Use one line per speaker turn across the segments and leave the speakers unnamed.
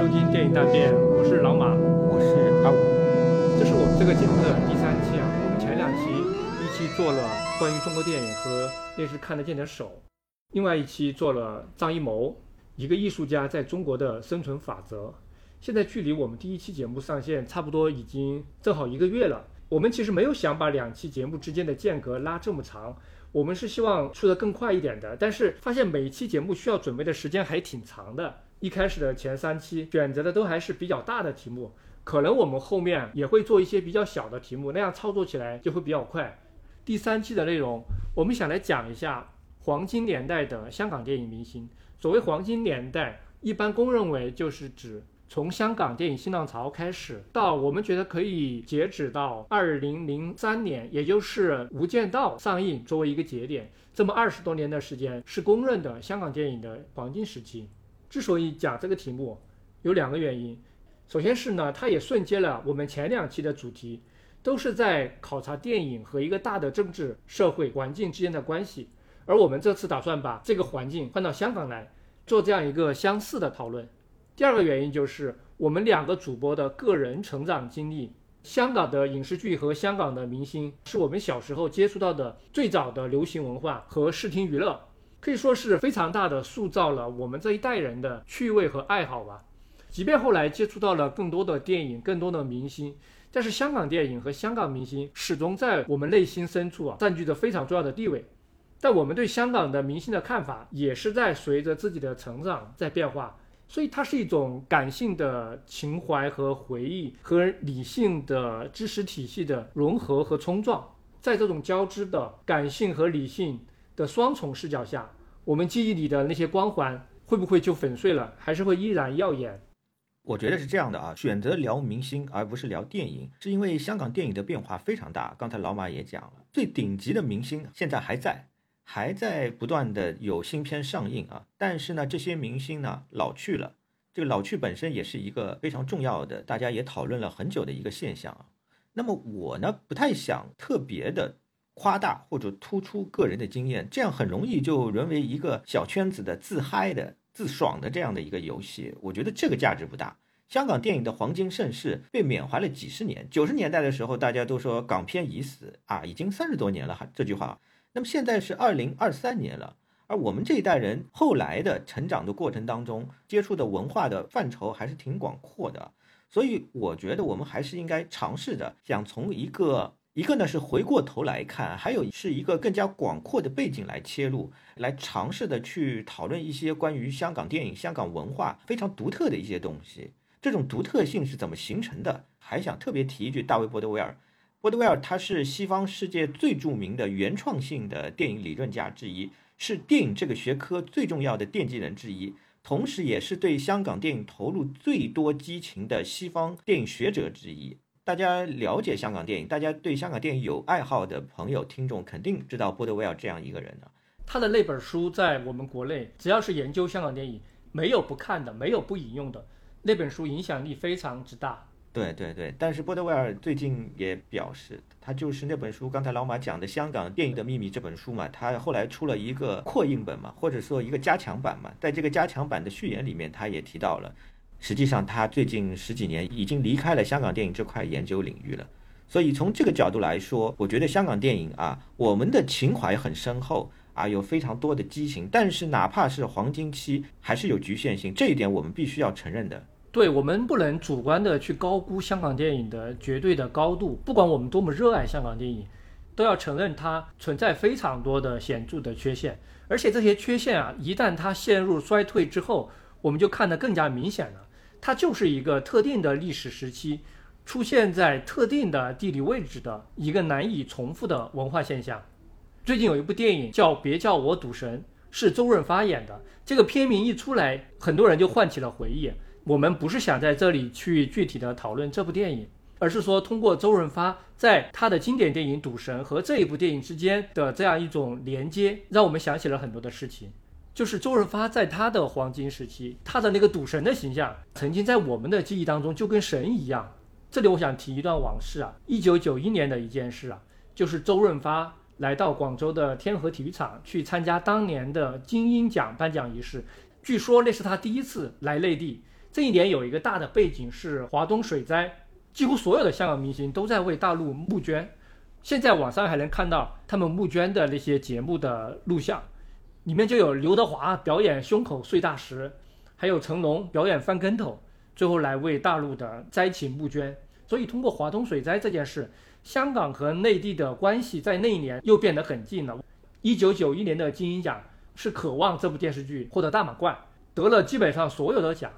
收听电影大变，我是老马，
我是阿五，
这是我们这个节目的第三期啊。我们前两期一期做了关于中国电影和电视看得见的手，另外一期做了张艺谋一个艺术家在中国的生存法则。现在距离我们第一期节目上线差不多已经正好一个月了。我们其实没有想把两期节目之间的间隔拉这么长，我们是希望出得更快一点的。但是发现每一期节目需要准备的时间还挺长的。一开始的前三期选择的都还是比较大的题目，可能我们后面也会做一些比较小的题目，那样操作起来就会比较快。第三期的内容，我们想来讲一下黄金年代的香港电影明星。所谓黄金年代，一般公认为就是指从香港电影新浪潮开始，到我们觉得可以截止到二零零三年，也就是《无间道》上映作为一个节点，这么二十多年的时间是公认的香港电影的黄金时期。之所以讲这个题目，有两个原因。首先是呢，它也顺接了我们前两期的主题，都是在考察电影和一个大的政治社会环境之间的关系。而我们这次打算把这个环境换到香港来，做这样一个相似的讨论。第二个原因就是我们两个主播的个人成长经历，香港的影视剧和香港的明星，是我们小时候接触到的最早的流行文化和视听娱乐。可以说是非常大的塑造了我们这一代人的趣味和爱好吧。即便后来接触到了更多的电影、更多的明星，但是香港电影和香港明星始终在我们内心深处啊占据着非常重要的地位。但我们对香港的明星的看法也是在随着自己的成长在变化，所以它是一种感性的情怀和回忆和理性的知识体系的融合和冲撞，在这种交织的感性和理性。的双重视角下，我们记忆里的那些光环会不会就粉碎了，还是会依然耀眼？
我觉得是这样的啊，选择聊明星而不是聊电影，是因为香港电影的变化非常大。刚才老马也讲了，最顶级的明星现在还在，还在不断的有新片上映啊。但是呢，这些明星呢老去了，这个老去本身也是一个非常重要的，大家也讨论了很久的一个现象啊。那么我呢不太想特别的。夸大或者突出个人的经验，这样很容易就沦为一个小圈子的自嗨的、自爽的这样的一个游戏。我觉得这个价值不大。香港电影的黄金盛世被缅怀了几十年，九十年代的时候大家都说港片已死啊，已经三十多年了哈这句话。那么现在是二零二三年了，而我们这一代人后来的成长的过程当中，接触的文化的范畴还是挺广阔的，所以我觉得我们还是应该尝试着想从一个。一个呢是回过头来看，还有是一个更加广阔的背景来切入，来尝试的去讨论一些关于香港电影、香港文化非常独特的一些东西。这种独特性是怎么形成的？还想特别提一句，大卫·波德威尔。波德威尔他是西方世界最著名的原创性的电影理论家之一，是电影这个学科最重要的奠基人之一，同时也是对香港电影投入最多激情的西方电影学者之一。大家了解香港电影，大家对香港电影有爱好的朋友、听众肯定知道波德威尔这样一个人的。
他的那本书在我们国内，只要是研究香港电影，没有不看的，没有不引用的。那本书影响力非常之大。
对对对，但是波德威尔最近也表示，他就是那本书，刚才老马讲的《香港电影的秘密》这本书嘛，他后来出了一个扩印本嘛，或者说一个加强版嘛，在这个加强版的序言里面，他也提到了。实际上，他最近十几年已经离开了香港电影这块研究领域了。所以从这个角度来说，我觉得香港电影啊，我们的情怀很深厚啊，有非常多的激情。但是哪怕是黄金期，还是有局限性，这一点我们必须要承认的。
对我们不能主观的去高估香港电影的绝对的高度。不管我们多么热爱香港电影，都要承认它存在非常多的显著的缺陷。而且这些缺陷啊，一旦它陷入衰退之后，我们就看得更加明显了。它就是一个特定的历史时期，出现在特定的地理位置的一个难以重复的文化现象。最近有一部电影叫《别叫我赌神》，是周润发演的。这个片名一出来，很多人就唤起了回忆。我们不是想在这里去具体的讨论这部电影，而是说通过周润发在他的经典电影《赌神》和这一部电影之间的这样一种连接，让我们想起了很多的事情。就是周润发在他的黄金时期，他的那个赌神的形象，曾经在我们的记忆当中就跟神一样。这里我想提一段往事啊，一九九一年的一件事啊，就是周润发来到广州的天河体育场去参加当年的金鹰奖颁奖仪式。据说那是他第一次来内地，这一年有一个大的背景是华东水灾，几乎所有的香港明星都在为大陆募捐。现在网上还能看到他们募捐的那些节目的录像，里面就有刘德华表演胸口碎大石，还有成龙表演翻跟头，最后来为大陆的灾情募捐。所以通过华东水灾这件事，香港和内地的关系在那一年又变得很近了。一九九一年的金鹰奖是渴望这部电视剧获得大满贯，得了基本上所有的奖。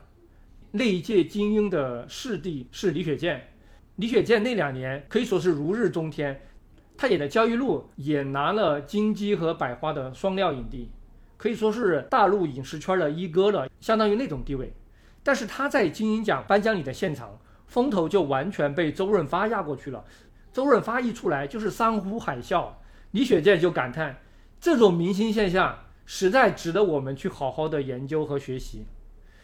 那一届金鹰的视帝是李雪健，李雪健那两年可以说是如日中天。他演的《焦裕禄》也拿了金鸡和百花的双料影帝，可以说是大陆影视圈的一哥了，相当于那种地位。但是他在金鹰奖颁奖礼的现场，风头就完全被周润发压过去了。周润发一出来就是山呼海啸，李雪健就感叹：这种明星现象实在值得我们去好好的研究和学习。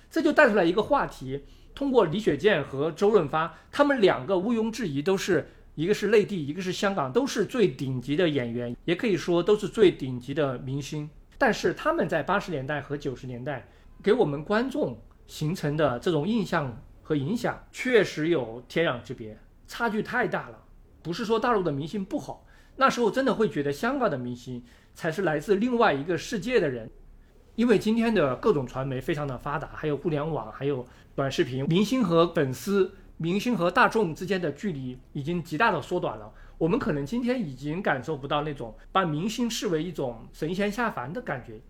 这就带出来一个话题：通过李雪健和周润发，他们两个毋庸置疑都是。一个是内地，一个是香港，都是最顶级的演员，也可以说都是最顶级的明星。但是他们在八十年代和九十年代给我们观众形成的这种印象和影响，确实有天壤之别，差距太大了。不是说大陆的明星不好，那时候真的会觉得香港的明星才是来自另外一个世界的人，因为今天的各种传媒非常的发达，还有互联网，还有短视频，明星和粉丝。明星和大众之间的距离已经极大的缩短了。我们可能今天已经感受不到那种把明星视为一种神仙下凡的感觉。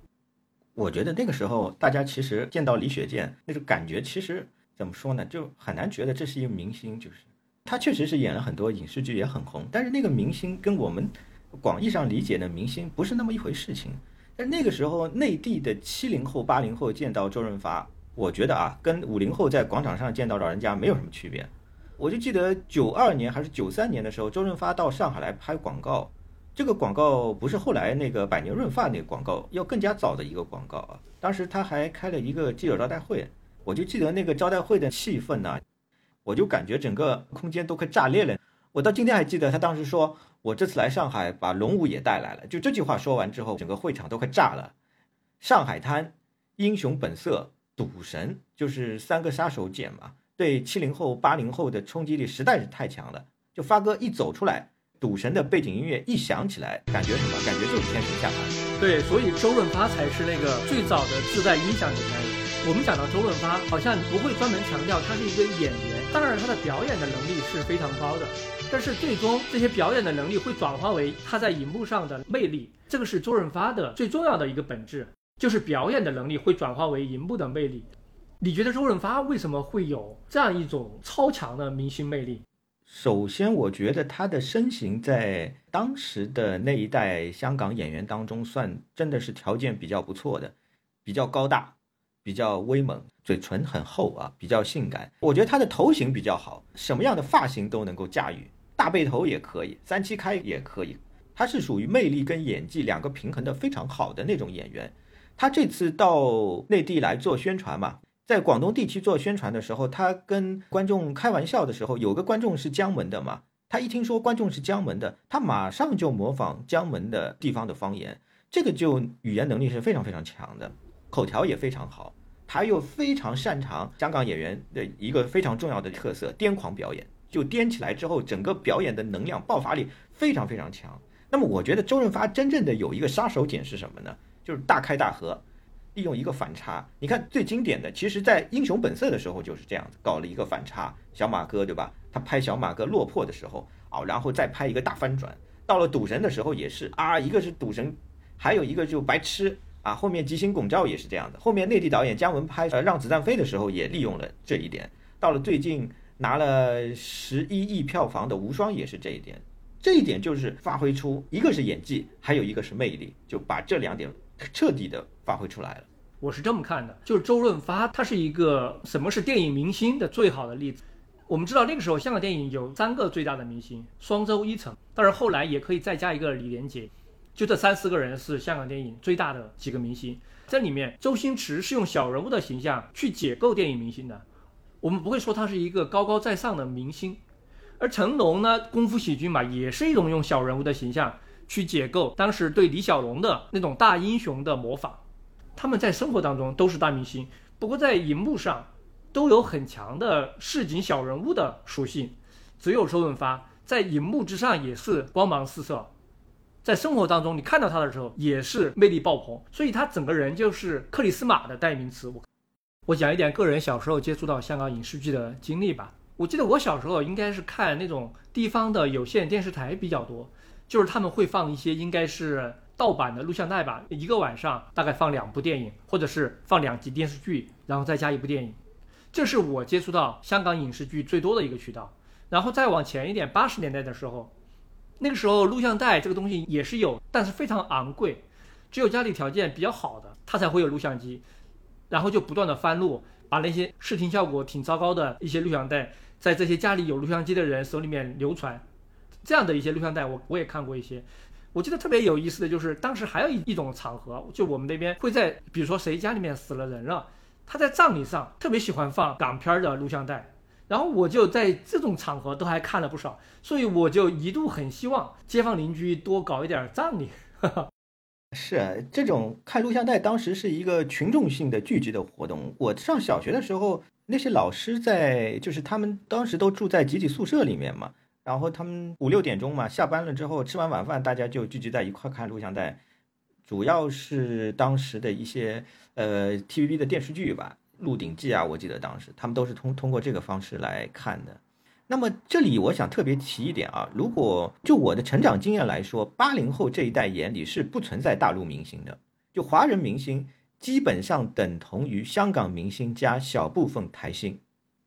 我觉得那个时候大家其实见到李雪健那种感觉，其实怎么说呢，就很难觉得这是一个明星。就是他确实是演了很多影视剧，也很红。但是那个明星跟我们广义上理解的明星不是那么一回事情。但那个时候内地的七零后、八零后见到周润发。我觉得啊，跟五零后在广场上见到老人家没有什么区别。我就记得九二年还是九三年的时候，周润发到上海来拍广告，这个广告不是后来那个百年润发那个广告，要更加早的一个广告啊。当时他还开了一个记者招待会，我就记得那个招待会的气氛呢，我就感觉整个空间都快炸裂了。我到今天还记得他当时说：“我这次来上海，把龙武也带来了。”就这句话说完之后，整个会场都快炸了。上海滩，英雄本色。赌神就是三个杀手锏嘛，对七零后、八零后的冲击力实在是太强了。就发哥一走出来，赌神的背景音乐一响起来，感觉什么？感觉就是天神下凡。
对，所以周润发才是那个最早的自带音响的男人。我们讲到周润发，好像不会专门强调他是一个演员，当然他的表演的能力是非常高的，但是最终这些表演的能力会转化为他在荧幕上的魅力，这个是周润发的最重要的一个本质。就是表演的能力会转化为荧幕的魅力。你觉得周润发为什么会有这样一种超强的明星魅力？
首先，我觉得他的身形在当时的那一代香港演员当中算真的是条件比较不错的，比较高大，比较威猛，嘴唇很厚啊，比较性感。我觉得他的头型比较好，什么样的发型都能够驾驭，大背头也可以，三七开也可以。他是属于魅力跟演技两个平衡的非常好的那种演员。他这次到内地来做宣传嘛，在广东地区做宣传的时候，他跟观众开玩笑的时候，有个观众是江门的嘛，他一听说观众是江门的，他马上就模仿江门的地方的方言，这个就语言能力是非常非常强的，口条也非常好，他又非常擅长香港演员的一个非常重要的特色——癫狂表演，就颠起来之后，整个表演的能量爆发力非常非常强。那么，我觉得周润发真正的有一个杀手锏是什么呢？就是大开大合，利用一个反差。你看最经典的，其实，在《英雄本色》的时候就是这样子，搞了一个反差。小马哥对吧？他拍小马哥落魄的时候啊，然后再拍一个大翻转。到了赌神的时候也是啊，一个是赌神，还有一个就白痴啊。后面吉星拱照也是这样的。后面内地导演姜文拍呃《让子弹飞》的时候也利用了这一点。到了最近拿了十一亿票房的无双也是这一点。这一点就是发挥出一个是演技，还有一个是魅力，就把这两点。彻底的发挥出来了。
我是这么看的，就是周润发，他是一个什么是电影明星的最好的例子。我们知道那个时候香港电影有三个最大的明星，双周一成，当然后来也可以再加一个李连杰，就这三四个人是香港电影最大的几个明星。这里面周星驰是用小人物的形象去解构电影明星的，我们不会说他是一个高高在上的明星。而成龙呢，功夫喜剧嘛，也是一种用小人物的形象。去解构当时对李小龙的那种大英雄的模仿，他们在生活当中都是大明星，不过在荧幕上，都有很强的市井小人物的属性，只有周润发在荧幕之上也是光芒四射，在生活当中你看到他的时候也是魅力爆棚，所以他整个人就是克里斯玛的代名词。我我讲一点个人小时候接触到香港影视剧的经历吧。我记得我小时候应该是看那种地方的有线电视台比较多，就是他们会放一些应该是盗版的录像带吧，一个晚上大概放两部电影，或者是放两集电视剧，然后再加一部电影。这是我接触到香港影视剧最多的一个渠道，然后再往前一点，八十年代的时候，那个时候录像带这个东西也是有，但是非常昂贵，只有家里条件比较好的，他才会有录像机，然后就不断的翻录，把那些视听效果挺糟糕的一些录像带，在这些家里有录像机的人手里面流传，这样的一些录像带，我我也看过一些，我记得特别有意思的就是，当时还有一一种场合，就我们那边会在，比如说谁家里面死了人了。他在葬礼上特别喜欢放港片的录像带，然后我就在这种场合都还看了不少，所以我就一度很希望街坊邻居多搞一点葬礼。
是这种看录像带，当时是一个群众性的聚集的活动。我上小学的时候，那些老师在就是他们当时都住在集体宿舍里面嘛，然后他们五六点钟嘛下班了之后，吃完晚饭大家就聚集在一块看录像带。主要是当时的一些呃 TVB 的电视剧吧，《鹿鼎记》啊，我记得当时他们都是通通过这个方式来看的。那么这里我想特别提一点啊，如果就我的成长经验来说，八零后这一代眼里是不存在大陆明星的，就华人明星基本上等同于香港明星加小部分台星。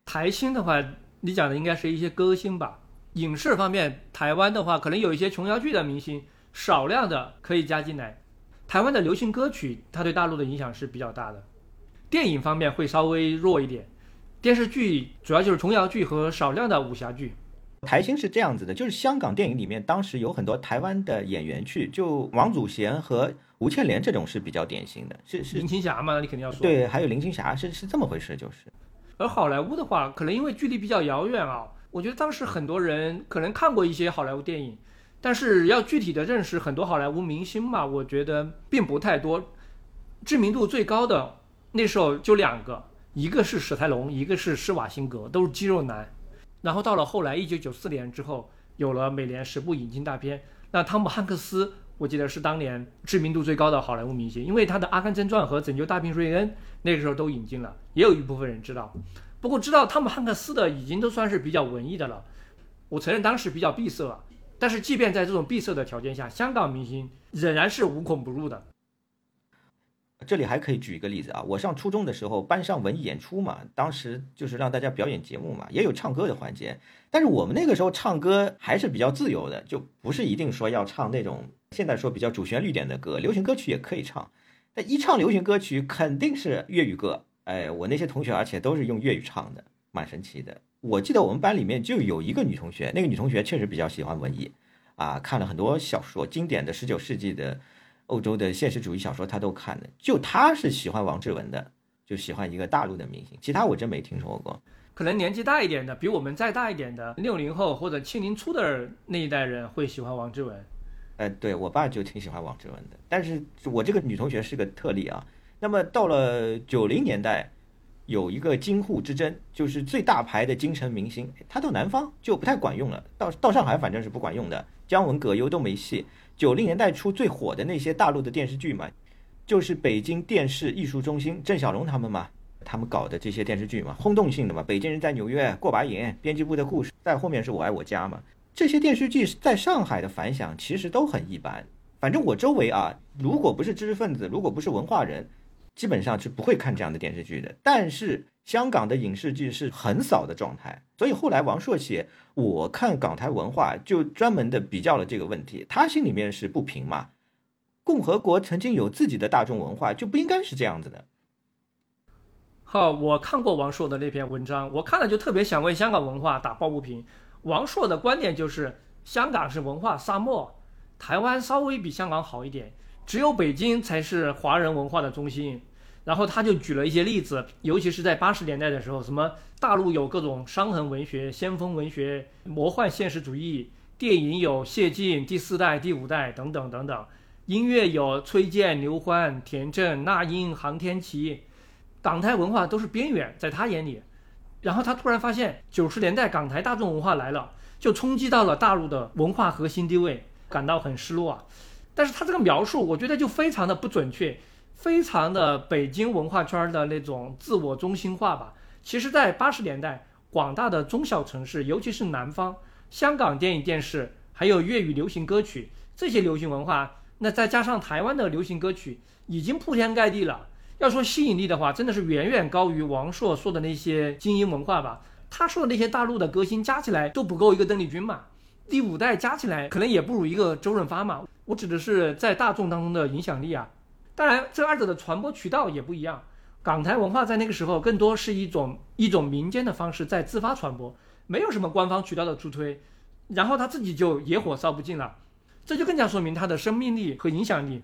台星的话，你讲的应该是一些歌星吧？影视方面，台湾的话可能有一些琼瑶剧的明星，少量的可以加进来。台湾的流行歌曲，它对大陆的影响是比较大的。电影方面会稍微弱一点，电视剧主要就是琼瑶剧和少量的武侠剧。
台星是这样子的，就是香港电影里面当时有很多台湾的演员去，就王祖贤和吴倩莲这种是比较典型的。是是
林青霞嘛？你肯定要说。
对，还有林青霞，是是这么回事，就是。
而好莱坞的话，可能因为距离比较遥远啊，我觉得当时很多人可能看过一些好莱坞电影。但是要具体的认识很多好莱坞明星嘛，我觉得并不太多。知名度最高的那时候就两个，一个是史泰龙，一个是施瓦辛格，都是肌肉男。然后到了后来，一九九四年之后，有了每年十部引进大片。那汤姆汉克斯，我记得是当年知名度最高的好莱坞明星，因为他的《阿甘正传》和《拯救大兵瑞恩》那个时候都引进了，也有一部分人知道。不过知道汤姆汉克斯的已经都算是比较文艺的了。我承认当时比较闭塞了。但是，即便在这种闭塞的条件下，香港明星仍然是无孔不入的。
这里还可以举一个例子啊，我上初中的时候，班上文艺演出嘛，当时就是让大家表演节目嘛，也有唱歌的环节。但是我们那个时候唱歌还是比较自由的，就不是一定说要唱那种现在说比较主旋律点的歌，流行歌曲也可以唱。但一唱流行歌曲，肯定是粤语歌。哎，我那些同学，而且都是用粤语唱的，蛮神奇的。我记得我们班里面就有一个女同学，那个女同学确实比较喜欢文艺，啊，看了很多小说，经典的十九世纪的欧洲的现实主义小说她都看的。就她是喜欢王志文的，就喜欢一个大陆的明星，其他我真没听说过。
可能年纪大一点的，比我们再大一点的六零后或者七零初的那一代人会喜欢王志文。
哎，对我爸就挺喜欢王志文的，但是我这个女同学是个特例啊。那么到了九零年代。有一个京沪之争，就是最大牌的京城明星，他到南方就不太管用了，到到上海反正是不管用的，姜文、葛优都没戏。九零年代初最火的那些大陆的电视剧嘛，就是北京电视艺术中心郑晓龙他们嘛，他们搞的这些电视剧嘛，轰动性的嘛，北京人在纽约过把瘾，编辑部的故事，在后面是我爱我家嘛，这些电视剧在上海的反响其实都很一般。反正我周围啊，如果不是知识分子，如果不是文化人。基本上是不会看这样的电视剧的，但是香港的影视剧是很少的状态，所以后来王朔写我看港台文化，就专门的比较了这个问题，他心里面是不平嘛。共和国曾经有自己的大众文化，就不应该是这样子的。
好，我看过王朔的那篇文章，我看了就特别想为香港文化打抱不平。王朔的观点就是，香港是文化沙漠，台湾稍微比香港好一点。只有北京才是华人文化的中心，然后他就举了一些例子，尤其是在八十年代的时候，什么大陆有各种伤痕文学、先锋文学、魔幻现实主义，电影有谢晋第四代、第五代等等等等，音乐有崔健、刘欢、田震、那英、杭天琪，港台文化都是边缘，在他眼里，然后他突然发现九十年代港台大众文化来了，就冲击到了大陆的文化核心地位，感到很失落。但是他这个描述，我觉得就非常的不准确，非常的北京文化圈的那种自我中心化吧。其实，在八十年代，广大的中小城市，尤其是南方，香港电影、电视，还有粤语流行歌曲这些流行文化，那再加上台湾的流行歌曲，已经铺天盖地了。要说吸引力的话，真的是远远高于王朔说的那些精英文化吧。他说的那些大陆的歌星加起来都不够一个邓丽君嘛，第五代加起来可能也不如一个周润发嘛。我指的是在大众当中的影响力啊。当然，这二者的传播渠道也不一样。港台文化在那个时候更多是一种一种民间的方式在自发传播，没有什么官方渠道的助推，然后他自己就野火烧不尽了，这就更加说明他的生命力和影响力。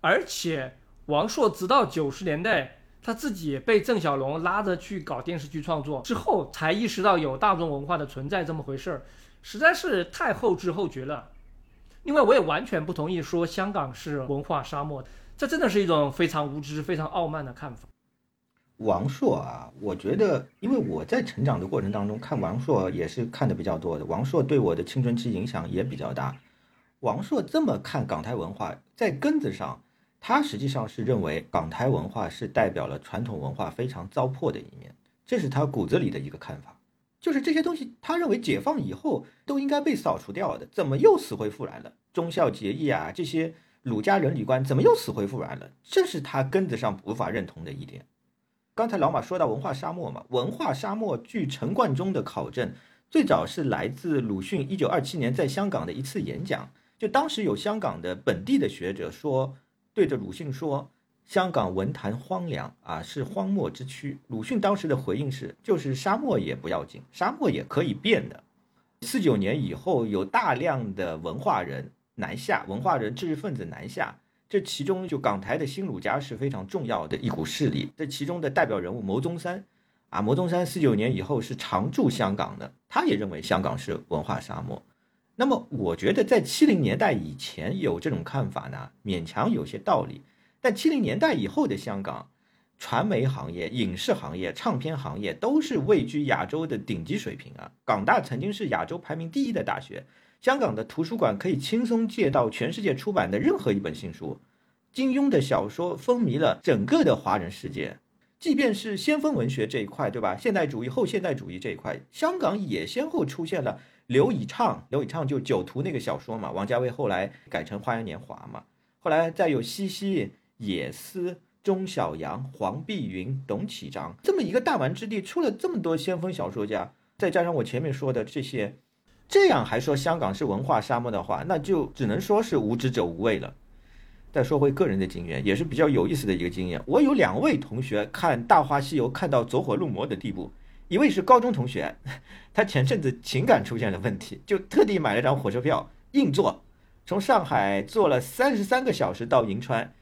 而且王朔直到九十年代，他自己被郑晓龙拉着去搞电视剧创作之后，才意识到有大众文化的存在这么回事儿，实在是太后知后觉了。另外，我也完全不同意说香港是文化沙漠，这真的是一种非常无知、非常傲慢的看法。
王朔啊，我觉得，因为我在成长的过程当中看王朔也是看的比较多的，王朔对我的青春期影响也比较大。王朔这么看港台文化，在根子上，他实际上是认为港台文化是代表了传统文化非常糟粕的一面，这是他骨子里的一个看法。就是这些东西，他认为解放以后都应该被扫除掉的，怎么又死灰复燃了？忠孝节义啊，这些儒家伦理观怎么又死灰复燃了？这是他根子上无法认同的一点。刚才老马说到文化沙漠嘛，文化沙漠，据陈冠中的考证，最早是来自鲁迅一九二七年在香港的一次演讲。就当时有香港的本地的学者说，对着鲁迅说，香港文坛荒凉啊，是荒漠之区。鲁迅当时的回应是，就是沙漠也不要紧，沙漠也可以变的。四九年以后，有大量的文化人南下，文化人知识分子南下。这其中就港台的新儒家是非常重要的一股势力。这其中的代表人物牟宗三，啊，牟宗三四九年以后是常驻香港的，他也认为香港是文化沙漠。那么我觉得在七零年代以前有这种看法呢，勉强有些道理。但七零年代以后的香港，传媒行业、影视行业、唱片行业都是位居亚洲的顶级水平啊。港大曾经是亚洲排名第一的大学。香港的图书馆可以轻松借到全世界出版的任何一本新书，金庸的小说风靡了整个的华人世界。即便是先锋文学这一块，对吧？现代主义、后现代主义这一块，香港也先后出现了刘以畅，刘以畅就《酒徒》那个小说嘛，王家卫后来改成《花样年华》嘛，后来再有西西、野思、钟晓阳、黄碧云、董启章，这么一个弹丸之地，出了这么多先锋小说家，再加上我前面说的这些。这样还说香港是文化沙漠的话，那就只能说是无知者无畏了。再说回个人的经验，也是比较有意思的一个经验。我有两位同学看《大话西游》看到走火入魔的地步，一位是高中同学，他前阵子情感出现了问题，就特地买了张火车票硬座，从上海坐了三十三个小时到银川，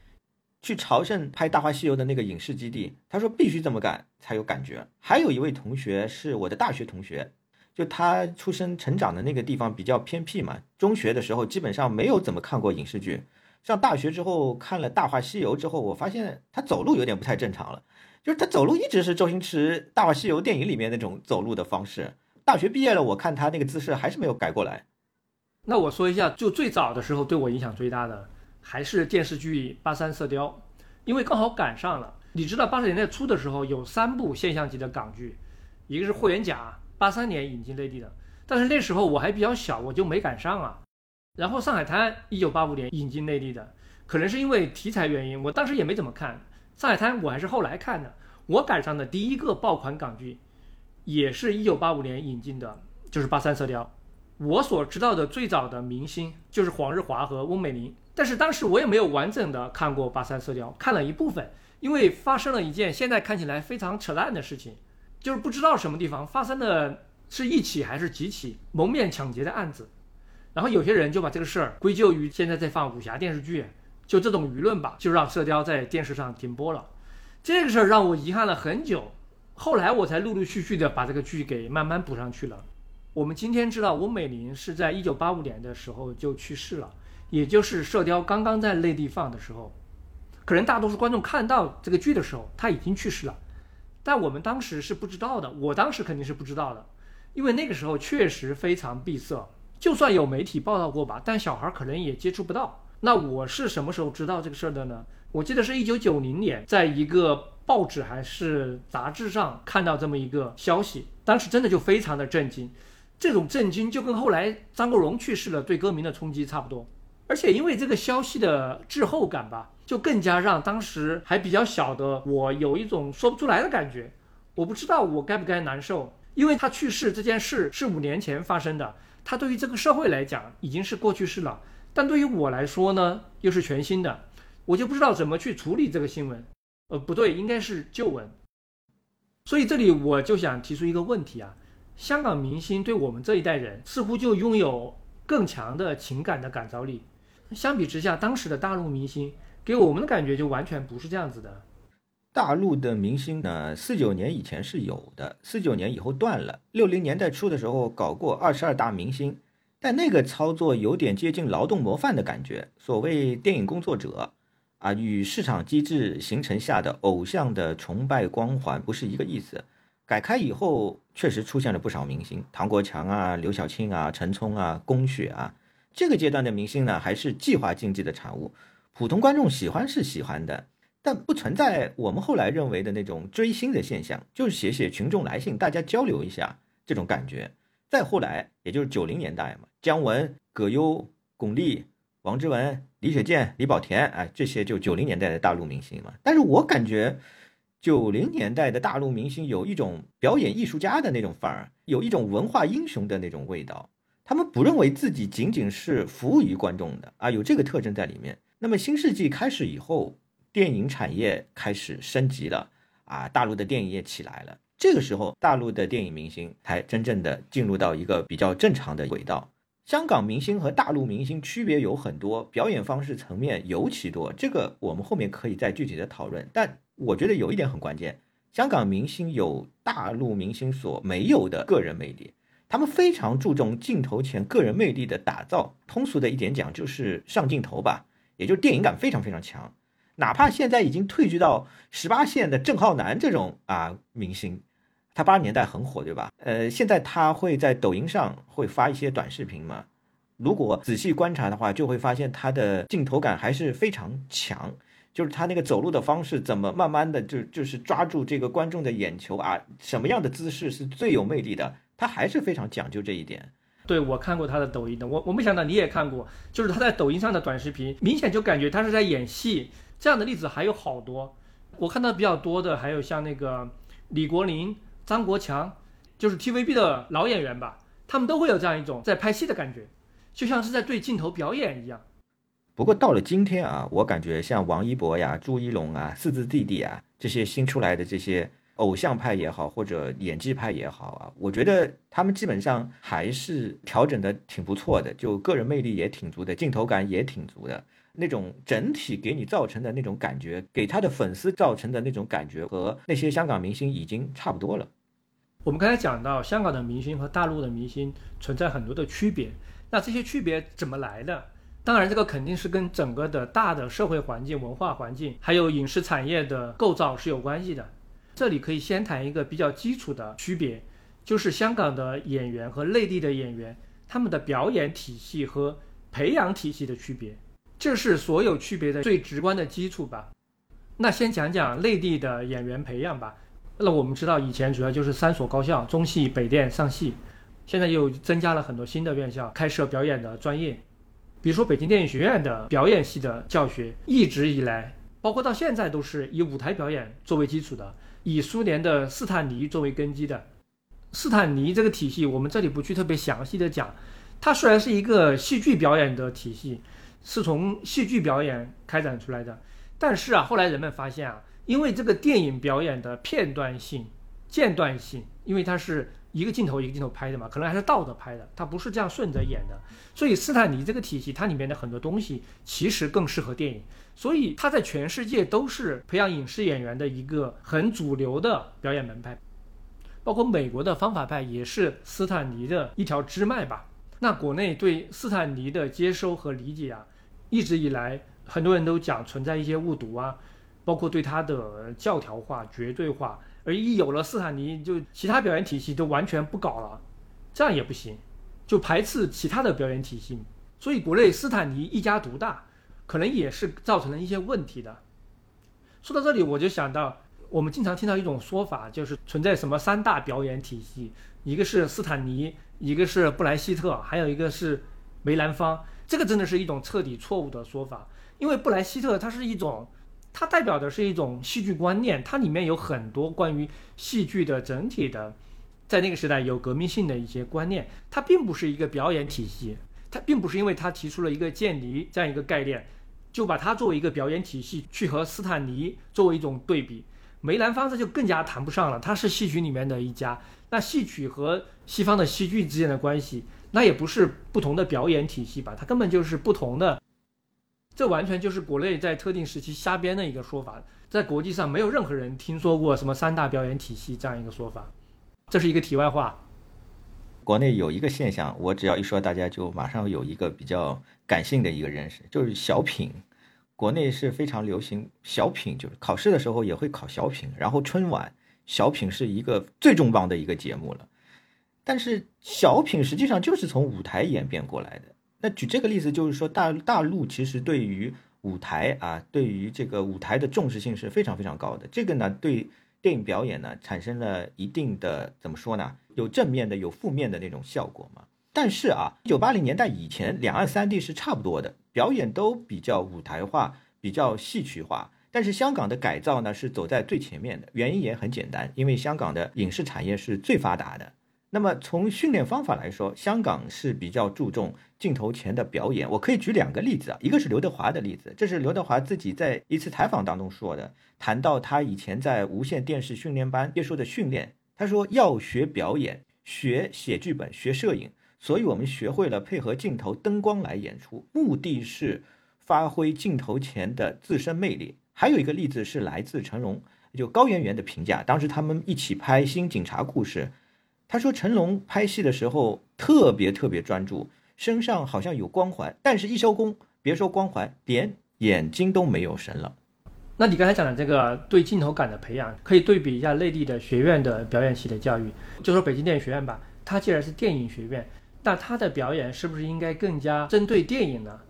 去朝圣拍《大话西游》的那个影视基地。他说必须这么干才有感觉。还有一位同学是我的大学同学。就他出生成长的那个地方比较偏僻嘛，中学的时候基本上没有怎么看过影视剧，上大学之后看了《大话西游》之后，我发现他走路有点不太正常了，就是他走路一直是周星驰《大话西游》电影里面那种走路的方式。大学毕业了，我看他那个姿势还是没有改过来。
那我说一下，就最早的时候对我影响最大的还是电视剧《八三射雕》，因为刚好赶上了。你知道八十年代初的时候有三部现象级的港剧，一个是《霍元甲》。八三年引进内地的，但是那时候我还比较小，我就没赶上啊。然后《上海滩》一九八五年引进内地的，可能是因为题材原因，我当时也没怎么看《上海滩》，我还是后来看的。我赶上的第一个爆款港剧，也是一九八五年引进的，就是《八三色雕》。我所知道的最早的明星就是黄日华和翁美玲，但是当时我也没有完整的看过《八三色雕》，看了一部分，因为发生了一件现在看起来非常扯淡的事情。就是不知道什么地方发生的是一起还是几起蒙面抢劫的案子，然后有些人就把这个事儿归咎于现在在放武侠电视剧，就这种舆论吧，就让《射雕》在电视上停播了。这个事儿让我遗憾了很久，后来我才陆陆续续的把这个剧给慢慢补上去了。我们今天知道翁美玲是在一九八五年的时候就去世了，也就是《射雕》刚刚在内地放的时候，可能大多数观众看到这个剧的时候，他已经去世了。但我们当时是不知道的，我当时肯定是不知道的，因为那个时候确实非常闭塞，就算有媒体报道过吧，但小孩可能也接触不到。那我是什么时候知道这个事儿的呢？我记得是一九九零年，在一个报纸还是杂志上看到这么一个消息，当时真的就非常的震惊。这种震惊就跟后来张国荣去世了对歌迷的冲击差不多，而且因为这个消息的滞后感吧，就更加让当时还比较小的我有一种说不出来的感觉。我不知道我该不该难受，因为他去世这件事是五年前发生的，他对于这个社会来讲已经是过去式了，但对于我来说呢，又是全新的，我就不知道怎么去处理这个新闻。呃，不对，应该是旧闻。所以这里我就想提出一个问题啊。香港明星对我们这一代人似乎就拥有更强的情感的感召力，相比之下，当时的大陆明星给我们的感觉就完全不是这样子的。
大陆的明星呢，四九年以前是有的，四九年以后断了。六零年代初的时候搞过二十二大明星，但那个操作有点接近劳动模范的感觉，所谓电影工作者啊，与市场机制形成下的偶像的崇拜光环不是一个意思。改开以后，确实出现了不少明星，唐国强啊、刘晓庆啊、陈冲啊、龚雪啊。这个阶段的明星呢，还是计划经济的产物，普通观众喜欢是喜欢的，但不存在我们后来认为的那种追星的现象，就是写写群众来信，大家交流一下这种感觉。再后来，也就是九零年代嘛，姜文、葛优、巩俐、王志文、李雪健、李保田，哎，这些就九零年代的大陆明星嘛。但是我感觉。九零年代的大陆明星有一种表演艺术家的那种范儿，有一种文化英雄的那种味道。他们不认为自己仅仅是服务于观众的啊，有这个特征在里面。那么新世纪开始以后，电影产业开始升级了啊，大陆的电影业起来了。这个时候，大陆的电影明星才真正的进入到一个比较正常的轨道。香港明星和大陆明星区别有很多，表演方式层面尤其多，这个我们后面可以再具体的讨论。但我觉得有一点很关键，香港明星有大陆明星所没有的个人魅力，他们非常注重镜头前个人魅力的打造。通俗的一点讲，就是上镜头吧，也就是电影感非常非常强。哪怕现在已经退居到十八线的郑浩南这种啊明星，他八十年代很火，对吧？呃，现在他会在抖音上会发一些短视频嘛？如果仔细观察的话，就会发现他的镜头感还是非常强。就是他那个走路的方式，怎么慢慢的就就是抓住这个观众的眼球啊？什么样的姿势是最有魅力的？他还是非常讲究这一点。
对我看过他的抖音的，我我没想到你也看过，就是他在抖音上的短视频，明显就感觉他是在演戏。这样的例子还有好多，我看到比较多的还有像那个李国林、张国强，就是 TVB 的老演员吧，他们都会有这样一种在拍戏的感觉，就像是在对镜头表演一样。
不过到了今天啊，我感觉像王一博呀、朱一龙啊、四字弟弟啊这些新出来的这些偶像派也好，或者演技派也好啊，我觉得他们基本上还是调整的挺不错的，就个人魅力也挺足的，镜头感也挺足的，那种整体给你造成的那种感觉，给他的粉丝造成的那种感觉和那些香港明星已经差不多了。
我们刚才讲到香港的明星和大陆的明星存在很多的区别，那这些区别怎么来的？当然，这个肯定是跟整个的大的社会环境、文化环境，还有影视产业的构造是有关系的。这里可以先谈一个比较基础的区别，就是香港的演员和内地的演员他们的表演体系和培养体系的区别，这是所有区别的最直观的基础吧。那先讲讲内地的演员培养吧。那我们知道，以前主要就是三所高校：中戏、北电、上戏，现在又增加了很多新的院校，开设表演的专业。比如说，北京电影学院的表演系的教学一直以来，包括到现在，都是以舞台表演作为基础的，以苏联的斯坦尼作为根基的。斯坦尼这个体系，我们这里不去特别详细的讲。它虽然是一个戏剧表演的体系，是从戏剧表演开展出来的，但是啊，后来人们发现啊，因为这个电影表演的片段性、间断性，因为它是。一个镜头一个镜头拍的嘛，可能还是倒着拍的，它不是这样顺着演的。所以斯坦尼这个体系，它里面的很多东西其实更适合电影，所以它在全世界都是培养影视演员的一个很主流的表演门派。包括美国的方法派也是斯坦尼的一条支脉吧。那国内对斯坦尼的接收和理解啊，一直以来很多人都讲存在一些误读啊，包括对他的教条化、绝对化。而一有了斯坦尼，就其他表演体系都完全不搞了，这样也不行，就排斥其他的表演体系。所以国内斯坦尼一家独大，可能也是造成了一些问题的。说到这里，我就想到我们经常听到一种说法，就是存在什么三大表演体系，一个是斯坦尼，一个是布莱希特，还有一个是梅兰芳。这个真的是一种彻底错误的说法，因为布莱希特它是一种。它代表的是一种戏剧观念，它里面有很多关于戏剧的整体的，在那个时代有革命性的一些观念。它并不是一个表演体系，它并不是因为它提出了一个渐离这样一个概念，就把它作为一个表演体系去和斯坦尼作为一种对比。梅兰芳这就更加谈不上了，它是戏曲里面的一家。那戏曲和西方的戏剧之间的关系，那也不是不同的表演体系吧？它根本就是不同的。这完全就是国内在特定时期瞎编的一个说法，在国际上没有任何人听说过什么三大表演体系这样一个说法。这是一个题外话。
国内有一个现象，我只要一说，大家就马上有一个比较感性的一个认识，就是小品。国内是非常流行小品，就是考试的时候也会考小品，然后春晚小品是一个最重磅的一个节目了。但是小品实际上就是从舞台演变过来的。那举这个例子，就是说大大陆其实对于舞台啊，对于这个舞台的重视性是非常非常高的。这个呢，对电影表演呢产生了一定的怎么说呢？有正面的，有负面的那种效果嘛。但是啊，一九八零年代以前，两岸三地是差不多的，表演都比较舞台化，比较戏曲化。但是香港的改造呢，是走在最前面的，原因也很简单，因为香港的影视产业是最发达的。那么从训练方法来说，香港是比较注重镜头前的表演。我可以举两个例子啊，一个是刘德华的例子，这是刘德华自己在一次采访当中说的，谈到他以前在无线电视训练班接受的训练，他说要学表演，学写剧本，学摄影，所以我们学会了配合镜头灯光来演出，目的是发挥镜头前的自身魅力。还有一个例子是来自成龙，就高圆圆的评价，当时他们一起拍《新警察故事》。他说成龙拍戏的时候特别特别专注，身上好像有光环，但是一收工，别说光环，连眼睛都没有神了。
那你刚才讲的这个对镜头感的培养，可以对比一下内地的学院的表演系的教育。就说北京电影学院吧，它既然是电影学院，那它的表演是不是应该更加针对电影呢？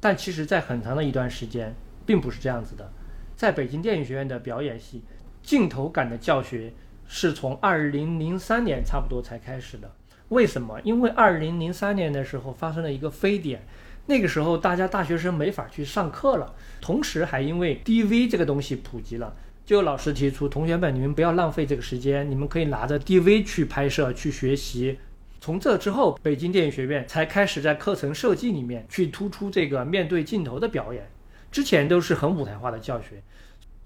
但其实，在很长的一段时间，并不是这样子的。在北京电影学院的表演系，镜头感的教学。是从二零零三年差不多才开始的，为什么？因为二零零三年的时候发生了一个非典，那个时候大家大学生没法去上课了，同时还因为 DV 这个东西普及了，就老师提出，同学们你们不要浪费这个时间，你们可以拿着 DV 去拍摄去学习。从这之后，北京电影学院才开始在课程设计里面去突出这个面对镜头的表演，之前都是很舞台化的教学。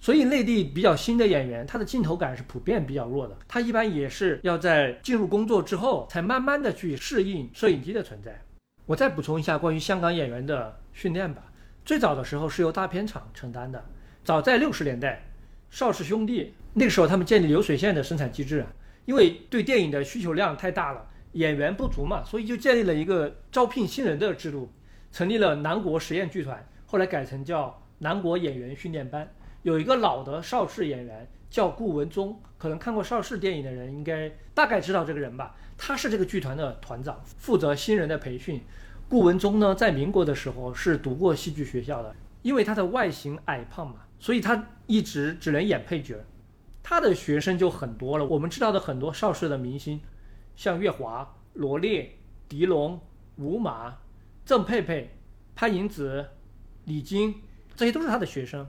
所以内地比较新的演员，他的镜头感是普遍比较弱的。他一般也是要在进入工作之后，才慢慢的去适应摄影机的存在。我再补充一下关于香港演员的训练吧。最早的时候是由大片厂承担的。早在六十年代，邵氏兄弟那个时候他们建立流水线的生产机制，因为对电影的需求量太大了，演员不足嘛，所以就建立了一个招聘新人的制度，成立了南国实验剧团，后来改成叫南国演员训练班。有一个老的邵氏演员叫顾文忠，可能看过邵氏电影的人应该大概知道这个人吧。他是这个剧团的团长，负责新人的培训。顾文忠呢，在民国的时候是读过戏剧学校的，因为他的外形矮胖嘛，所以他一直只能演配角。他的学生就很多了，我们知道的很多邵氏的明星，像月华、罗烈、狄龙、吴马、郑佩佩、潘迎紫、李菁，这些都是他的学生。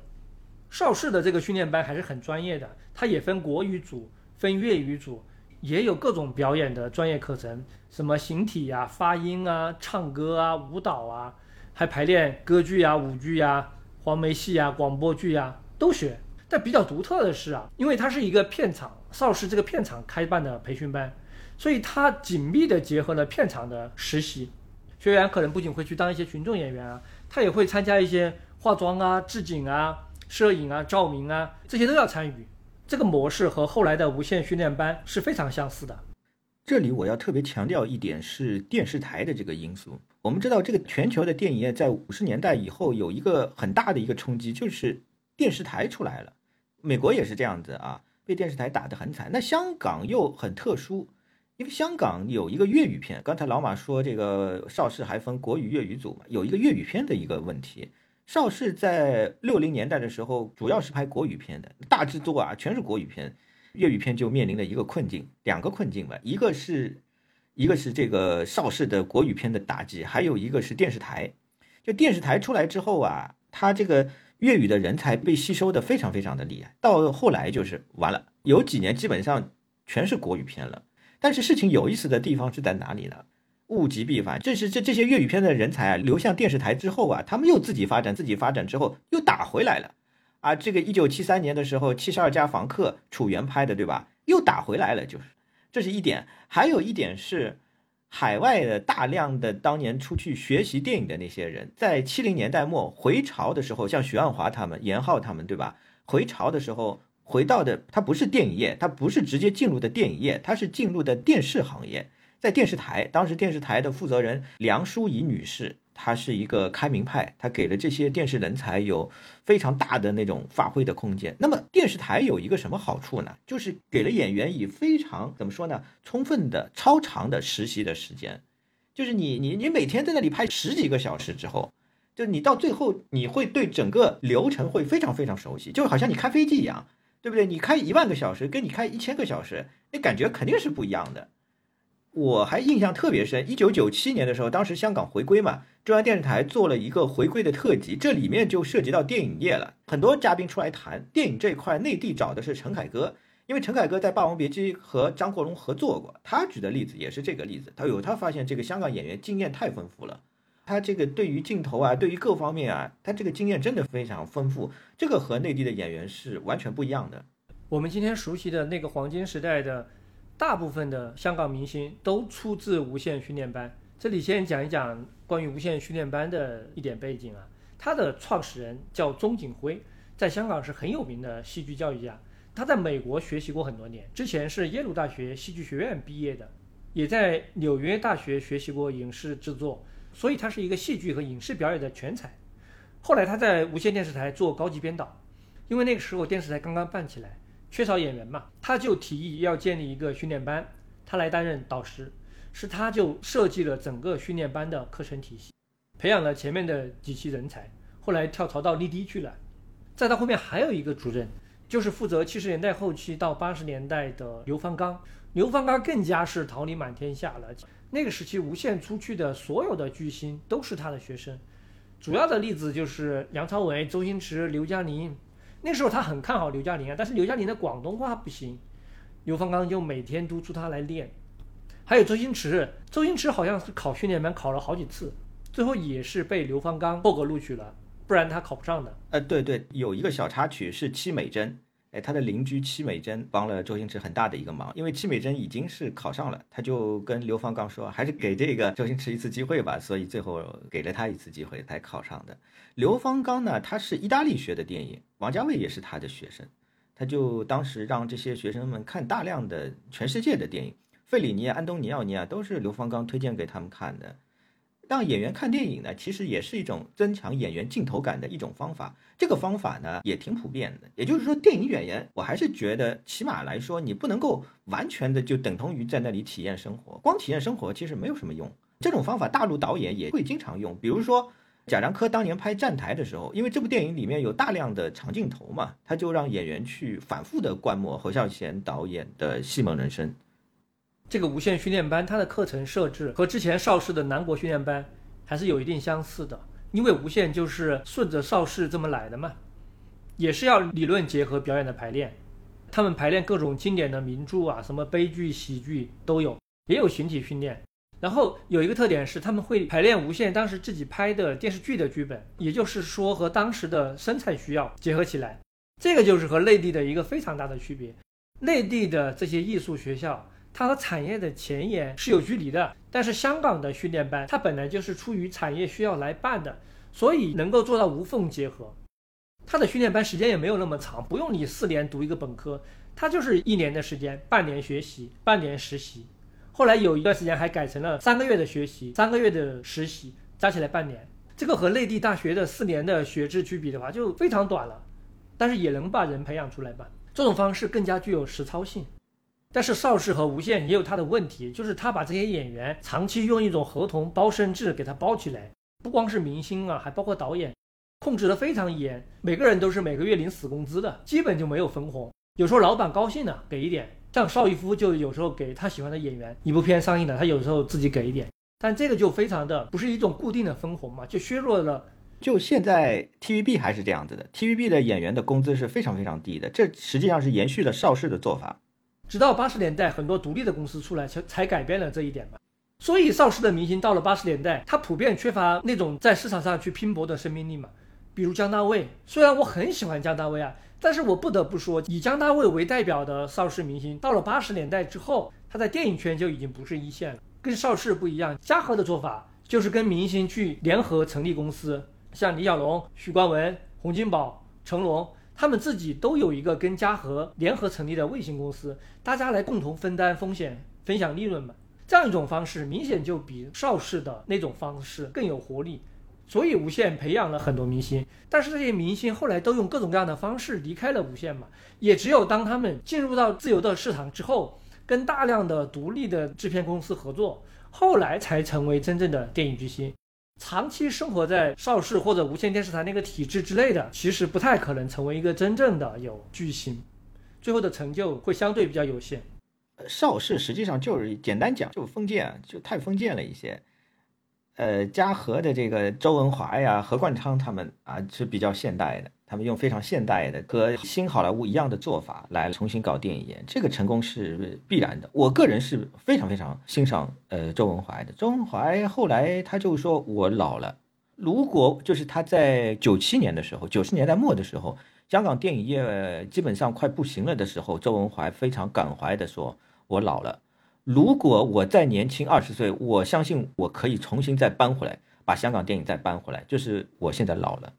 邵氏的这个训练班还是很专业的，它也分国语组、分粤语组，也有各种表演的专业课程，什么形体呀、发音啊、唱歌啊、舞蹈啊，还排练歌剧呀、舞剧呀、黄梅戏呀、广播剧呀都学。但比较独特的是啊，因为它是一个片场，邵氏这个片场开办的培训班，所以它紧密的结合了片场的实习，学员可能不仅会去当一些群众演员啊，他也会参加一些化妆啊、置景啊。摄影啊、照明啊，这些都要参与。这个模式和后来的无线训练班是非常相似的。
这里我要特别强调一点是电视台的这个因素。我们知道，这个全球的电影业在五十年代以后有一个很大的一个冲击，就是电视台出来了。美国也是这样子啊。被电视台打得很惨。那香港又很特殊，因为香港有一个粤语片。刚才老马说这个邵氏还分国语、粤语组嘛，有一个粤语片的一个问题。邵氏在六零年代的时候，主要是拍国语片的，大制作啊，全是国语片，粤语片就面临了一个困境，两个困境吧，一个是，一个是这个邵氏的国语片的打击，还有一个是电视台，就电视台出来之后啊，它这个粤语的人才被吸收的非常非常的厉害，到后来就是完了，有几年基本上全是国语片了。但是事情有意思的地方是在哪里呢？物极必反，这是这这些粤语片的人才啊，流向电视台之后啊，他们又自己发展，自己发展之后又打回来了，啊，这个一九七三年的时候，《七十二家房客》楚原拍的，对吧？又打回来了，就是，这是一点。还有一点是，海外的大量的当年出去学习电影的那些人，在七零年代末回潮的时候，像徐岸华他们、严浩他们，对吧？回潮的时候回到的，他不是电影业，他不是直接进入的电影业，他是进入的电视行业。在电视台，当时电视台的负责人梁淑仪女士，她是一个开明派，她给了这些电视人才有非常大的那种发挥的空间。那么电视台有一个什么好处呢？就是给了演员以非常怎么说呢，充分的、超长的实习的时间。就是你你你每天在那里拍十几个小时之后，就你到最后你会对整个流程会非常非常熟悉，就好像你开飞机一样，对不对？你开一万个小时跟你开一千个小时，那感觉肯定是不一样的。我还印象特别深，一九九七年的时候，当时香港回归嘛，中央电视台做了一个回归的特辑，这里面就涉及到电影业了。很多嘉宾出来谈电影这块，内地找的是陈凯歌，因为陈凯歌在《霸王别姬》和张国荣合作过，他举的例子也是这个例子。他有他发现这个香港演员经验太丰富了，他这个对于镜头啊，对于各方面啊，他这个经验真的非常丰富，这个和内地的演员是完全不一样的。
我们今天熟悉的那个黄金时代的。大部分的香港明星都出自无线训练班。这里先讲一讲关于无线训练班的一点背景啊。它的创始人叫钟景辉，在香港是很有名的戏剧教育家。他在美国学习过很多年，之前是耶鲁大学戏剧学院毕业的，也在纽约大学学习过影视制作，所以他是一个戏剧和影视表演的全才。后来他在无线电视台做高级编导，因为那个时候电视台刚刚办起来。缺少演员嘛，他就提议要建立一个训练班，他来担任导师，是他就设计了整个训练班的课程体系，培养了前面的几期人才，后来跳槽到丽的去了，再到后面还有一个主任，就是负责七十年代后期到八十年代的刘方刚，刘方刚更加是桃李满天下了，那个时期无线出去的所有的巨星都是他的学生，主要的例子就是梁朝伟、周星驰、刘嘉玲。那时候他很看好刘嘉玲啊，但是刘嘉玲的广东话不行，刘方刚就每天督促她来练。还有周星驰，周星驰好像是考训练班考了好几次，最后也是被刘方刚破格录取了，不然他考不上的。
呃，对对，有一个小插曲是戚美珍。哎，他的邻居戚美珍帮了周星驰很大的一个忙，因为戚美珍已经是考上了，他就跟刘方刚说，还是给这个周星驰一次机会吧，所以最后给了他一次机会才考上的。刘方刚呢，他是意大利学的电影，王家卫也是他的学生，他就当时让这些学生们看大量的全世界的电影，费里尼、安东尼奥尼啊，都是刘方刚推荐给他们看的。让演员看电影呢，其实也是一种增强演员镜头感的一种方法。这个方法呢，也挺普遍的。也就是说，电影演员，我还是觉得，起码来说，你不能够完全的就等同于在那里体验生活。光体验生活其实没有什么用。这种方法，大陆导演也会经常用。比如说，贾樟柯当年拍《站台》的时候，因为这部电影里面有大量的长镜头嘛，他就让演员去反复的观摩侯孝贤导演的《戏梦人生》。
这个无线训练班，它的课程设置和之前邵氏的南国训练班还是有一定相似的，因为无线就是顺着邵氏这么来的嘛，也是要理论结合表演的排练，他们排练各种经典的名著啊，什么悲剧、喜剧都有，也有形体训练。然后有一个特点是，他们会排练无线当时自己拍的电视剧的剧本，也就是说和当时的生产需要结合起来，这个就是和内地的一个非常大的区别。内地的这些艺术学校。它和产业的前沿是有距离的，但是香港的训练班，它本来就是出于产业需要来办的，所以能够做到无缝结合。它的训练班时间也没有那么长，不用你四年读一个本科，它就是一年的时间，半年学习，半年实习。后来有一段时间还改成了三个月的学习，三个月的实习，加起来半年。这个和内地大学的四年的学制去比的话，就非常短了，但是也能把人培养出来吧。这种方式更加具有实操性。但是邵氏和无线也有它的问题，就是他把这些演员长期用一种合同包身制给他包起来，不光是明星啊，还包括导演，控制的非常严，每个人都是每个月领死工资的，基本就没有分红。有时候老板高兴了给一点，像邵逸夫就有时候给他喜欢的演员，一部片上映了，他有时候自己给一点，但这个就非常的不是一种固定的分红嘛，就削弱了。
就现在 TVB 还是这样子的，TVB 的演员的工资是非常非常低的，这实际上是延续了邵氏的做法。
直到八十年代，很多独立的公司出来，才才改变了这一点嘛。所以邵氏的明星到了八十年代，他普遍缺乏那种在市场上去拼搏的生命力嘛。比如姜大卫，虽然我很喜欢姜大卫啊，但是我不得不说，以姜大卫为代表的邵氏明星，到了八十年代之后，他在电影圈就已经不是一线了。跟邵氏不一样，嘉禾的做法就是跟明星去联合成立公司，像李小龙、许冠文、洪金宝、成龙。他们自己都有一个跟嘉禾联合成立的卫星公司，大家来共同分担风险、分享利润嘛。这样一种方式明显就比邵氏的那种方式更有活力。所以无线培养了很多明星，但是这些明星后来都用各种各样的方式离开了无线嘛。也只有当他们进入到自由的市场之后，跟大量的独立的制片公司合作，后来才成为真正的电影巨星。长期生活在邵氏或者无线电视台那个体制之内的，其实不太可能成为一个真正的有巨星，最后的成就会相对比较有限。
邵氏实际上就是简单讲，就封建，就太封建了一些。呃，嘉禾的这个周文华呀、何冠昌他们啊是比较现代的。他们用非常现代的和新好莱坞一样的做法来重新搞电影业，这个成功是必然的。我个人是非常非常欣赏呃周文怀的。周文怀后来他就说我老了，如果就是他在九七年的时候，九十年代末的时候，香港电影业基本上快不行了的时候，周文怀非常感怀的说：“我老了，如果我再年轻二十岁，我相信我可以重新再搬回来，把香港电影再搬回来。就是我现在老了。”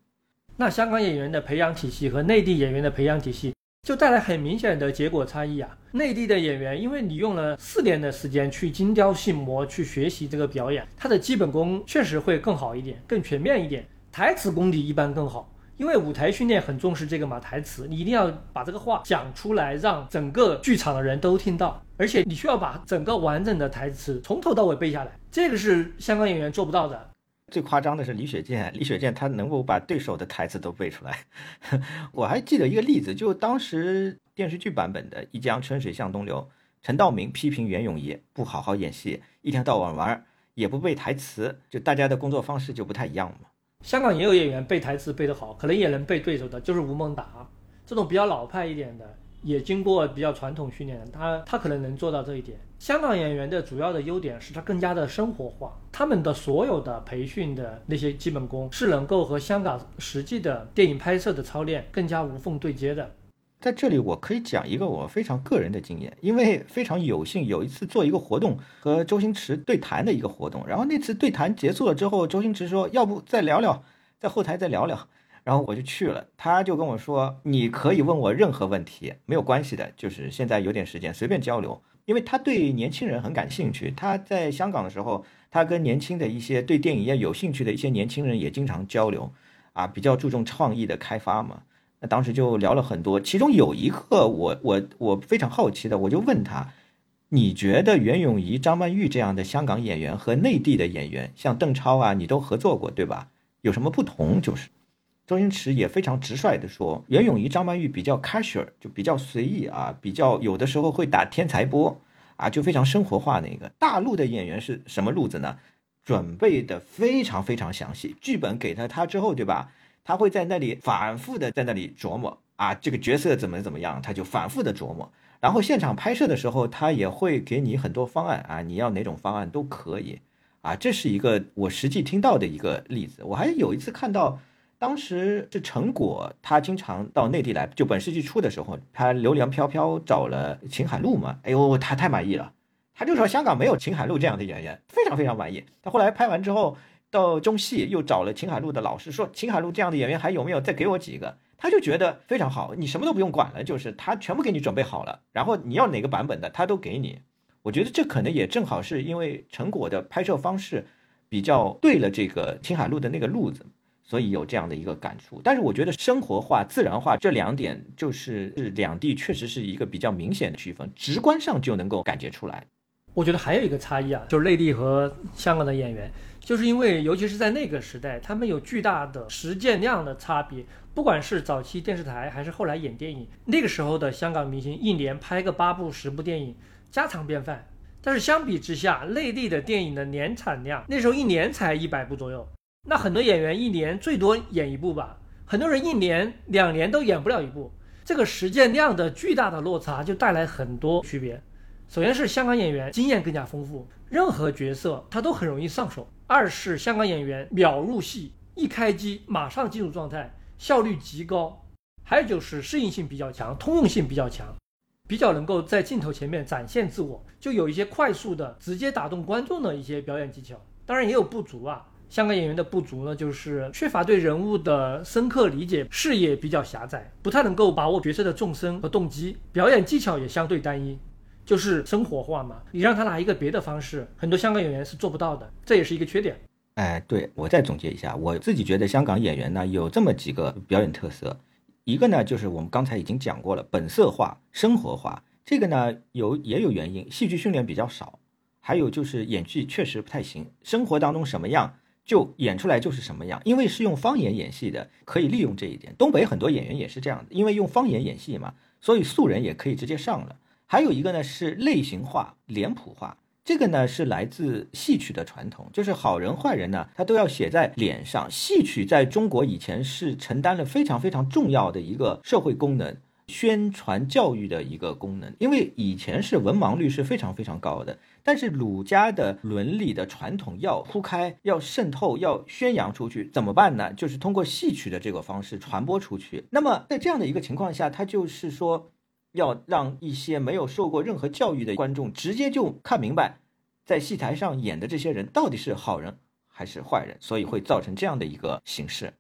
那香港演员的培养体系和内地演员的培养体系就带来很明显的结果差异啊！内地的演员，因为你用了四年的时间去精雕细磨去学习这个表演，他的基本功确实会更好一点，更全面一点，台词功底一般更好。因为舞台训练很重视这个嘛，台词你一定要把这个话讲出来，让整个剧场的人都听到，而且你需要把整个完整的台词从头到尾背下来，这个是香港演员做不到的。
最夸张的是李雪健，李雪健他能够把对手的台词都背出来。我还记得一个例子，就当时电视剧版本的《一江春水向东流》，陈道明批评袁咏仪不好好演戏，一天到晚玩，也不背台词，就大家的工作方式就不太一样嘛。
香港也有演员背台词背得好，可能也能背对手的，就是吴孟达这种比较老派一点的。也经过比较传统训练，他他可能能做到这一点。香港演员的主要的优点是他更加的生活化，他们的所有的培训的那些基本功是能够和香港实际的电影拍摄的操练更加无缝对接的。
在这里，我可以讲一个我非常个人的经验，因为非常有幸有一次做一个活动和周星驰对谈的一个活动，然后那次对谈结束了之后，周星驰说要不再聊聊，在后台再聊聊。然后我就去了，他就跟我说：“你可以问我任何问题，没有关系的，就是现在有点时间，随便交流。”因为他对年轻人很感兴趣。他在香港的时候，他跟年轻的一些对电影业有兴趣的一些年轻人也经常交流，啊，比较注重创意的开发嘛。那当时就聊了很多，其中有一个我我我非常好奇的，我就问他：“你觉得袁咏仪、张曼玉这样的香港演员和内地的演员，像邓超啊，你都合作过对吧？有什么不同？”就是。周星驰也非常直率地说，袁咏仪、张曼玉比较 casual，就比较随意啊，比较有的时候会打天才波啊，就非常生活化。那个大陆的演员是什么路子呢？准备的非常非常详细，剧本给了他之后，对吧？他会在那里反复的在那里琢磨啊，这个角色怎么怎么样，他就反复的琢磨。然后现场拍摄的时候，他也会给你很多方案啊，你要哪种方案都可以啊。这是一个我实际听到的一个例子。我还有一次看到。当时是陈果，他经常到内地来。就本世纪初的时候，他流连飘飘找了秦海璐嘛。哎呦，他太满意了，他就说香港没有秦海璐这样的演员，非常非常满意。他后来拍完之后，到中戏又找了秦海璐的老师，说秦海璐这样的演员还有没有？再给我几个。他就觉得非常好，你什么都不用管了，就是他全部给你准备好了，然后你要哪个版本的，他都给你。我觉得这可能也正好是因为陈果的拍摄方式比较对了这个秦海璐的那个路子。所以有这样的一个感触。但是我觉得生活化、自然化这两点，就是是两地确实是一个比较明显的区分，直观上就能够感觉出来。
我觉得还有一个差异啊，就是内地和香港的演员，就是因为尤其是在那个时代，他们有巨大的实践量的差别。不管是早期电视台，还是后来演电影，那个时候的香港明星一年拍个八部、十部电影，家常便饭。但是相比之下，内地的电影的年产量，那时候一年才一百部左右。那很多演员一年最多演一部吧，很多人一年、两年都演不了一部。这个实践量的巨大的落差，就带来很多区别。首先是香港演员经验更加丰富，任何角色他都很容易上手；二是香港演员秒入戏，一开机马上进入状态，效率极高；还有就是适应性比较强，通用性比较强。比较能够在镜头前面展现自我，就有一些快速的、直接打动观众的一些表演技巧。当然也有不足啊，香港演员的不足呢，就是缺乏对人物的深刻理解，视野比较狭窄，不太能够把握角色的纵深和动机，表演技巧也相对单一，就是生活化嘛。你让他拿一个别的方式，很多香港演员是做不到的，这也是一个缺点。
哎，对我再总结一下，我自己觉得香港演员呢有这么几个表演特色。一个呢，就是我们刚才已经讲过了，本色化、生活化。这个呢，有也有原因，戏剧训练比较少，还有就是演技确实不太行。生活当中什么样就演出来就是什么样，因为是用方言演戏的，可以利用这一点。东北很多演员也是这样的，因为用方言演戏嘛，所以素人也可以直接上了。还有一个呢是类型化、脸谱化。这个呢是来自戏曲的传统，就是好人坏人呢，他都要写在脸上。戏曲在中国以前是承担了非常非常重要的一个社会功能，宣传教育的一个功能。因为以前是文盲率是非常非常高的，但是儒家的伦理的传统要铺开、要渗透、要宣扬出去，怎么办呢？就是通过戏曲的这个方式传播出去。那么在这样的一个情况下，他就是说。要让一些没有受过任何教育的观众直接就看明白，在戏台上演的这些人到底是好人还是坏人，所以会造成这样的一个形式。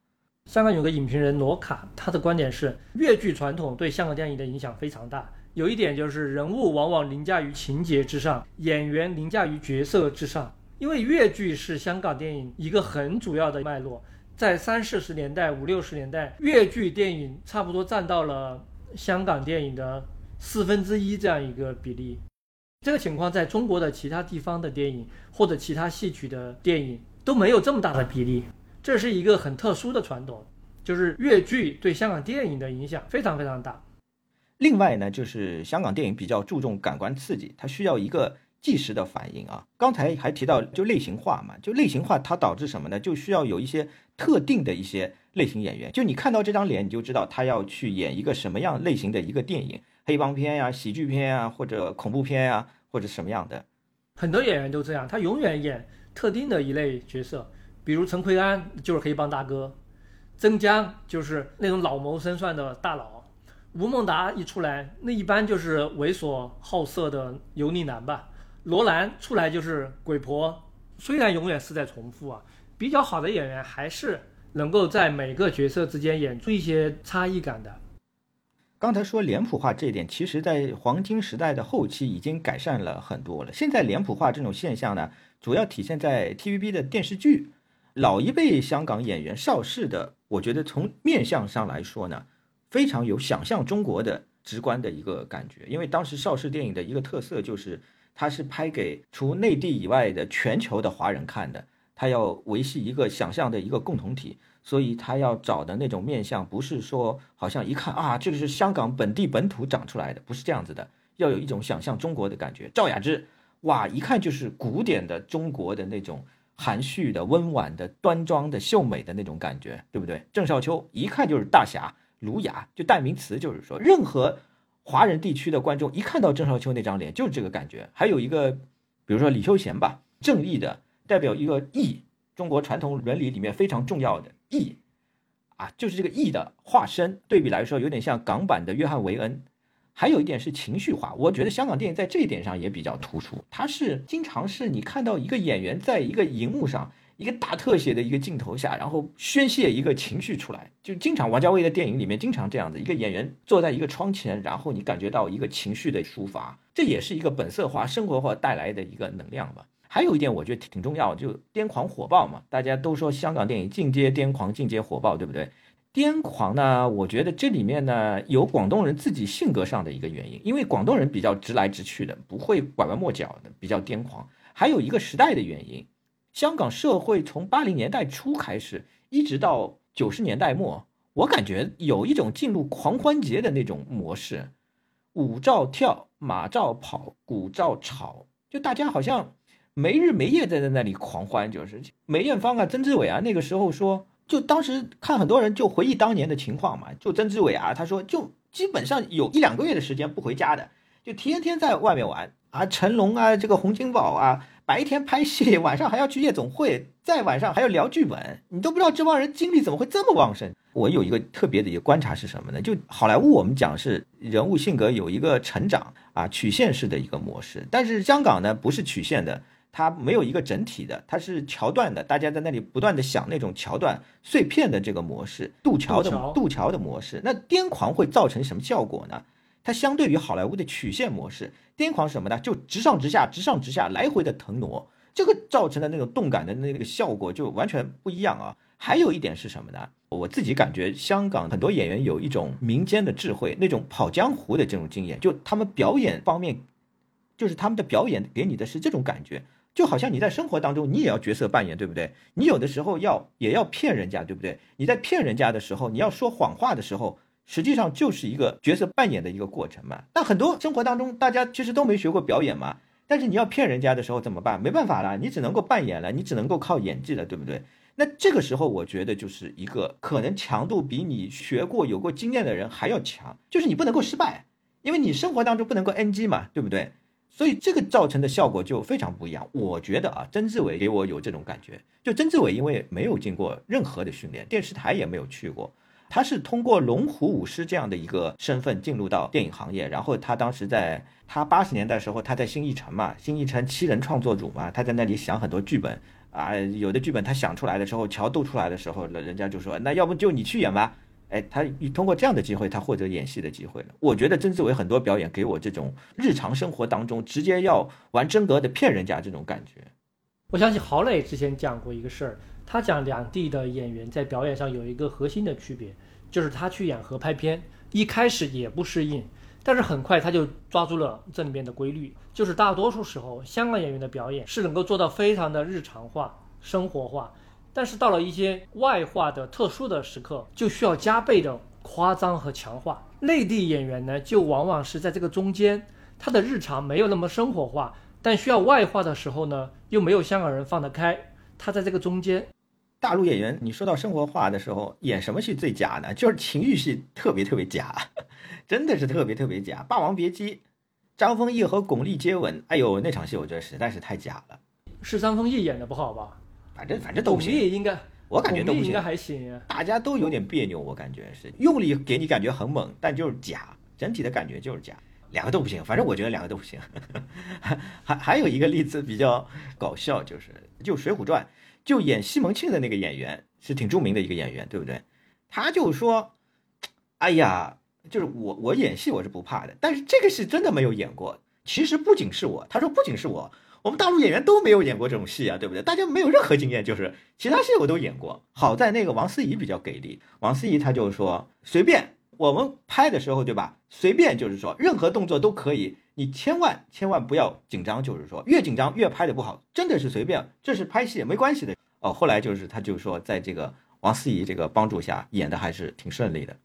香港有个影评人罗卡，他的观点是粤剧传统对香港电影的影响非常大。有一点就是人物往往凌驾于情节之上，演员凌驾于角色之上。因为粤剧是香港电影一个很主要的脉络，在三四十年代、五六十年代，粤剧电影差不多占到了。香港电影的四分之一这样一个比例，这个情况在中国的其他地方的电影或者其他戏曲的电影都没有这么大的比例，这是一个很特殊的传统，就是粤剧对香港电影的影响非常非常大。
另外呢，就是香港电影比较注重感官刺激，它需要一个即时的反应啊。刚才还提到就类型化嘛，就类型化它导致什么呢？就需要有一些特定的一些。类型演员，就你看到这张脸，你就知道他要去演一个什么样类型的一个电影，黑帮片呀、喜剧片呀，或者恐怖片呀，或者什么样的。
很多演员都这样，他永远演特定的一类角色，比如陈奎安就是黑帮大哥，曾江就是那种老谋深算的大佬，吴孟达一出来，那一般就是猥琐好色的油腻男吧。罗兰出来就是鬼婆，虽然永远是在重复啊，比较好的演员还是。能够在每个角色之间演出一些差异感的。
刚才说脸谱化这一点，其实在黄金时代的后期已经改善了很多了。现在脸谱化这种现象呢，主要体现在 TVB 的电视剧。老一辈香港演员邵氏的，我觉得从面相上来说呢，非常有想象中国的直观的一个感觉。因为当时邵氏电影的一个特色就是，它是拍给除内地以外的全球的华人看的。他要维系一个想象的一个共同体，所以他要找的那种面相，不是说好像一看啊，这个是香港本地本土长出来的，不是这样子的，要有一种想象中国的感觉。赵雅芝，哇，一看就是古典的中国的那种含蓄的、温婉的、端庄的、秀美的那种感觉，对不对？郑少秋一看就是大侠，儒雅，就代名词，就是说，任何华人地区的观众一看到郑少秋那张脸，就是这个感觉。还有一个，比如说李修贤吧，正义的。代表一个义，中国传统伦理里面非常重要的义，啊，就是这个义的化身。对比来说，有点像港版的约翰维恩。还有一点是情绪化，我觉得香港电影在这一点上也比较突出。它是经常是你看到一个演员在一个荧幕上一个大特写的一个镜头下，然后宣泄一个情绪出来，就经常王家卫的电影里面经常这样子，一个演员坐在一个窗前，然后你感觉到一个情绪的抒发，这也是一个本色化、生活化带来的一个能量吧。还有一点我觉得挺重要，就癫狂火爆嘛，大家都说香港电影进阶癫狂、进阶火爆，对不对？癫狂呢，我觉得这里面呢有广东人自己性格上的一个原因，因为广东人比较直来直去的，不会拐弯抹角的，比较癫狂。还有一个时代的原因，香港社会从八零年代初开始，一直到九十年代末，我感觉有一种进入狂欢节的那种模式，舞照跳，马照跑，鼓照吵，就大家好像没日没夜在在那里狂欢，就是梅艳芳啊、曾志伟啊，那个时候说。就当时看很多人就回忆当年的情况嘛，就曾志伟啊，他说就基本上有一两个月的时间不回家的，就天天在外面玩啊，成龙啊，这个洪金宝啊，白天拍戏，晚上还要去夜总会，再晚上还要聊剧本，你都不知道这帮人精力怎么会这么旺盛。我有一个特别的一个观察是什么呢？就好莱坞我们讲是人物性格有一个成长啊曲线式的一个模式，但是香港呢不是曲线的。它没有一个整体的，它是桥段的，大家在那里不断的想那种桥段碎片的这个模式，渡桥的渡桥的模式。那癫狂会造成什么效果呢？它相对于好莱坞的曲线模式，癫狂什么呢？就直上直下，直上直下，来回的腾挪，这个造成的那种动感的那个效果就完全不一样啊。还有一点是什么呢？我自己感觉香港很多演员有一种民间的智慧，那种跑江湖的这种经验，就他们表演方面，就是他们的表演给你的是这种感觉。就好像你在生活当中，你也要角色扮演，对不对？你有的时候要也要骗人家，对不对？你在骗人家的时候，你要说谎话的时候，实际上就是一个角色扮演的一个过程嘛。那很多生活当中，大家其实都没学过表演嘛，但是你要骗人家的时候怎么办？没办法了，你只能够扮演了，你只能够靠演技了，对不对？那这个时候，我觉得就是一个可能强度比你学过、有过经验的人还要强，就是你不能够失败，因为你生活当中不能够 NG 嘛，对不对？所以这个造成的效果就非常不一样。我觉得啊，曾志伟给我有这种感觉。就曾志伟因为没有经过任何的训练，电视台也没有去过，他是通过龙虎舞狮这样的一个身份进入到电影行业。然后他当时在他八十年代时候，他在新艺城嘛，新艺城七人创作组嘛，他在那里想很多剧本啊，有的剧本他想出来的时候，桥渡出来的时候，人家就说，那要不就你去演吧。哎，他通过这样的机会，他获得演戏的机会了。我觉得曾志伟很多表演给我这种日常生活当中直接要玩真格的骗人家这种感觉。
我想起郝蕾之前讲过一个事儿，他讲两地的演员在表演上有一个核心的区别，就是他去演合拍片，一开始也不适应，但是很快他就抓住了这里面的规律，就是大多数时候香港演员的表演是能够做到非常的日常化、生活化。但是到了一些外化的特殊的时刻，就需要加倍的夸张和强化。内地演员呢，就往往是在这个中间，他的日常没有那么生活化，但需要外化的时候呢，又没有香港人放得开。他在这个中间。
大陆演员，你说到生活化的时候，演什么戏最假呢？就是情欲戏，特别特别假，真的是特别特别假。《霸王别姬》，张丰毅和巩俐接吻，哎呦，那场戏我觉得实在是太假了。
是张丰毅演的不好吧？
反正反正都不行，
应该，
我感觉都不行，
应该还行。
大家都有点别扭，我感觉是用力给你感觉很猛，但就是假，整体的感觉就是假，两个都不行。反正我觉得两个都不行。还还有一个例子比较搞笑，就是就《水浒传》，就演西门庆的那个演员是挺著名的一个演员，对不对？他就说：“哎呀，就是我我演戏我是不怕的，但是这个戏真的没有演过。其实不仅是我，他说不仅是我。”我们大陆演员都没有演过这种戏啊，对不对？大家没有任何经验，就是其他戏我都演过。好在那个王思怡比较给力，王思怡她就说随便我们拍的时候，对吧？随便就是说任何动作都可以，你千万千万不要紧张，就是说越紧张越拍的不好，真的是随便，这是拍戏没关系的哦。后来就是他就说在这个王思怡这个帮助下演的还是挺顺利的。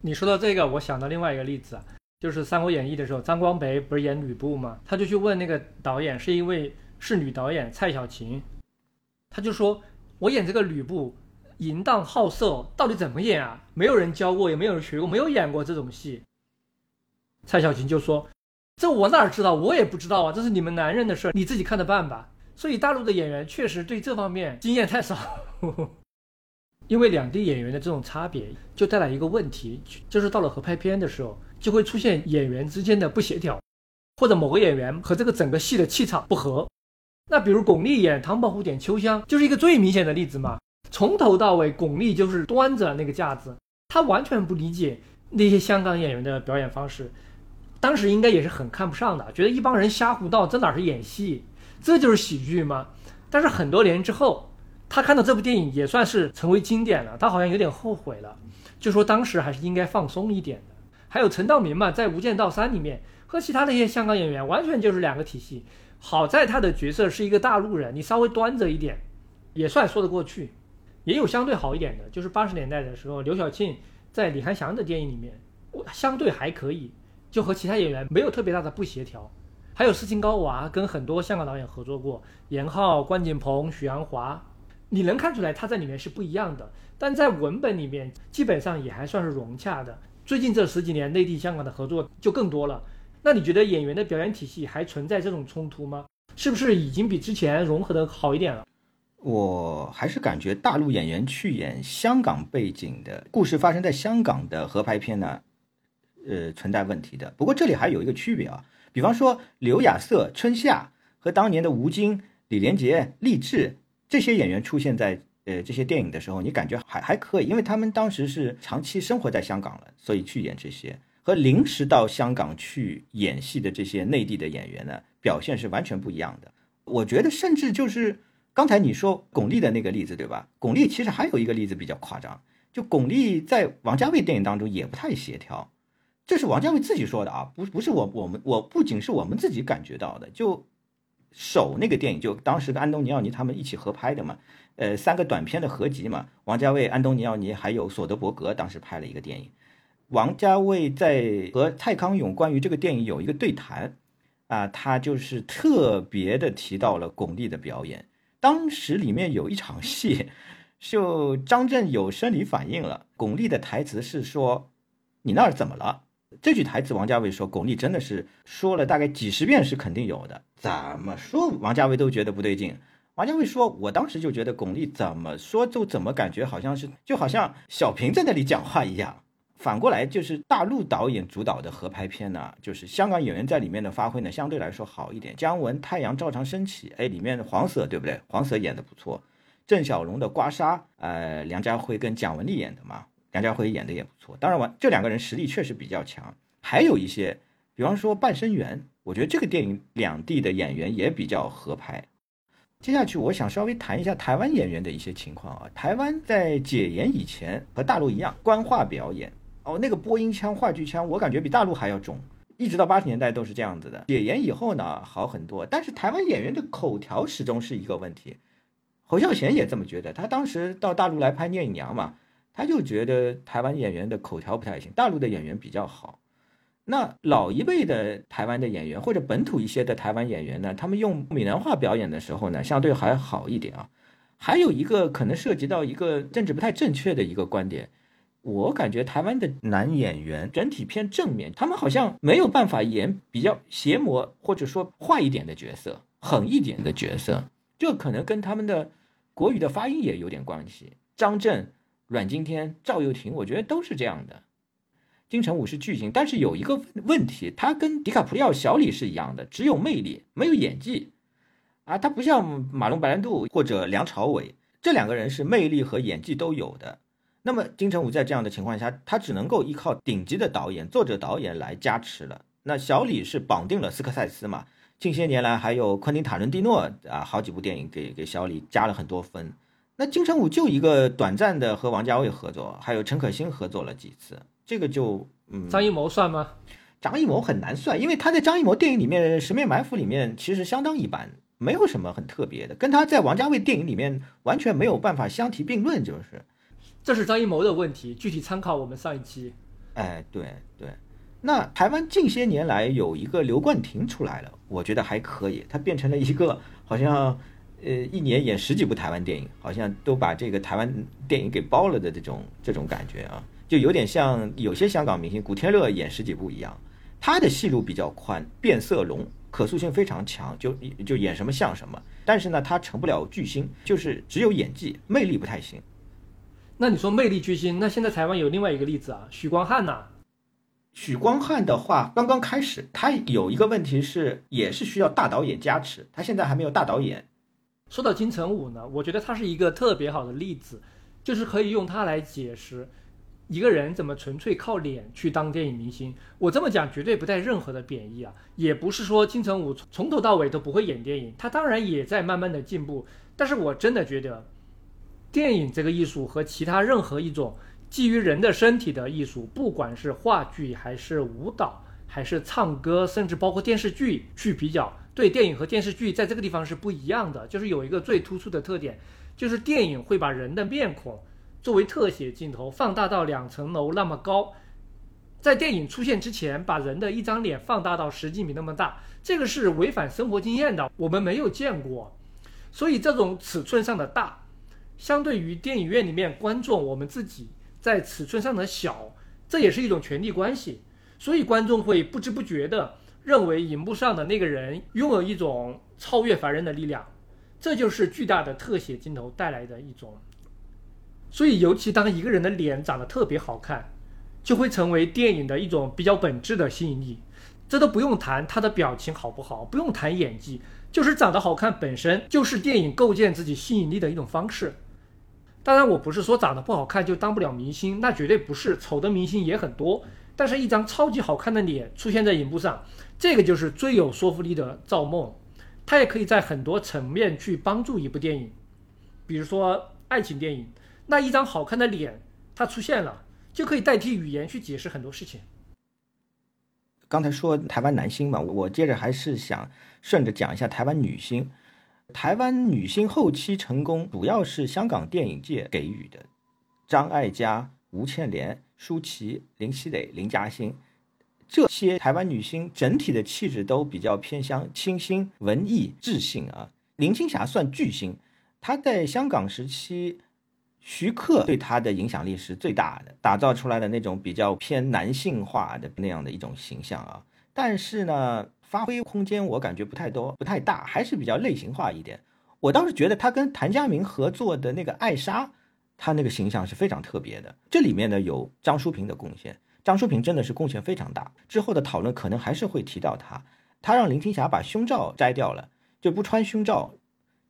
你说到这个，我想到另外一个例子。就是《三国演义》的时候，张光北不是演吕布吗？他就去问那个导演，是因为是女导演蔡小琴，他就说：“我演这个吕布，淫荡好色，到底怎么演啊？没有人教过，也没有人学过，没有演过这种戏。”蔡小琴就说：“这我哪知道？我也不知道啊，这是你们男人的事儿，你自己看着办吧。”所以大陆的演员确实对这方面经验太少，因为两地演员的这种差别，就带来一个问题，就是到了合拍片的时候。就会出现演员之间的不协调，或者某个演员和这个整个戏的气场不合。那比如巩俐演唐伯虎点秋香，就是一个最明显的例子嘛。从头到尾，巩俐就是端着那个架子，她完全不理解那些香港演员的表演方式。当时应该也是很看不上的，觉得一帮人瞎胡闹，这哪是演戏？这就是喜剧吗？但是很多年之后，他看到这部电影也算是成为经典了，他好像有点后悔了，就说当时还是应该放松一点。还有陈道明嘛，在《无间道三》里面和其他的一些香港演员完全就是两个体系。好在他的角色是一个大陆人，你稍微端着一点，也算说得过去。也有相对好一点的，就是八十年代的时候，刘晓庆在李翰祥的电影里面，相对还可以，就和其他演员没有特别大的不协调。还有斯琴高娃跟很多香港导演合作过，严浩、关锦鹏、许鞍华，你能看出来他在里面是不一样的，但在文本里面基本上也还算是融洽的。最近这十几年内地香港的合作就更多了。那你觉得演员的表演体系还存在这种冲突吗？是不是已经比之前融合的好一点了？
我还是感觉大陆演员去演香港背景的故事发生在香港的合拍片呢，呃，存在问题的。不过这里还有一个区别啊，比方说刘亚瑟、春夏和当年的吴京、李连杰、励志这些演员出现在呃这些电影的时候，你感觉还还可以，因为他们当时是长期生活在香港了，所以去演这些。和临时到香港去演戏的这些内地的演员呢，表现是完全不一样的。我觉得，甚至就是刚才你说巩俐的那个例子，对吧？巩俐其实还有一个例子比较夸张，就巩俐在王家卫电影当中也不太协调，这是王家卫自己说的啊，不不是我我们我不仅是我们自己感觉到的。就手那个电影，就当时跟安东尼奥尼他们一起合拍的嘛，呃，三个短片的合集嘛，王家卫、安东尼奥尼还有索德伯格当时拍了一个电影。王家卫在和蔡康永关于这个电影有一个对谈，啊，他就是特别的提到了巩俐的表演。当时里面有一场戏，就张震有生理反应了。巩俐的台词是说：“你那儿怎么了？”这句台词王家卫说，巩俐真的是说了大概几十遍，是肯定有的。怎么说王家卫都觉得不对劲。王家卫说：“我当时就觉得巩俐怎么说就怎么感觉好像是就好像小平在那里讲话一样。”反过来就是大陆导演主导的合拍片呢，就是香港演员在里面的发挥呢，相对来说好一点。姜文《太阳照常升起》，哎，里面的黄色对不对？黄色演的不错。郑晓龙的《刮痧》，呃，梁家辉跟蒋雯丽演的嘛，梁家辉演的也不错。当然，完这两个人实力确实比较强。还有一些，比方说《半生缘》，我觉得这个电影两地的演员也比较合拍。接下去我想稍微谈一下台湾演员的一些情况啊。台湾在解严以前和大陆一样，官话表演。哦，那个播音腔、话剧腔，我感觉比大陆还要重，一直到八十年代都是这样子的。解严以后呢，好很多。但是台湾演员的口条始终是一个问题。侯孝贤也这么觉得，他当时到大陆来拍《聂隐娘》嘛，他就觉得台湾演员的口条不太行，大陆的演员比较好。那老一辈的台湾的演员或者本土一些的台湾演员呢，他们用闽南话表演的时候呢，相对还好一点啊。还有一个可能涉及到一个政治不太正确的一个观点。我感觉台湾的男演员整体偏正面，他们好像没有办法演比较邪魔或者说坏一点的角色、狠一点的角色，这可能跟他们的国语的发音也有点关系。张震、阮经天、赵又廷，我觉得都是这样的。金城武是巨星，但是有一个问题，他跟迪卡普里奥、小李是一样的，只有魅力，没有演技啊。他不像马龙白兰度或者梁朝伟这两个人是魅力和演技都有的。那么金城武在这样的情况下，他只能够依靠顶级的导演、作者导演来加持了。那小李是绑定了斯科塞斯嘛？近些年来还有昆汀塔伦蒂诺啊，好几部电影给给小李加了很多分。那金城武就一个短暂的和王家卫合作，还有陈可辛合作了几次，这个就嗯，
张艺谋算吗？
张艺谋很难算，因为他在张艺谋电影里面《十面埋伏》里面其实相当一般，没有什么很特别的，跟他在王家卫电影里面完全没有办法相提并论，就是。
这是张艺谋的问题，具体参考我们上一期。
哎，对对，那台湾近些年来有一个刘冠廷出来了，我觉得还可以，他变成了一个好像呃一年演十几部台湾电影，好像都把这个台湾电影给包了的这种这种感觉啊，就有点像有些香港明星古天乐演十几部一样，他的戏路比较宽，变色龙可塑性非常强，就就演什么像什么，但是呢，他成不了巨星，就是只有演技魅力不太行。
那你说魅力巨星，那现在台湾有另外一个例子啊，许光汉呐。
许光汉的话刚刚开始，他有一个问题是，也是需要大导演加持，他现在还没有大导演。
说到金城武呢，我觉得他是一个特别好的例子，就是可以用他来解释一个人怎么纯粹靠脸去当电影明星？我这么讲绝对不带任何的贬义啊，也不是说金城武从头到尾都不会演电影，他当然也在慢慢的进步。但是我真的觉得，电影这个艺术和其他任何一种基于人的身体的艺术，不管是话剧还是舞蹈，还是唱歌，甚至包括电视剧去比较，对电影和电视剧在这个地方是不一样的，就是有一个最突出的特点，就是电影会把人的面孔。作为特写镜头放大到两层楼那么高，在电影出现之前，把人的一张脸放大到十几米那么大，这个是违反生活经验的，我们没有见过。所以这种尺寸上的大，相对于电影院里面观众我们自己在尺寸上的小，这也是一种权力关系。所以观众会不知不觉的认为荧幕上的那个人拥有一种超越凡人的力量，这就是巨大的特写镜头带来的一种。所以，尤其当一个人的脸长得特别好看，就会成为电影的一种比较本质的吸引力。这都不用谈他的表情好不好，不用谈演技，就是长得好看本身就是电影构建自己吸引力的一种方式。当然，我不是说长得不好看就当不了明星，那绝对不是，丑的明星也很多。但是，一张超级好看的脸出现在荧幕上，这个就是最有说服力的造梦。它也可以在很多层面去帮助一部电影，比如说爱情电影。那一张好看的脸，它出现了，就可以代替语言去解释很多事情。
刚才说台湾男星嘛，我接着还是想顺着讲一下台湾女星。台湾女星后期成功，主要是香港电影界给予的。张艾嘉、吴倩莲、舒淇、林熙蕾、林嘉欣，这些台湾女星整体的气质都比较偏向清新、文艺、智性啊。林青霞算巨星，她在香港时期。徐克对她的影响力是最大的，打造出来的那种比较偏男性化的那样的一种形象啊。但是呢，发挥空间我感觉不太多，不太大，还是比较类型化一点。我倒是觉得他跟谭家明合作的那个艾莎，她那个形象是非常特别的。这里面呢有张淑平的贡献，张淑平真的是贡献非常大。之后的讨论可能还是会提到他，他让林青霞把胸罩摘掉了，就不穿胸罩。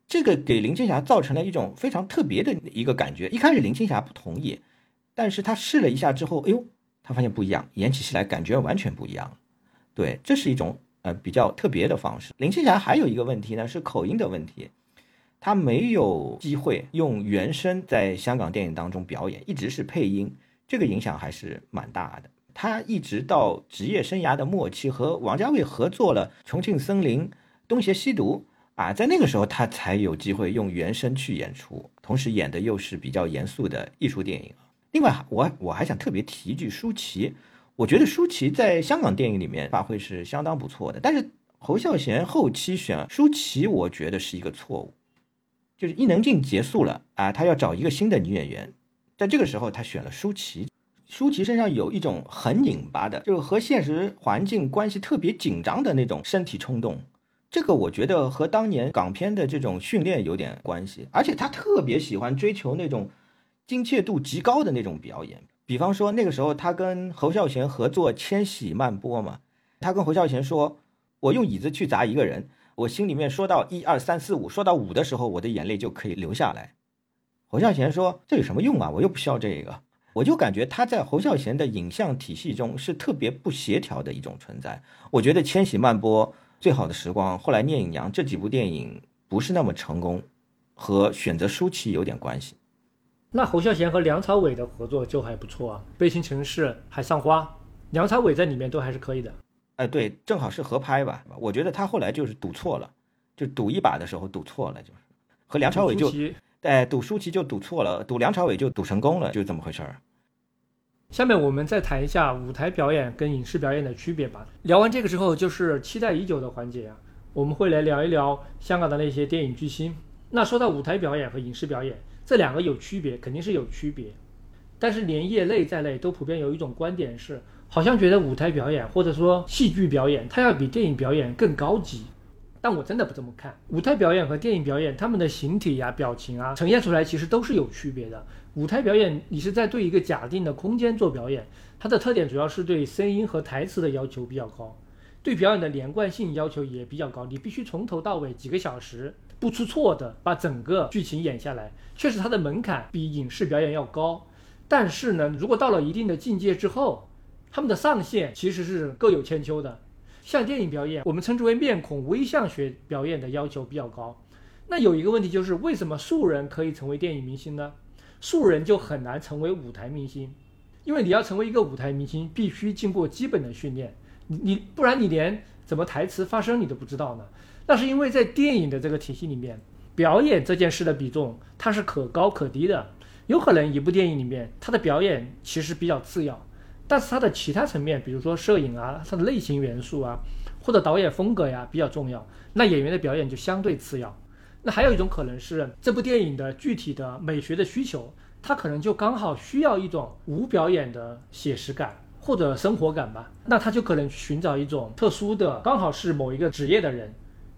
这个给林青霞造成了一种非常特别的一个感觉。一开始林青霞不同意，但是她试了一下之后，哎呦，她发现不一样，演起戏来感觉完全不一样。对，这是一种呃比较特别的方式。林青霞还有一个问题呢，是口音的问题，她没有机会用原声在香港电影当中表演，一直是配音，这个影响还是蛮大的。她一直到职业生涯的末期，和王家卫合作了《重庆森林》《东邪西毒》。啊，在那个时候他才有机会用原声去演出，同时演的又是比较严肃的艺术电影。另外，我我还想特别提一句舒淇，我觉得舒淇在香港电影里面发挥是相当不错的。但是侯孝贤后期选舒淇，我觉得是一个错误，就是伊能静结束了啊，他要找一个新的女演员，在这个时候他选了舒淇。舒淇身上有一种很拧巴的，就是和现实环境关系特别紧张的那种身体冲动。这个我觉得和当年港片的这种训练有点关系，而且他特别喜欢追求那种精确度极高的那种表演。比方说那个时候他跟侯孝贤合作《千禧慢播》嘛，他跟侯孝贤说：“我用椅子去砸一个人，我心里面说到一二三四五，说到五的时候，我的眼泪就可以流下来。”侯孝贤说：“这有什么用啊？我又不需要这个。”我就感觉他在侯孝贤的影像体系中是特别不协调的一种存在。我觉得《千禧慢播》。最好的时光，后来聂隐娘这几部电影不是那么成功，和选择舒淇有点关系。
那侯孝贤和梁朝伟的合作就还不错啊，《悲情城市》《海上花》，梁朝伟在里面都还是可以的。
哎，对，正好是合拍吧。我觉得他后来就是赌错了，就赌一把的时候赌错了，就是和梁朝伟就哎赌舒淇就赌错了，赌梁朝伟就赌成功了，就这么回事儿。
下面我们再谈一下舞台表演跟影视表演的区别吧。聊完这个之后，就是期待已久的环节啊，我们会来聊一聊香港的那些电影巨星。那说到舞台表演和影视表演，这两个有区别，肯定是有区别。但是连业内在内都普遍有一种观点是，好像觉得舞台表演或者说戏剧表演，它要比电影表演更高级。但我真的不这么看，舞台表演和电影表演，他们的形体呀、表情啊，呈现出来其实都是有区别的。舞台表演，你是在对一个假定的空间做表演，它的特点主要是对声音和台词的要求比较高，对表演的连贯性要求也比较高，你必须从头到尾几个小时不出错的把整个剧情演下来，确实它的门槛比影视表演要高。但是呢，如果到了一定的境界之后，他们的上限其实是各有千秋的。像电影表演，我们称之为面孔微像学表演的要求比较高。那有一个问题就是，为什么素人可以成为电影明星呢？素人就很难成为舞台明星，因为你要成为一个舞台明星，必须经过基本的训练。你你不然你连怎么台词发声你都不知道呢？那是因为在电影的这个体系里面，表演这件事的比重它是可高可低的。有可能一部电影里面，它的表演其实比较次要。但是它的其他层面，比如说摄影啊，它的类型元素啊，或者导演风格呀比较重要，那演员的表演就相对次要。那还有一种可能是这部电影的具体的美学的需求，它可能就刚好需要一种无表演的写实感或者生活感吧。那他就可能寻找一种特殊的，刚好是某一个职业的人。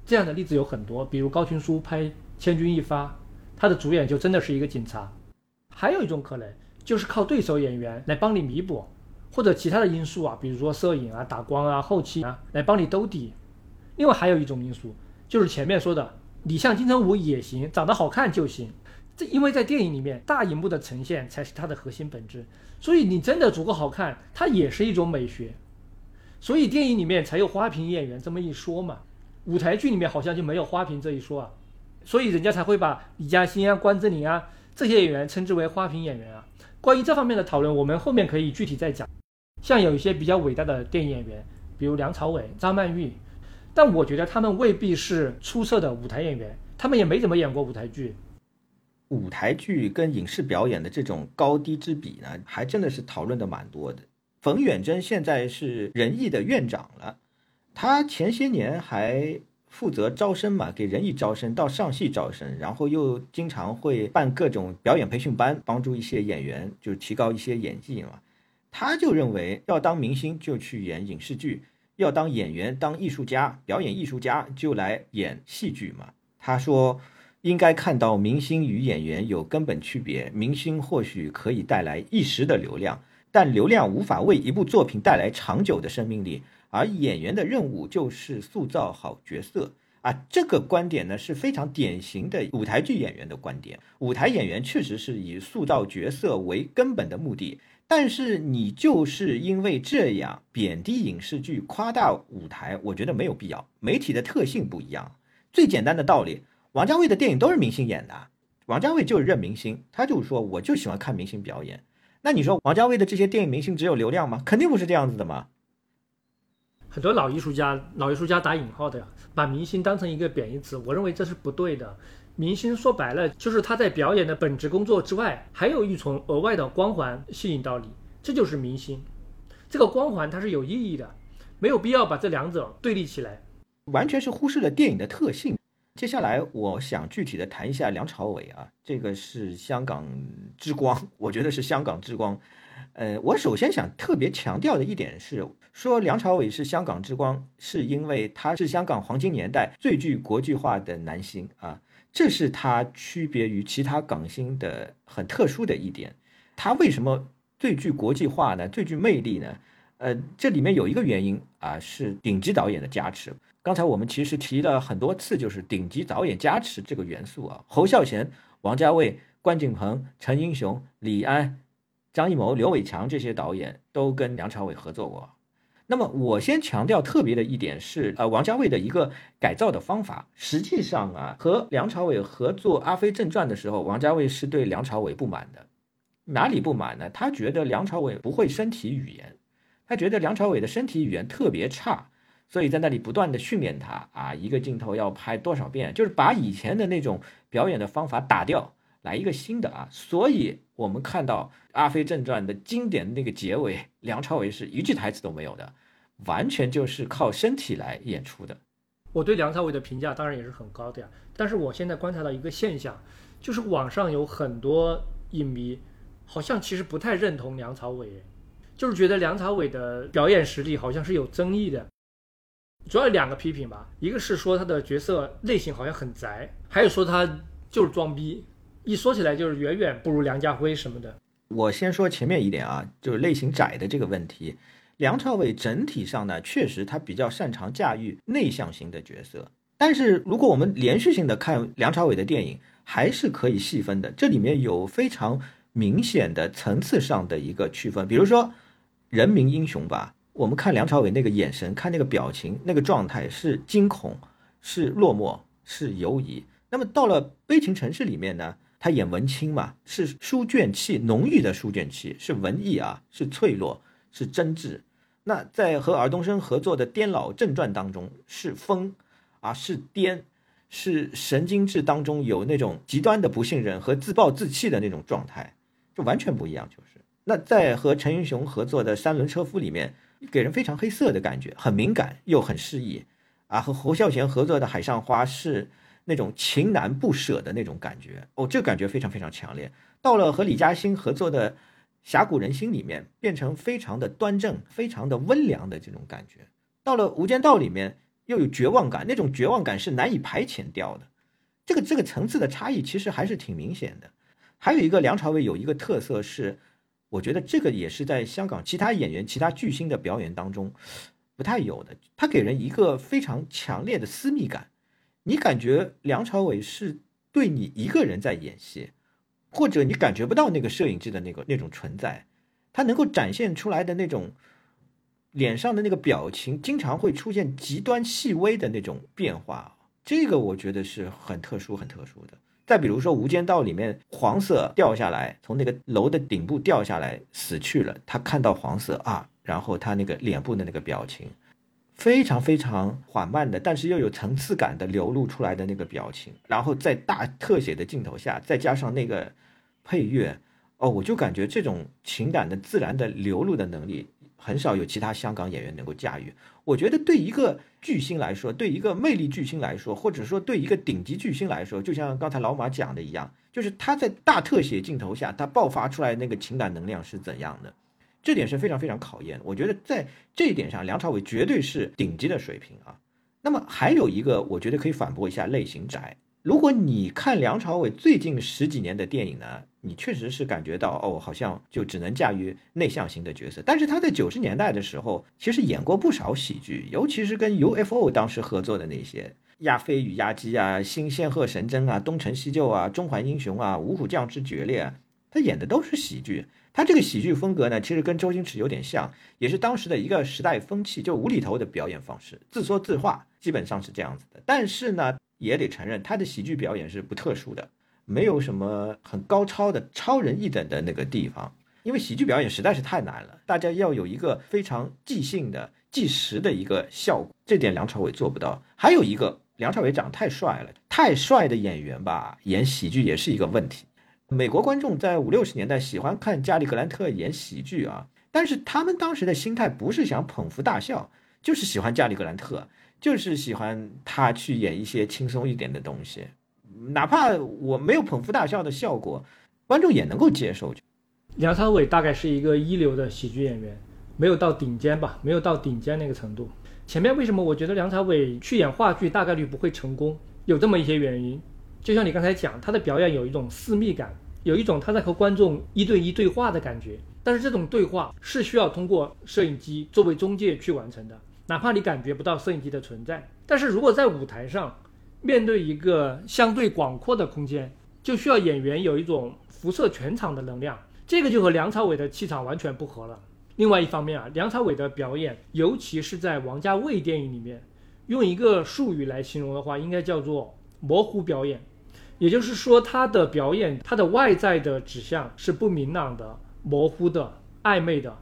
这样的例子有很多，比如高群书拍《千钧一发》，他的主演就真的是一个警察。还有一种可能就是靠对手演员来帮你弥补。或者其他的因素啊，比如说摄影啊、打光啊、后期啊，来帮你兜底。另外还有一种因素，就是前面说的，你像金城武也行，长得好看就行。这因为在电影里面，大荧幕的呈现才是它的核心本质。所以你真的足够好看，它也是一种美学。所以电影里面才有花瓶演员这么一说嘛。舞台剧里面好像就没有花瓶这一说啊。所以人家才会把李嘉欣啊、关之琳啊这些演员称之为花瓶演员啊。关于这方面的讨论，我们后面可以具体再讲。像有一些比较伟大的电影演员，比如梁朝伟、张曼玉，但我觉得他们未必是出色的舞台演员，他们也没怎么演过舞台剧。
舞台剧跟影视表演的这种高低之比呢，还真的是讨论的蛮多的。冯远征现在是仁义的院长了，他前些年还负责招生嘛，给仁义招生，到上戏招生，然后又经常会办各种表演培训班，帮助一些演员，就是提高一些演技嘛。他就认为，要当明星就去演影视剧，要当演员、当艺术家、表演艺术家就来演戏剧嘛。他说，应该看到明星与演员有根本区别。明星或许可以带来一时的流量，但流量无法为一部作品带来长久的生命力。而演员的任务就是塑造好角色啊。这个观点呢是非常典型的舞台剧演员的观点。舞台演员确实是以塑造角色为根本的目的。但是你就是因为这样贬低影视剧、夸大舞台，我觉得没有必要。媒体的特性不一样，最简单的道理，王家卫的电影都是明星演的，王家卫就是认明星，他就是说我就喜欢看明星表演。那你说王家卫的这些电影明星只有流量吗？肯定不是这样子的嘛。
很多老艺术家，老艺术家打引号的呀，把明星当成一个贬义词，我认为这是不对的。明星说白了，就是他在表演的本职工作之外，还有一重额外的光环吸引到你，这就是明星。这个光环它是有意义的，没有必要把这两者对立起来，
完全是忽视了电影的特性。接下来我想具体的谈一下梁朝伟啊，这个是香港之光，我觉得是香港之光。呃，我首先想特别强调的一点是，说梁朝伟是香港之光，是因为他是香港黄金年代最具国际化的男星啊。这是他区别于其他港星的很特殊的一点。他为什么最具国际化呢？最具魅力呢？呃，这里面有一个原因啊，是顶级导演的加持。刚才我们其实提了很多次，就是顶级导演加持这个元素啊。侯孝贤、王家卫、关锦鹏、陈英雄、李安、张艺谋、刘伟强这些导演都跟梁朝伟合作过。那么我先强调特别的一点是，呃，王家卫的一个改造的方法。实际上啊，和梁朝伟合作《阿飞正传》的时候，王家卫是对梁朝伟不满的。哪里不满呢？他觉得梁朝伟不会身体语言，他觉得梁朝伟的身体语言特别差，所以在那里不断的训练他啊，一个镜头要拍多少遍，就是把以前的那种表演的方法打掉，来一个新的啊。所以我们看到《阿飞正传》的经典那个结尾，梁朝伟是一句台词都没有的。完全就是靠身体来演出的。
我对梁朝伟的评价当然也是很高的呀。但是我现在观察到一个现象，就是网上有很多影迷，好像其实不太认同梁朝伟，就是觉得梁朝伟的表演实力好像是有争议的。主要有两个批评吧，一个是说他的角色类型好像很宅，还有说他就是装逼，一说起来就是远远不如梁家辉什么的。
我先说前面一点啊，就是类型窄的这个问题。梁朝伟整体上呢，确实他比较擅长驾驭内向型的角色，但是如果我们连续性的看梁朝伟的电影，还是可以细分的。这里面有非常明显的层次上的一个区分。比如说《人民英雄》吧，我们看梁朝伟那个眼神，看那个表情，那个状态是惊恐，是落寞，是犹疑。那么到了《悲情城市》里面呢，他演文清嘛，是书卷气，浓郁的书卷气，是文艺啊，是脆弱，是真挚。那在和尔冬升合作的《颠老正传》当中，是疯啊，是癫。是神经质当中有那种极端的不信任和自暴自弃的那种状态，就完全不一样。就是那在和陈云雄合作的《三轮车夫》里面，给人非常黑色的感觉，很敏感又很诗意啊。和侯孝贤合作的《海上花》是那种情难不舍的那种感觉，哦，这感觉非常非常强烈。到了和李嘉欣合作的《侠骨人心》里面，变成非常的端正、非常的温良的这种感觉。到了《无间道》里面。又有绝望感，那种绝望感是难以排遣掉的。这个这个层次的差异其实还是挺明显的。还有一个梁朝伟有一个特色是，我觉得这个也是在香港其他演员、其他巨星的表演当中不太有的。他给人一个非常强烈的私密感，你感觉梁朝伟是对你一个人在演戏，或者你感觉不到那个摄影机的那个那种存在，他能够展现出来的那种。脸上的那个表情经常会出现极端细微的那种变化，这个我觉得是很特殊、很特殊的。再比如说《无间道》里面，黄色掉下来，从那个楼的顶部掉下来死去了，他看到黄色啊，然后他那个脸部的那个表情，非常非常缓慢的，但是又有层次感的流露出来的那个表情，然后在大特写的镜头下，再加上那个配乐，哦，我就感觉这种情感的自然的流露的能力。很少有其他香港演员能够驾驭。我觉得对一个巨星来说，对一个魅力巨星来说，或者说对一个顶级巨星来说，就像刚才老马讲的一样，就是他在大特写镜头下，他爆发出来那个情感能量是怎样的，这点是非常非常考验。我觉得在这一点上，梁朝伟绝对是顶级的水平啊。那么还有一个，我觉得可以反驳一下类型宅。如果你看梁朝伟最近十几年的电影呢，你确实是感觉到哦，好像就只能驾驭内向型的角色。但是他在九十年代的时候，其实演过不少喜剧，尤其是跟 UFO 当时合作的那些《亚飞与亚基》啊，《新仙鹤神针》啊，《东成西就》啊，《中环英雄》啊，《五虎将之决裂》，他演的都是喜剧。他这个喜剧风格呢，其实跟周星驰有点像，也是当时的一个时代风气，就无厘头的表演方式，自说自话，基本上是这样子的。但是呢。也得承认，他的喜剧表演是不特殊的，没有什么很高超的超人一等的那个地方。因为喜剧表演实在是太难了，大家要有一个非常即兴的、即时的一个效果，这点梁朝伟做不到。还有一个，梁朝伟长得太帅了，太帅的演员吧，演喜剧也是一个问题。美国观众在五六十年代喜欢看加里·格兰特演喜剧啊，但是他们当时的心态不是想捧腹大笑，就是喜欢加里·格兰特。就是喜欢他去演一些轻松一点的东西，哪怕我没有捧腹大笑的效果，观众也能够接受。
梁朝伟大概是一个一流的喜剧演员，没有到顶尖吧，没有到顶尖那个程度。前面为什么我觉得梁朝伟去演话剧大概率不会成功？有这么一些原因，就像你刚才讲，他的表演有一种私密感，有一种他在和观众一对一对话的感觉，但是这种对话是需要通过摄影机作为中介去完成的。哪怕你感觉不到摄影机的存在，但是如果在舞台上，面对一个相对广阔的空间，就需要演员有一种辐射全场的能量，这个就和梁朝伟的气场完全不合了。另外一方面啊，梁朝伟的表演，尤其是在王家卫电影里面，用一个术语来形容的话，应该叫做模糊表演。也就是说，他的表演，他的外在的指向是不明朗的、模糊的、暧昧的。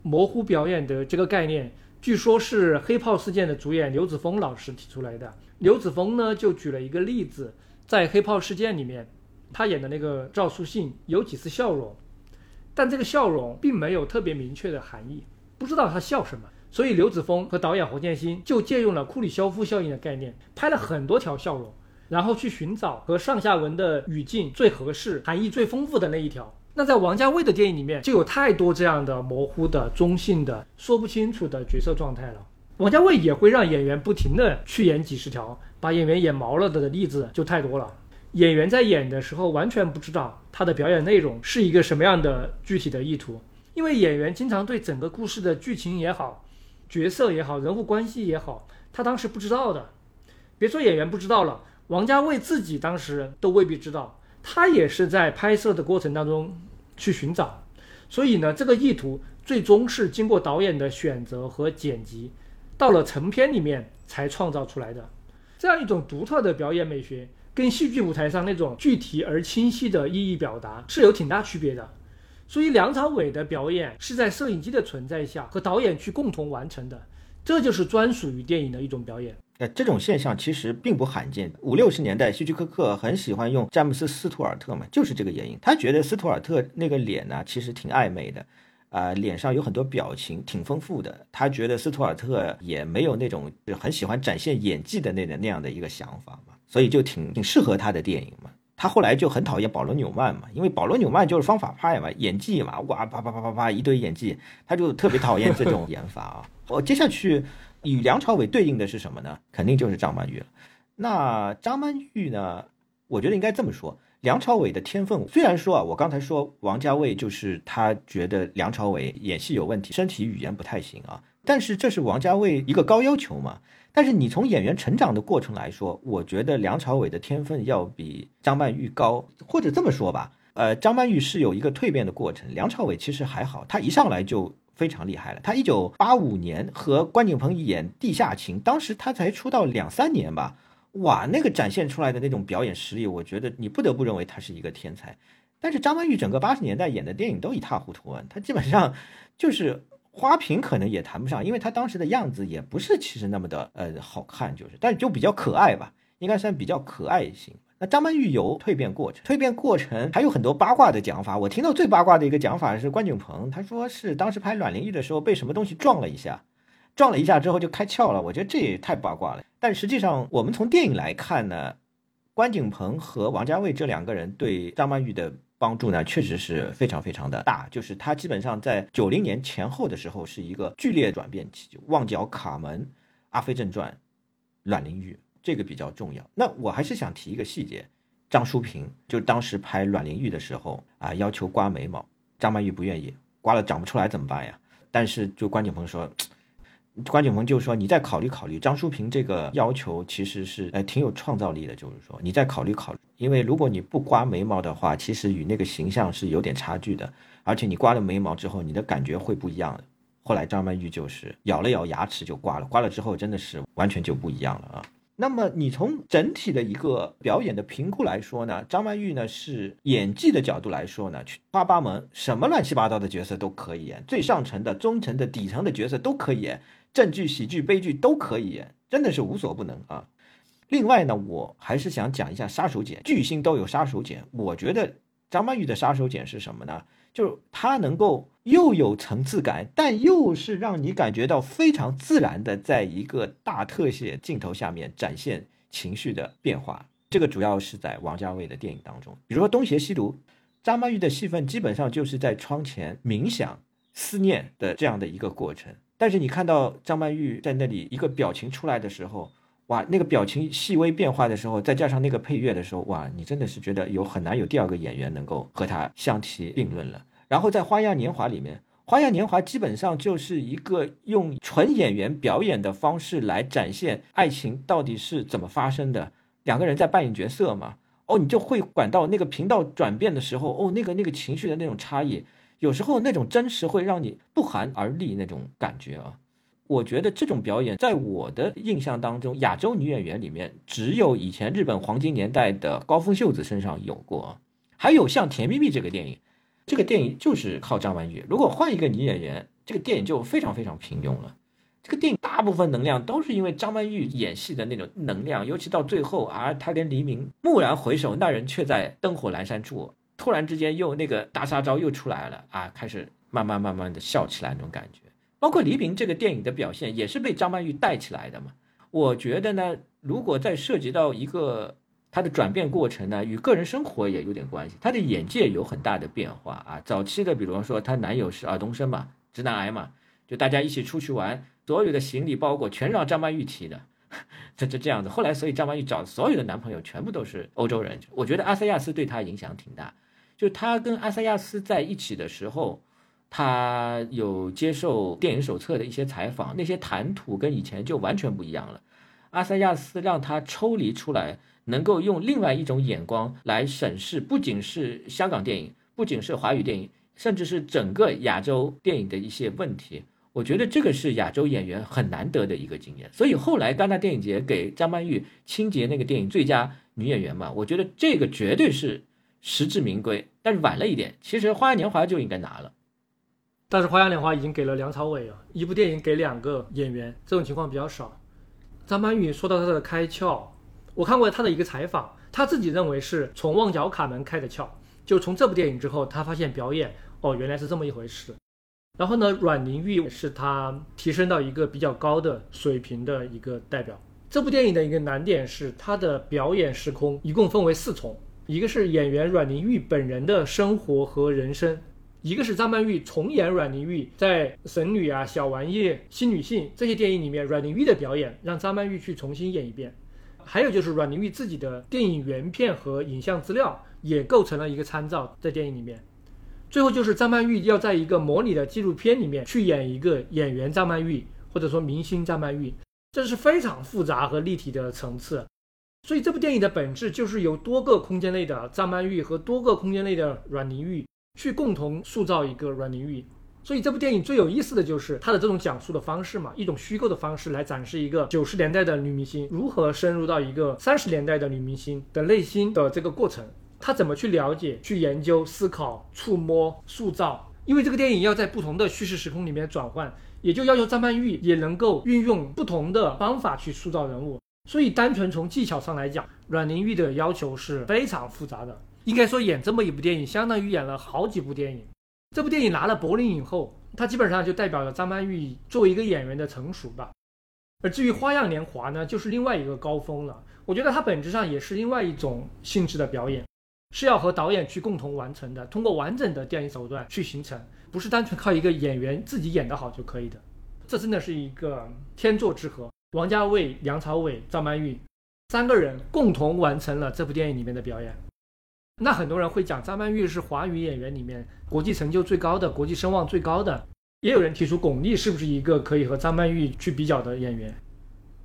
模糊表演的这个概念。据说，是黑炮事件的主演刘子峰老师提出来的。刘子峰呢，就举了一个例子，在黑炮事件里面，他演的那个赵书信有几次笑容，但这个笑容并没有特别明确的含义，不知道他笑什么。所以刘子峰和导演侯建新就借用了库里肖夫效应的概念，拍了很多条笑容，然后去寻找和上下文的语境最合适、含义最丰富的那一条。那在王家卫的电影里面，就有太多这样的模糊的、中性的、说不清楚的角色状态了。王家卫也会让演员不停的去演几十条，把演员演毛了的例子就太多了。演员在演的时候，完全不知道他的表演内容是一个什么样的具体的意图，因为演员经常对整个故事的剧情也好、角色也好、人物关系也好，他当时不知道的。别说演员不知道了，王家卫自己当时都未必知道。他也是在拍摄的过程当中去寻找。所以呢，这个意图最终是经过导演的选择和剪辑，到了成片里面才创造出来的。这样一种独特的表演美学，跟戏剧舞台上那种具体而清晰的意义表达是有挺大区别的。所以梁朝伟的表演是在摄影机的存在下和导演去共同完成的，这就是专属于电影的一种表演。
呃，这种现象其实并不罕见。五六十年代，希区柯克很喜欢用詹姆斯·斯图尔特嘛，就是这个原因。他觉得斯图尔特那个脸呢，其实挺暧昧的，啊，脸上有很多表情，挺丰富的。他觉得斯图尔特也没有那种很喜欢展现演技的那那样的一个想法嘛，所以就挺挺适合他的电影嘛。他后来就很讨厌保罗纽曼嘛，因为保罗纽曼就是方法派嘛，演技嘛，哇啪啪啪啪啪一堆演技，他就特别讨厌这种 演法啊。我接下去与梁朝伟对应的是什么呢？肯定就是张曼玉了。那张曼玉呢？我觉得应该这么说，梁朝伟的天分虽然说啊，我刚才说王家卫就是他觉得梁朝伟演戏有问题，身体语言不太行啊，但是这是王家卫一个高要求嘛。但是你从演员成长的过程来说，我觉得梁朝伟的天分要比张曼玉高，或者这么说吧，呃，张曼玉是有一个蜕变的过程，梁朝伟其实还好，他一上来就非常厉害了。他一九八五年和关锦鹏演《地下情》，当时他才出道两三年吧，哇，那个展现出来的那种表演实力，我觉得你不得不认为他是一个天才。但是张曼玉整个八十年代演的电影都一塌糊涂啊，他基本上就是。花瓶可能也谈不上，因为她当时的样子也不是其实那么的呃好看，就是，但就比较可爱吧，应该算比较可爱型。那张曼玉有蜕变过程，蜕变过程还有很多八卦的讲法。我听到最八卦的一个讲法是关锦鹏，他说是当时拍阮玲玉的时候被什么东西撞了一下，撞了一下之后就开窍了。我觉得这也太八卦了。但实际上我们从电影来看呢，关锦鹏和王家卫这两个人对张曼玉的。帮助呢，确实是非常非常的大。就是他基本上在九零年前后的时候是一个剧烈转变期，《旺角卡门》《阿飞正传》《阮玲玉》这个比较重要。那我还是想提一个细节，张淑平就当时拍阮玲玉的时候啊，要求刮眉毛，张曼玉不愿意，刮了长不出来怎么办呀？但是就关锦鹏说。关锦鹏就说：“你再考虑考虑，张淑平这个要求其实是呃挺有创造力的，就是说你再考虑考虑，因为如果你不刮眉毛的话，其实与那个形象是有点差距的，而且你刮了眉毛之后，你的感觉会不一样的。”后来张曼玉就是咬了咬牙齿就刮了，刮了之后真的是完全就不一样了啊。那么你从整体的一个表演的评估来说呢，张曼玉呢是演技的角度来说呢，花八门，什么乱七八糟的角色都可以演，最上层的、中层的、底层的角色都可以演。正剧、喜剧、悲剧都可以演，真的是无所不能啊！另外呢，我还是想讲一下杀手锏，巨星都有杀手锏。我觉得张曼玉的杀手锏是什么呢？就是她能够又有层次感，但又是让你感觉到非常自然的，在一个大特写镜头下面展现情绪的变化。这个主要是在王家卫的电影当中，比如说《东邪西毒》，张曼玉的戏份基本上就是在窗前冥想、思念的这样的一个过程。但是你看到张曼玉在那里一个表情出来的时候，哇，那个表情细微变化的时候，再加上那个配乐的时候，哇，你真的是觉得有很难有第二个演员能够和他相提并论了。然后在《花样年华》里面，《花样年华》基本上就是一个用纯演员表演的方式来展现爱情到底是怎么发生的，两个人在扮演角色嘛。哦，你就会感到那个频道转变的时候，哦，那个那个情绪的那种差异。有时候那种真实会让你不寒而栗那种感觉啊，我觉得这种表演在我的印象当中，亚洲女演员里面只有以前日本黄金年代的高峰秀子身上有过，还有像《甜蜜蜜》这个电影，这个电影就是靠张曼玉。如果换一个女演员，这个电影就非常非常平庸了。这个电影大部分能量都是因为张曼玉演戏的那种能量，尤其到最后啊，她跟黎明蓦然回首，那人却在灯火阑珊处。突然之间又那个大杀招又出来了啊！开始慢慢慢慢的笑起来那种感觉，包括黎明这个电影的表现也是被张曼玉带起来的嘛。我觉得呢，如果再涉及到一个他的转变过程呢，与个人生活也有点关系。他的眼界有很大的变化啊。早期的，比如说她男友是尔冬升嘛，直男癌嘛，就大家一起出去玩，所有的行李包裹全让张曼玉提的，这这这样子。后来，所以张曼玉找所有的男朋友全部都是欧洲人。我觉得阿塞亚斯对她影响挺大。就她跟阿塞亚斯在一起的时候，他有接受电影手册的一些采访，那些谈吐跟以前就完全不一样了。阿塞亚斯让他抽离出来，能够用另外一种眼光来审视，不仅是香港电影，不仅是华语电影，甚至是整个亚洲电影的一些问题。我觉得这个是亚洲演员很难得的一个经验。所以后来戛纳电影节给张曼玉清洁那个电影最佳女演员嘛，我觉得这个绝对是实至名归。但是晚了一点，其实《花样年华》就应该拿了。
但是《花样年华》已经给了梁朝伟啊，一部电影给两个演员，这种情况比较少。张曼玉说到她的开窍，我看过她的一个采访，她自己认为是从《旺角卡门》开的窍，就从这部电影之后，她发现表演哦原来是这么一回事。然后呢，阮玲玉是她提升到一个比较高的水平的一个代表。这部电影的一个难点是她的表演时空一共分为四重，一个是演员阮玲玉本人的生活和人生。一个是张曼玉重演阮玲玉在《神女》啊、《小玩意》、《新女性》这些电影里面阮玲玉的表演，让张曼玉去重新演一遍。还有就是阮玲玉自己的电影原片和影像资料也构成了一个参照，在电影里面。最后就是张曼玉要在一个模拟的纪录片里面去演一个演员张曼玉，或者说明星张曼玉，这是非常复杂和立体的层次。所以这部电影的本质就是由多个空间内的张曼玉和多个空间内的阮玲玉。去共同塑造一个阮玲玉，所以这部电影最有意思的就是它的这种讲述的方式嘛，一种虚构的方式来展示一个九十年代的女明星如何深入到一个三十年代的女明星的内心的这个过程，她怎么去了解、去研究、思考、触摸、塑造。因为这个电影要在不同的叙事时空里面转换，也就要求张曼玉也能够运用不同的方法去塑造人物。所以单纯从技巧上来讲，阮玲玉的要求是非常复杂的。应该说，演这么一部电影，相当于演了好几部电影。这部电影拿了柏林影后，它基本上就代表了张曼玉作为一个演员的成熟吧。而至于《花样年华》呢，就是另外一个高峰了。我觉得它本质上也是另外一种性质的表演，是要和导演去共同完成的，通过完整的电影手段去形成，不是单纯靠一个演员自己演得好就可以的。这真的是一个天作之合，王家卫、梁朝伟、张曼玉三个人共同完成了这部电影里面的表演。那很多人会讲张曼玉是华语演员里面国际成就最高的、国际声望最高的，也有人提出巩俐是不是一个可以和张曼玉去比较的演员。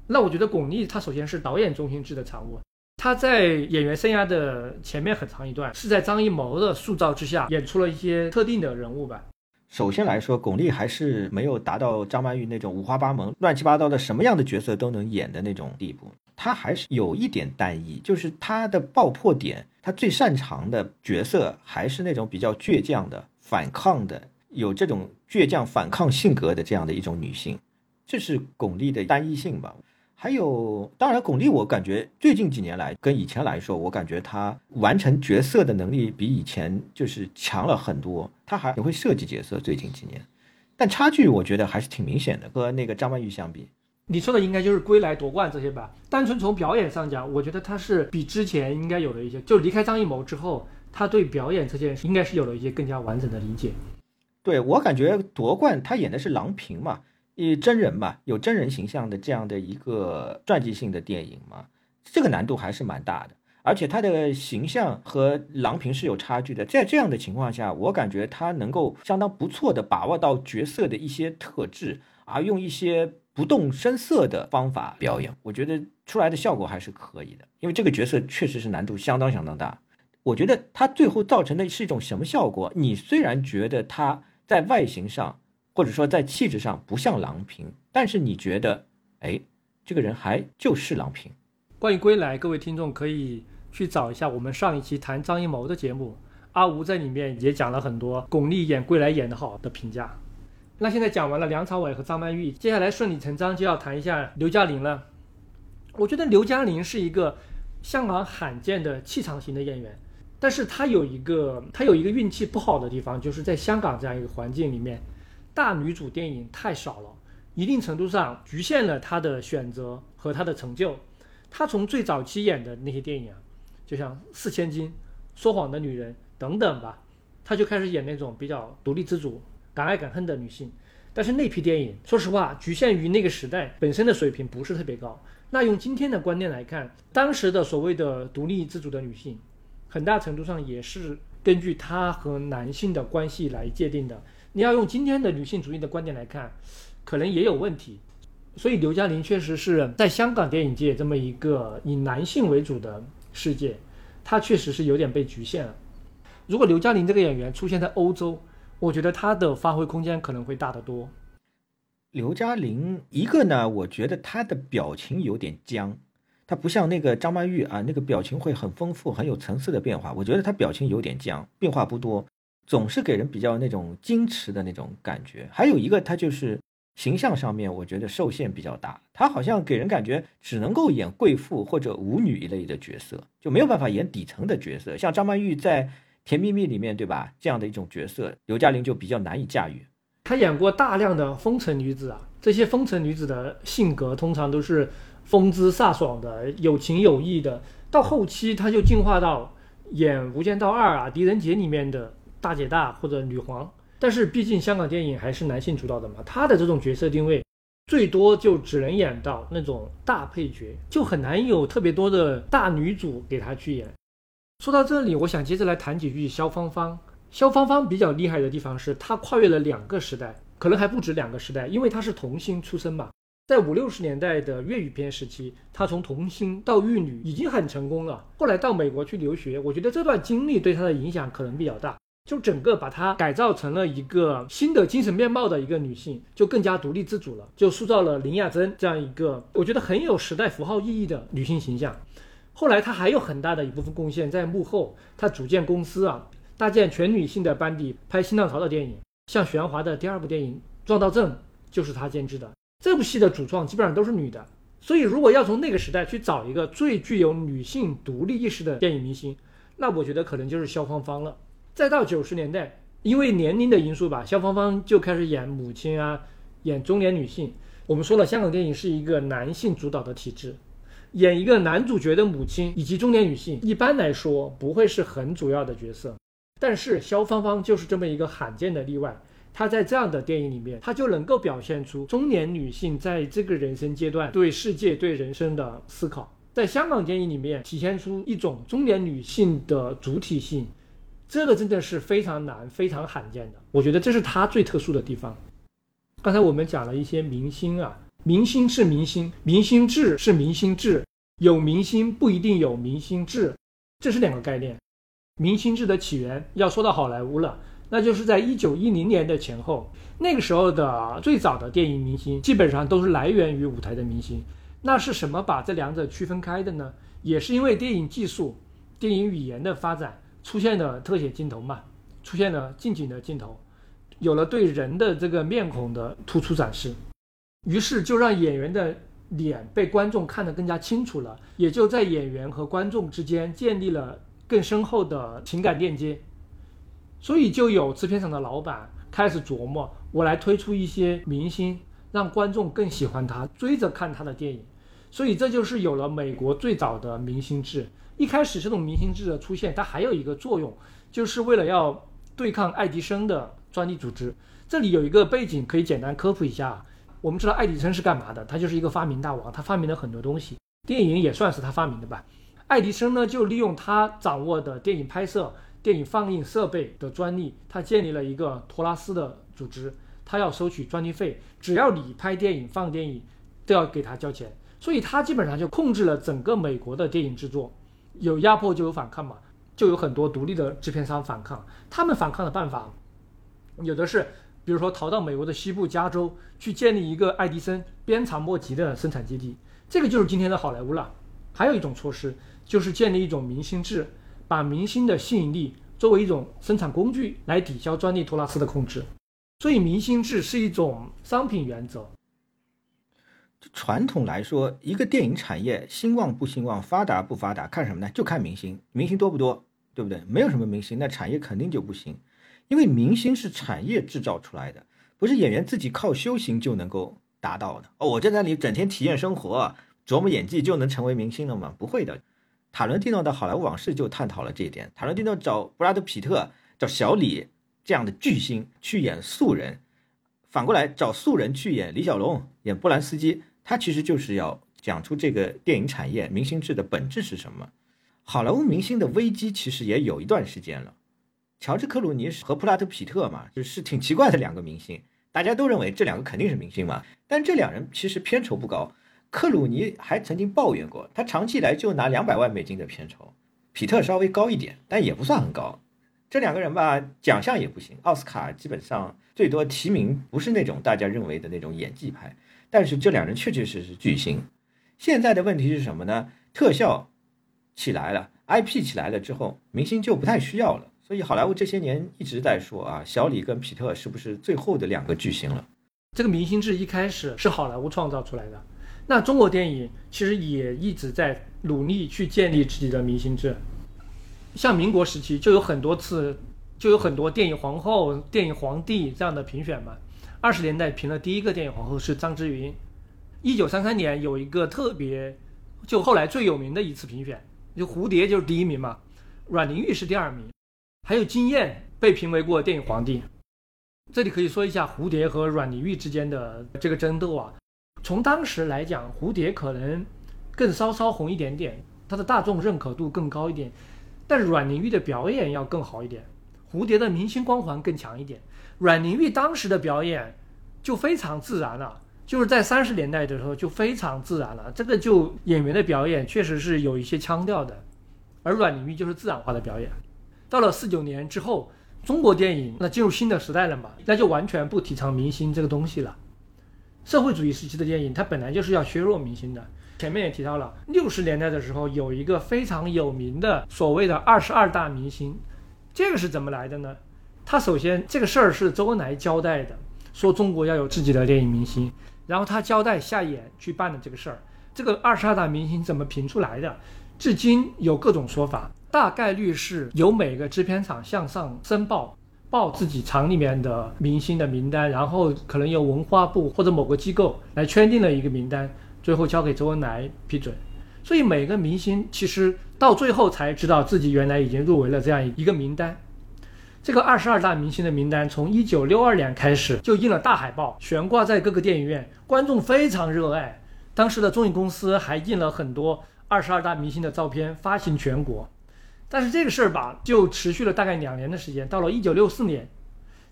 那我觉得巩俐她首先是导演中心制的产物，她在演员生涯的前面很长一段是在张艺谋的塑造之下演出了一些特定的人物吧。
首先来说，巩俐还是没有达到张曼玉那种五花八门、乱七八糟的什么样的角色都能演的那种地步。她还是有一点单一，就是她的爆破点，她最擅长的角色还是那种比较倔强的、反抗的，有这种倔强反抗性格的这样的一种女性，这是巩俐的单一性吧。还有，当然，巩俐，我感觉最近几年来跟以前来说，我感觉她完成角色的能力比以前就是强了很多。她还也会设计角色，最近几年，但差距我觉得还是挺明显的，和那个张曼玉相比。
你说的应该就是归来夺冠这些吧？单纯从表演上讲，我觉得他是比之前应该有了一些，就离开张艺谋之后，他对表演这件事应该是有了一些更加完整的理解。
对我感觉夺冠，他演的是郎平嘛。以真人嘛，有真人形象的这样的一个传记性的电影嘛，这个难度还是蛮大的。而且他的形象和郎平是有差距的，在这样的情况下，我感觉他能够相当不错的把握到角色的一些特质，而用一些不动声色的方法表演，我觉得出来的效果还是可以的。因为这个角色确实是难度相当相当大。我觉得他最后造成的是一种什么效果？你虽然觉得他在外形上，或者说在气质上不像郎平，但是你觉得，哎，这个人还就是郎平。
关于归来，各位听众可以去找一下我们上一期谈张艺谋的节目，阿吴在里面也讲了很多巩俐演归来演得好的评价。那现在讲完了梁朝伟和张曼玉，接下来顺理成章就要谈一下刘嘉玲了。我觉得刘嘉玲是一个香港罕见的气场型的演员，但是她有一个她有一个运气不好的地方，就是在香港这样一个环境里面。大女主电影太少了，一定程度上局限了她的选择和她的成就。她从最早期演的那些电影啊，就像《四千金》《说谎的女人》等等吧，她就开始演那种比较独立自主、敢爱敢恨的女性。但是那批电影，说实话，局限于那个时代本身的水平不是特别高。那用今天的观念来看，当时的所谓的独立自主的女性，很大程度上也是根据她和男性的关系来界定的。你要用今天的女性主义的观点来看，可能也有问题。所以刘嘉玲确实是在香港电影界这么一个以男性为主的世界，她确实是有点被局限了。如果刘嘉玲这个演员出现在欧洲，我觉得她的发挥空间可能会大得多。
刘嘉玲一个呢，我觉得她的表情有点僵，她不像那个张曼玉啊，那个表情会很丰富、很有层次的变化。我觉得她表情有点僵，变化不多，总是给人比较那种矜持的那种感觉。还有一个，她就是形象上面，我觉得受限比较大，她好像给人感觉只能够演贵妇或者舞女一类的角色，就没有办法演底层的角色。像张曼玉在《甜蜜蜜》里面，对吧？这样的一种角色，刘嘉玲就比较难以驾驭。
她演过大量的风尘女子啊，这些风尘女子的性格通常都是风姿飒爽的、有情有义的。到后期，她就进化到演《无间道二》啊、《狄仁杰》里面的大姐大或者女皇。但是，毕竟香港电影还是男性主导的嘛，她的这种角色定位最多就只能演到那种大配角，就很难有特别多的大女主给她去演。说到这里，我想接着来谈几句萧芳芳。萧芳芳比较厉害的地方是，她跨越了两个时代，可能还不止两个时代，因为她是童星出身嘛。在五六十年代的粤语片时期，她从童星到玉女已经很成功了。后来到美国去留学，我觉得这段经历对她的影响可能比较大，就整个把她改造成了一个新的精神面貌的一个女性，就更加独立自主了，就塑造了林亚珍这样一个我觉得很有时代符号意义的女性形象。后来她还有很大的一部分贡献在幕后，她组建公司啊。搭建全女性的班底拍新浪潮的电影，像许鞍华的第二部电影《撞到正》就是她监制的。这部戏的主创基本上都是女的，所以如果要从那个时代去找一个最具有女性独立意识的电影明星，那我觉得可能就是萧芳芳了。再到九十年代，因为年龄的因素吧，萧芳芳就开始演母亲啊，演中年女性。我们说了，香港电影是一个男性主导的体制，演一个男主角的母亲以及中年女性，一般来说不会是很主要的角色。但是萧芳芳就是这么一个罕见的例外，她在这样的电影里面，她就能够表现出中年女性在这个人生阶段对世界、对人生的思考。在香港电影里面体现出一种中年女性的主体性，这个真的是非常难、非常罕见的。我觉得这是她最特殊的地方。刚才我们讲了一些明星啊，明星是明星，明星志是明星志，有明星不一定有明星志，这是两个概念。明星制的起源要说到好莱坞了，那就是在一九一零年的前后，那个时候的最早的电影明星基本上都是来源于舞台的明星。那是什么把这两者区分开的呢？也是因为电影技术、电影语言的发展，出现了特写镜头嘛，出现了近景的镜头，有了对人的这个面孔的突出展示，于是就让演员的脸被观众看得更加清楚了，也就在演员和观众之间建立了。更深厚的情感链接，所以就有制片厂的老板开始琢磨，我来推出一些明星，让观众更喜欢他，追着看他的电影。所以这就是有了美国最早的明星制。一开始这种明星制的出现，它还有一个作用，就是为了要对抗爱迪生的专利组织。这里有一个背景可以简单科普一下。我们知道爱迪生是干嘛的？他就是一个发明大王，他发明了很多东西，电影也算是他发明的吧。爱迪生呢，就利用他掌握的电影拍摄、电影放映设备的专利，他建立了一个托拉斯的组织，他要收取专利费，只要你拍电影、放电影，都要给他交钱。所以，他基本上就控制了整个美国的电影制作。有压迫就有反抗嘛，就有很多独立的制片商反抗。他们反抗的办法，有的是，比如说逃到美国的西部加州去建立一个爱迪生鞭长莫及的生产基地，这个就是今天的好莱坞了。还有一种措施。就是建立一种明星制，把明星的吸引力作为一种生产工具来抵消专利托拉斯的控制，所以明星制是一种商品原则。
传统来说，一个电影产业兴旺不兴旺、发达不发达，看什么呢？就看明星，明星多不多，对不对？没有什么明星，那产业肯定就不行，因为明星是产业制造出来的，不是演员自己靠修行就能够达到的。哦，我在那里整天体验生活、琢磨演技就能成为明星了吗？不会的。塔伦蒂诺的《好莱坞往事》就探讨了这一点。塔伦蒂诺找布拉德·皮特、找小李这样的巨星去演素人，反过来找素人去演李小龙、演波兰斯基，他其实就是要讲出这个电影产业明星制的本质是什么。好莱坞明星的危机其实也有一段时间了。乔治·克鲁尼和布拉德·皮特嘛，就是挺奇怪的两个明星，大家都认为这两个肯定是明星嘛，但这两人其实片酬不高。克鲁尼还曾经抱怨过，他长期以来就拿两百万美金的片酬，皮特稍微高一点，但也不算很高。这两个人吧，奖项也不行，奥斯卡基本上最多提名不是那种大家认为的那种演技派，但是这两人确确实实巨星。现在的问题是什么呢？特效起来了，IP 起来了之后，明星就不太需要了。所以好莱坞这些年一直在说啊，小李跟皮特是不是最后的两个巨星了？
这个明星制一开始是好莱坞创造出来的，那中国电影其实也一直在努力去建立自己的明星制。像民国时期就有很多次，就有很多电影皇后、电影皇帝这样的评选嘛。二十年代评的第一个电影皇后是张之云。一九三三年有一个特别，就后来最有名的一次评选，就蝴蝶就是第一名嘛，阮玲玉是第二名，还有金燕被评为过电影皇帝。这里可以说一下蝴蝶和阮玲玉之间的这个争斗啊。从当时来讲，蝴蝶可能更稍稍红一点点，它的大众认可度更高一点。但阮玲玉的表演要更好一点，蝴蝶的明星光环更强一点。阮玲玉当时的表演就非常自然了，就是在三十年代的时候就非常自然了。这个就演员的表演确实是有一些腔调的，而阮玲玉就是自然化的表演。到了四九年之后，中国电影那进入新的时代了嘛，那就完全不提倡明星这个东西了。社会主义时期的电影它本来就是要削弱明星的。前面也提到了，六十年代的时候有一个非常有名的所谓的二十二大明星，这个是怎么来的呢？他首先这个事儿是周恩来交代的，说中国要有自己的电影明星，然后他交代夏衍去办的这个事儿。这个二十二大明星怎么评出来的？至今有各种说法，大概率是由每个制片厂向上申报，报自己厂里面的明星的名单，然后可能由文化部或者某个机构来圈定了一个名单。最后交给周恩来批准，所以每个明星其实到最后才知道自己原来已经入围了这样一个名单。这个二十二大明星的名单从一九六二年开始就印了大海报，悬挂在各个电影院，观众非常热爱。当时的综艺公司还印了很多二十二大明星的照片发行全国。但是这个事儿吧，就持续了大概两年的时间。到了一九六四年，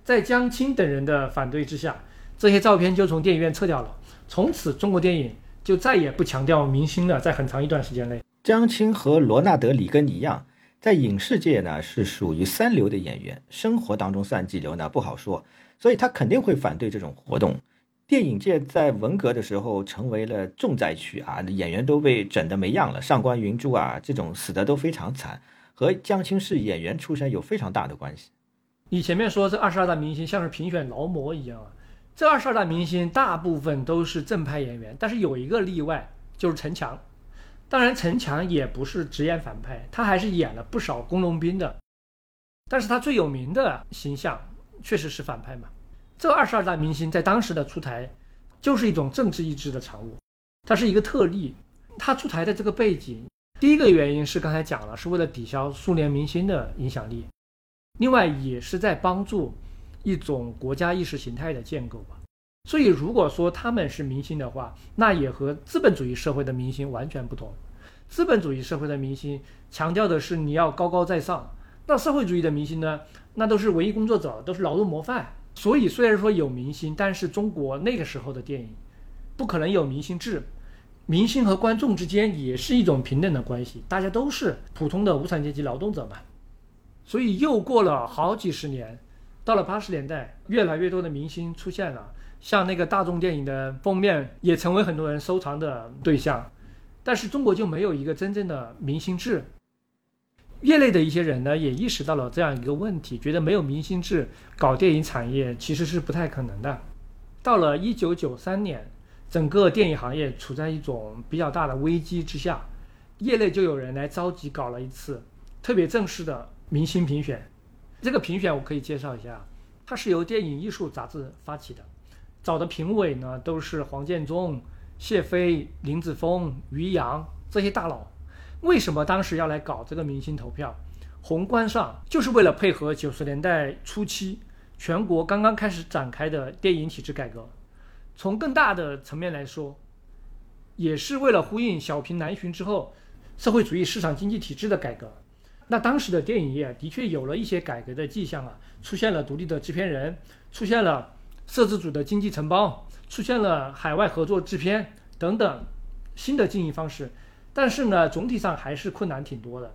在江青等人的反对之下，这些照片就从电影院撤掉了。从此，中国电影。就再也不强调明星了，在很长一段时间内，
江青和罗纳德·里根一样，在影视界呢是属于三流的演员，生活当中算几流呢？不好说，所以他肯定会反对这种活动。电影界在文革的时候成为了重灾区啊，演员都被整得没样了，上官云珠啊这种死的都非常惨，和江青是演员出身有非常大的关系。
你前面说这二十二大明星像是评选劳模一样啊。这二十二大明星大部分都是正派演员，但是有一个例外，就是陈强。当然，陈强也不是直演反派，他还是演了不少工农兵的。但是他最有名的形象确实是反派嘛。这二十二大明星在当时的出台，就是一种政治意志的产物，它是一个特例。他出台的这个背景，第一个原因是刚才讲了，是为了抵消苏联明星的影响力，另外也是在帮助。一种国家意识形态的建构吧，所以如果说他们是明星的话，那也和资本主义社会的明星完全不同。资本主义社会的明星强调的是你要高高在上，那社会主义的明星呢，那都是文艺工作者，都是劳动模范。所以虽然说有明星，但是中国那个时候的电影不可能有明星制，明星和观众之间也是一种平等的关系，大家都是普通的无产阶级劳动者嘛。所以又过了好几十年。到了八十年代，越来越多的明星出现了，像那个大众电影的封面也成为很多人收藏的对象。但是中国就没有一个真正的明星制。业内的一些人呢，也意识到了这样一个问题，觉得没有明星制搞电影产业其实是不太可能的。到了一九九三年，整个电影行业处在一种比较大的危机之下，业内就有人来召集搞了一次特别正式的明星评选。这个评选我可以介绍一下，它是由电影艺术杂志发起的，找的评委呢都是黄建中、谢飞、林子峰、于洋这些大佬。为什么当时要来搞这个明星投票？宏观上就是为了配合九十年代初期全国刚刚开始展开的电影体制改革；从更大的层面来说，也是为了呼应小平南巡之后社会主义市场经济体制的改革。那当时的电影业的确有了一些改革的迹象啊，出现了独立的制片人，出现了摄制组的经济承包，出现了海外合作制片等等新的经营方式。但是呢，总体上还是困难挺多的，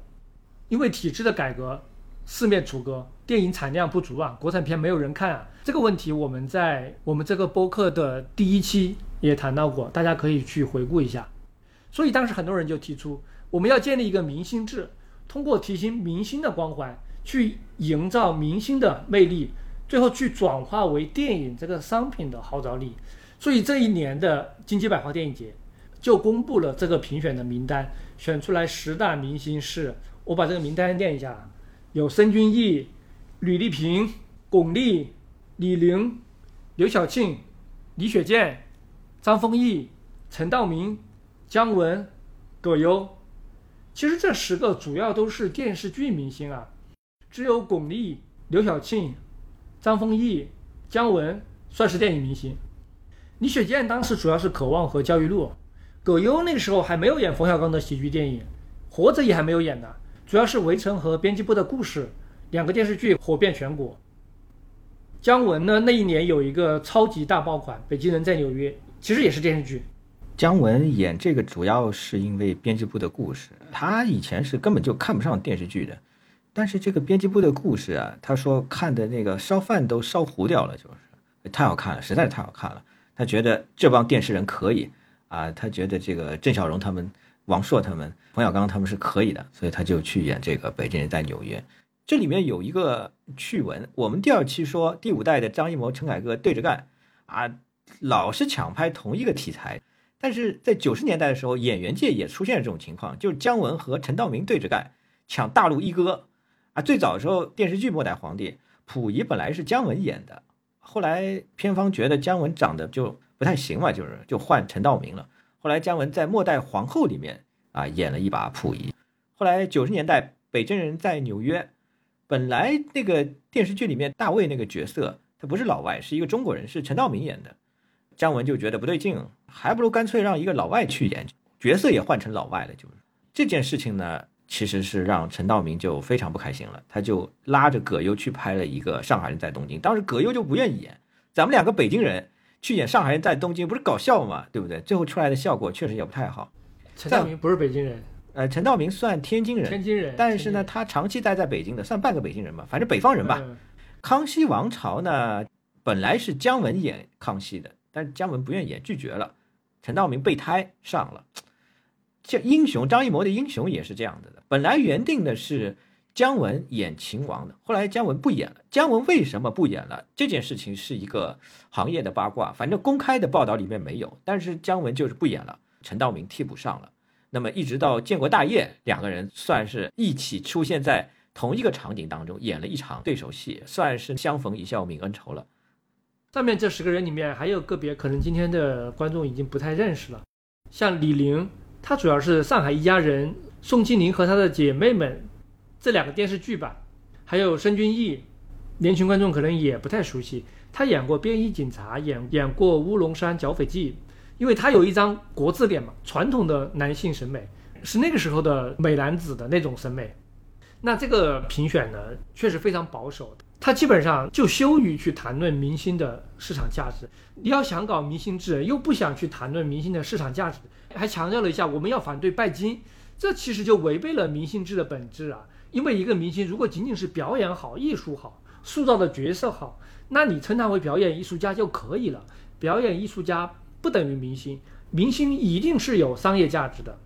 因为体制的改革四面楚歌，电影产量不足啊，国产片没有人看啊。这个问题我们在我们这个播客的第一期也谈到过，大家可以去回顾一下。所以当时很多人就提出，我们要建立一个明星制，通过提升明星的光环，去营造明星的魅力，最后去转化为电影这个商品的号召力。所以这一年的金鸡百花电影节就公布了这个评选的名单，选出来十大明星是，我把这个名单念一下，有申军毅、吕丽萍、巩俐。李玲、刘晓庆、李雪健、张丰毅、陈道明、姜文、葛优，其实这十个主要都是电视剧明星啊，只有巩俐、刘晓庆、张丰毅、姜文算是电影明星。李雪健当时主要是《渴望》和《焦裕禄》，葛优那个时候还没有演冯小刚的喜剧电影，《活着》也还没有演呢，主要是《围城》和《编辑部的故事》两个电视剧火遍全国。姜文呢？那一年有一个超级大爆款《北京人在纽约》，其实也是电视剧。
姜文演这个主要是因为编辑部的故事，他以前是根本就看不上电视剧的。但是这个编辑部的故事啊，他说看的那个烧饭都烧糊掉了，就是太好看了，实在是太好看了。他觉得这帮电视人可以啊，他觉得这个郑晓荣他们、王朔他们、冯小刚他们是可以的，所以他就去演这个《北京人在纽约》。这里面有一个趣闻，我们第二期说第五代的张艺谋、陈凯歌对着干，啊，老是抢拍同一个题材。但是在九十年代的时候，演员界也出现了这种情况，就是姜文和陈道明对着干，抢大陆一哥。啊，最早的时候电视剧《末代皇帝》，溥仪本来是姜文演的，后来片方觉得姜文长得就不太行嘛，就是就换陈道明了。后来姜文在《末代皇后》里面啊演了一把溥仪。后来九十年代《北京人在纽约》。本来那个电视剧里面大卫那个角色，他不是老外，是一个中国人，是陈道明演的。姜文就觉得不对劲，还不如干脆让一个老外去演，角色也换成老外了。就这件事情呢，其实是让陈道明就非常不开心了，他就拉着葛优去拍了一个《上海人在东京》，当时葛优就不愿意演，咱们两个北京人去演《上海人在东京》，不是搞笑嘛，对不对？最后出来的效果确实也不太好。
陈道明不是北京人。
呃，陈道明算天津人，
天津人，
但是呢，他长期待在北京的，算半个北京人吧，反正北方人吧。康熙王朝呢，本来是姜文演康熙的，但是姜文不愿意演，拒绝了。陈道明备胎上了，这英雄张艺谋的英雄也是这样子的。本来原定的是姜文演秦王的，后来姜文不演了。姜文为什么不演了？这件事情是一个行业的八卦，反正公开的报道里面没有。但是姜文就是不演了，陈道明替补上了。那么一直到建国大业，两个人算是一起出现在同一个场景当中，演了一场对手戏，算是相逢一笑泯恩仇了。
上面这十个人里面，还有个别可能今天的观众已经不太认识了，像李玲，她主要是《上海一家人》《宋庆龄和她的姐妹们》这两个电视剧吧，还有申军义，年轻观众可能也不太熟悉，他演过《便衣警察》，演演过《乌龙山剿匪记》。因为他有一张国字脸嘛，传统的男性审美是那个时候的美男子的那种审美。那这个评选呢，确实非常保守，他基本上就羞于去谈论明星的市场价值。你要想搞明星制，又不想去谈论明星的市场价值，还强调了一下我们要反对拜金，这其实就违背了明星制的本质啊。因为一个明星如果仅仅是表演好、艺术好、塑造的角色好，那你称他为表演艺术家就可以了。表演艺术家。不等于明星，明星一定是有商业价值的。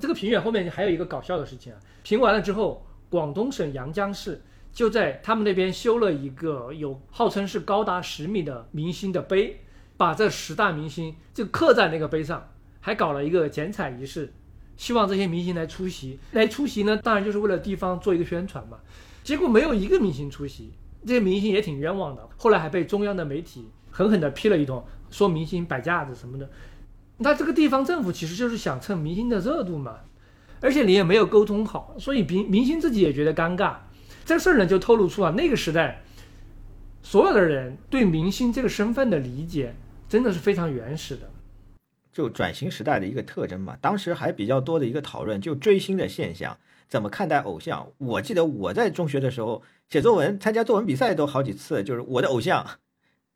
这个评选后面还有一个搞笑的事情啊，评完了之后，广东省阳江市就在他们那边修了一个有号称是高达十米的明星的碑，把这十大明星就刻在那个碑上，还搞了一个剪彩仪式，希望这些明星来出席。来出席呢，当然就是为了地方做一个宣传嘛。结果没有一个明星出席，这些明星也挺冤枉的，后来还被中央的媒体狠狠地批了一通。说明星摆架子什么的，那这个地方政府其实就是想蹭明星的热度嘛，而且你也没有沟通好，所以明明星自己也觉得尴尬。这事儿呢就透露出啊，那个时代所有的人对明星这个身份的理解真的是非常原始的，
就转型时代的一个特征嘛。当时还比较多的一个讨论，就追星的现象，怎么看待偶像？我记得我在中学的时候写作文，参加作文比赛都好几次，就是我的偶像，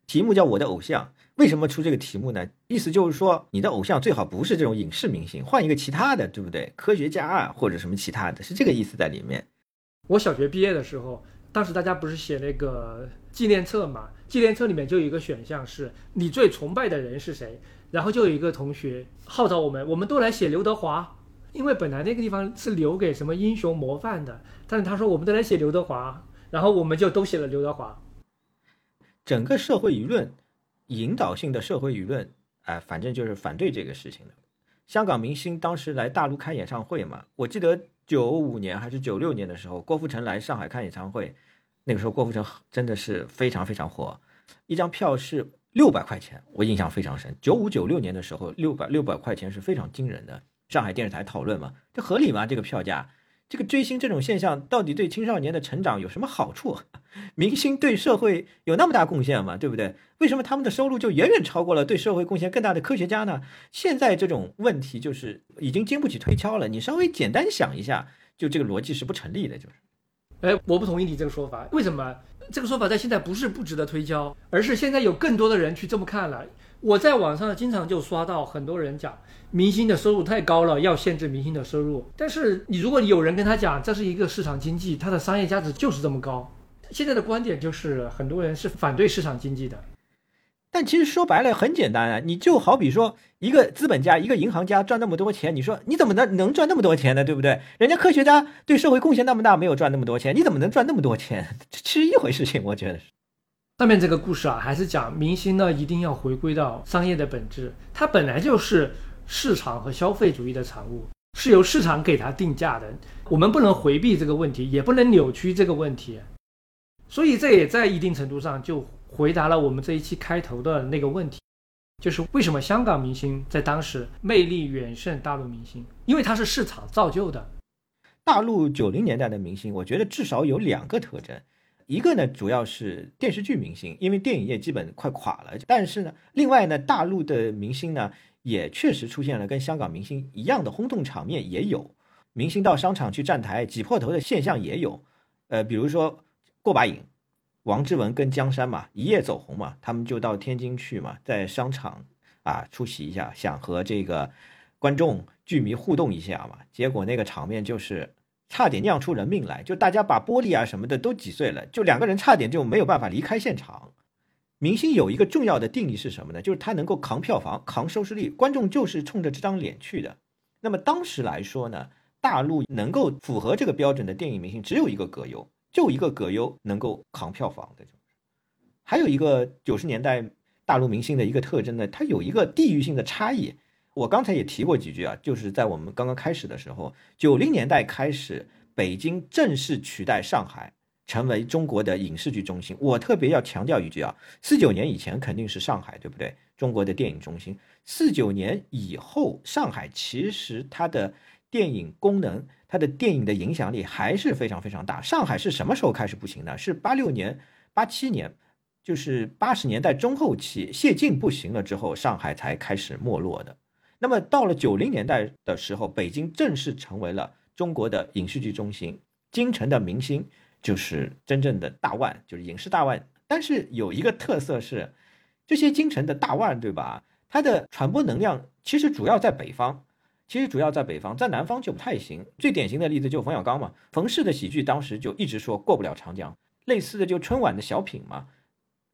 题目叫我的偶像。为什么出这个题目呢？意思就是说，你的偶像最好不是这种影视明星，换一个其他的，对不对？科学家啊，或者什么其他的，是这个意思在里面。
我小学毕业的时候，当时大家不是写那个纪念册嘛？纪念册里面就有一个选项是你最崇拜的人是谁，然后就有一个同学号召我们，我们都来写刘德华，因为本来那个地方是留给什么英雄模范的，但是他说我们都来写刘德华，然后我们就都写了刘德华。
整个社会舆论，引导性的社会舆论，哎，反正就是反对这个事情的。香港明星当时来大陆开演唱会嘛，我记得九五年还是九六年的时候，郭富城来上海开演唱会，那个时候郭富城真的是非常非常火，一张票是六百块钱，我印象非常深。九五九六年的时候，六百六百块钱是非常惊人的。上海电视台讨论嘛，这合理吗？这个票价？这个追星这种现象到底对青少年的成长有什么好处？明星对社会有那么大贡献吗？对不对？为什么他们的收入就远远超过了对社会贡献更大的科学家呢？现在这种问题就是已经经不起推敲了。你稍微简单想一下，就这个逻辑是不成立的。就是，
哎，我不同意你这个说法。为什么？这个说法在现在不是不值得推敲，而是现在有更多的人去这么看了。我在网上经常就刷到很多人讲。明星的收入太高了，要限制明星的收入。但是你如果有人跟他讲这是一个市场经济，它的商业价值就是这么高。现在的观点就是很多人是反对市场经济的。
但其实说白了很简单啊，你就好比说一个资本家、一个银行家赚那么多钱，你说你怎么能能赚那么多钱呢？对不对？人家科学家对社会贡献那么大，没有赚那么多钱，你怎么能赚那么多钱？这其实一回事情，我觉得是。
上面这个故事啊，还是讲明星呢一定要回归到商业的本质，它本来就是。市场和消费主义的产物是由市场给它定价的，我们不能回避这个问题，也不能扭曲这个问题，所以这也在一定程度上就回答了我们这一期开头的那个问题，就是为什么香港明星在当时魅力远胜大陆明星？因为它是市场造就的。
大陆九零年代的明星，我觉得至少有两个特征，一个呢主要是电视剧明星，因为电影业基本快垮了，但是呢，另外呢大陆的明星呢。也确实出现了跟香港明星一样的轰动场面，也有明星到商场去站台挤破头的现象，也有。呃，比如说过把瘾，王志文跟江山嘛，一夜走红嘛，他们就到天津去嘛，在商场啊出席一下，想和这个观众剧迷互动一下嘛，结果那个场面就是差点酿出人命来，就大家把玻璃啊什么的都挤碎了，就两个人差点就没有办法离开现场。明星有一个重要的定义是什么呢？就是他能够扛票房、扛收视率，观众就是冲着这张脸去的。那么当时来说呢，大陆能够符合这个标准的电影明星只有一个葛优，就一个葛优能够扛票房的。还有一个九十年代大陆明星的一个特征呢，它有一个地域性的差异。我刚才也提过几句啊，就是在我们刚刚开始的时候，九零年代开始，北京正式取代上海。成为中国的影视剧中心，我特别要强调一句啊，四九年以前肯定是上海，对不对？中国的电影中心。四九年以后，上海其实它的电影功能、它的电影的影响力还是非常非常大。上海是什么时候开始不行的？是八六年、八七年，就是八十年代中后期，谢晋不行了之后，上海才开始没落的。那么到了九零年代的时候，北京正式成为了中国的影视剧中心，京城的明星。就是真正的大腕，就是影视大腕。但是有一个特色是，这些京城的大腕，对吧？它的传播能量其实主要在北方，其实主要在北方，在南方就不太行。最典型的例子就冯小刚嘛，冯氏的喜剧当时就一直说过不了长江。类似的就春晚的小品嘛，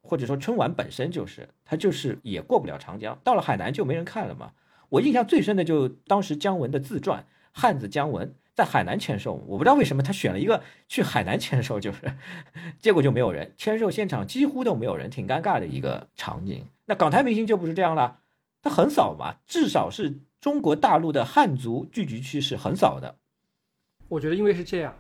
或者说春晚本身就是，它就是也过不了长江。到了海南就没人看了嘛。我印象最深的就当时姜文的自传《汉子姜文》。在海南签售，我不知道为什么他选了一个去海南签售，就是结果就没有人签售，现场几乎都没有人，挺尴尬的一个场景。那港台明星就不是这样了，他很少嘛，至少是中国大陆的汉族聚集区是很少的。
我觉得因为是这样，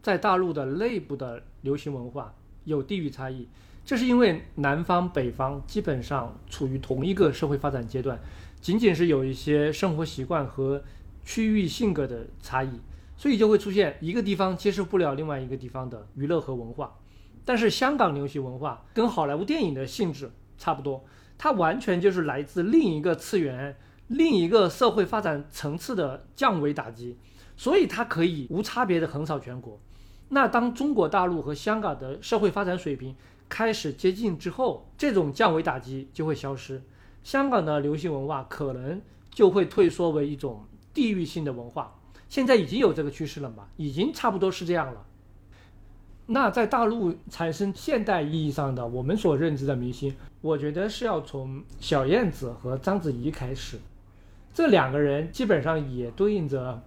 在大陆的内部的流行文化有地域差异，这是因为南方北方基本上处于同一个社会发展阶段，仅仅是有一些生活习惯和区域性格的差异。所以就会出现一个地方接受不了另外一个地方的娱乐和文化，但是香港流行文化跟好莱坞电影的性质差不多，它完全就是来自另一个次元、另一个社会发展层次的降维打击，所以它可以无差别的横扫全国。那当中国大陆和香港的社会发展水平开始接近之后，这种降维打击就会消失，香港的流行文化可能就会退缩为一种地域性的文化。现在已经有这个趋势了嘛？已经差不多是这样了。那在大陆产生现代意义上的我们所认知的明星，我觉得是要从小燕子和章子怡开始。这两个人基本上也对应着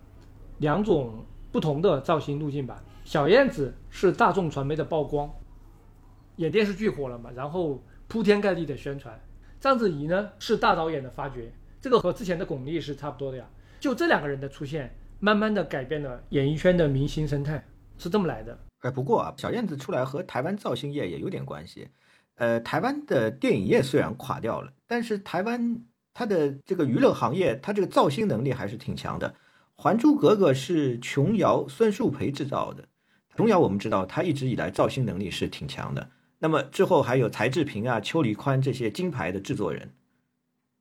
两种不同的造型路径吧。小燕子是大众传媒的曝光，演电视剧火了嘛，然后铺天盖地的宣传。章子怡呢是大导演的发掘，这个和之前的巩俐是差不多的呀。就这两个人的出现，慢慢的改变了演艺圈的明星生态，是这么来的。
哎，不过啊，小燕子出来和台湾造星业也有点关系。呃，台湾的电影业虽然垮掉了，但是台湾它的这个娱乐行业，它这个造星能力还是挺强的。《还珠格格》是琼瑶、孙树培制造的，琼瑶我们知道，她一直以来造星能力是挺强的。那么之后还有柴智屏啊、邱黎宽这些金牌的制作人。